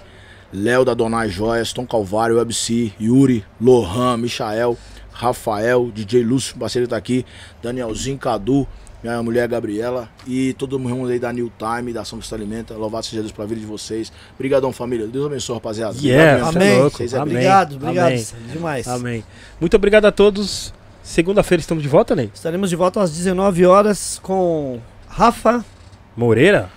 Léo da Donai Joias, Tom Calvário, WebC, Yuri, Lohan, Michael, Rafael, DJ Lúcio, parceiro tá aqui, Danielzinho, Cadu, minha mulher Gabriela e todo mundo aí da New Time, da Ação que se alimenta. Louvado seja Deus pela vida de vocês. Obrigadão, família. Deus abençoe, rapaziada. Yeah, Obrigado é Amém. louco. Vocês é Amém. Obrigado, obrigado. Amém. Demais. Amém. Muito obrigado a todos. Segunda-feira estamos de volta, Ney? Estaremos de volta às 19 horas com Rafa. Moreira?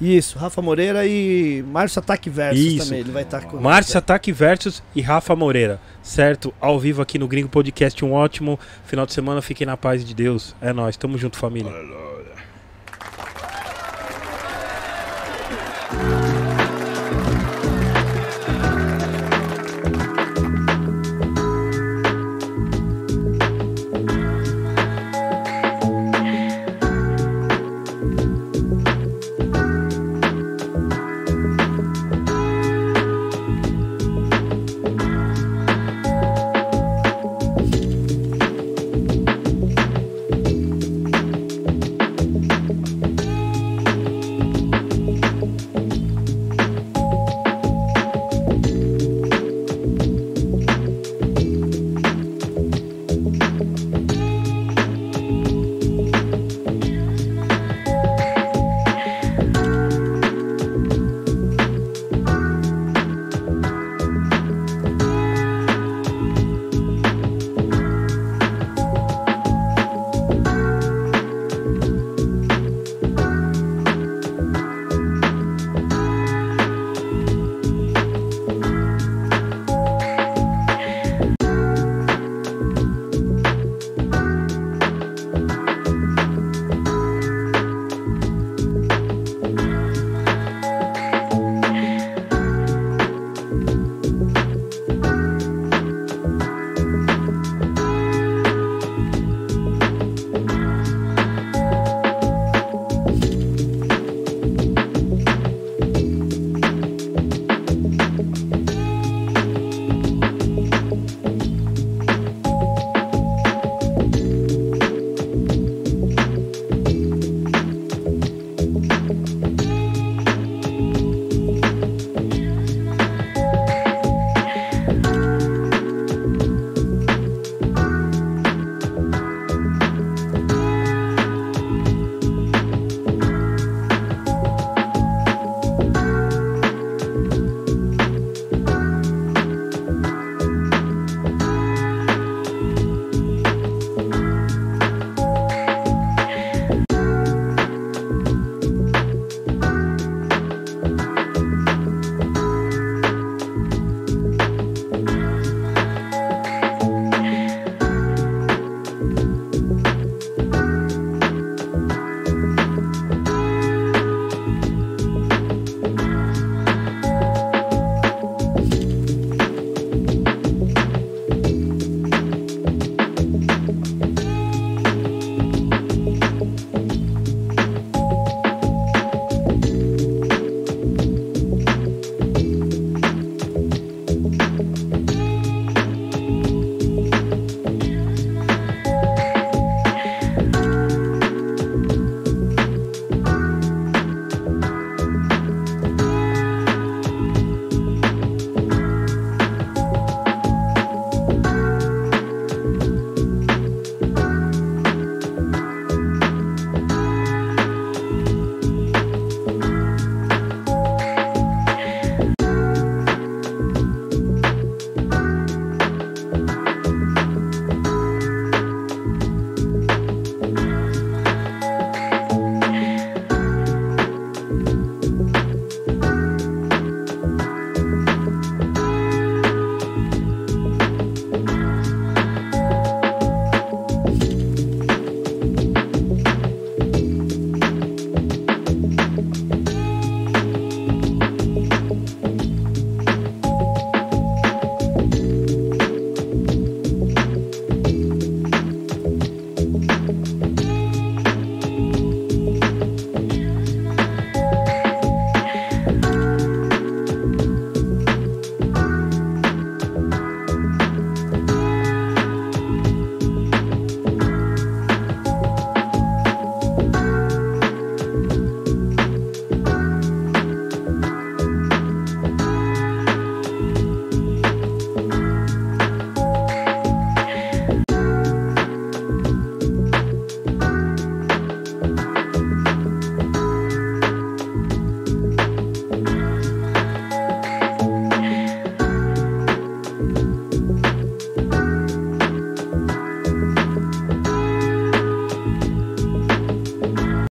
Isso, Rafa Moreira e Márcio Ataque Versus Isso. também. Ele vai estar com Márcio Ataque Versus e Rafa Moreira. Certo? Ao vivo aqui no Gringo Podcast. Um ótimo final de semana. Fiquem na paz de Deus. É nóis. Tamo junto, família. Aleluia.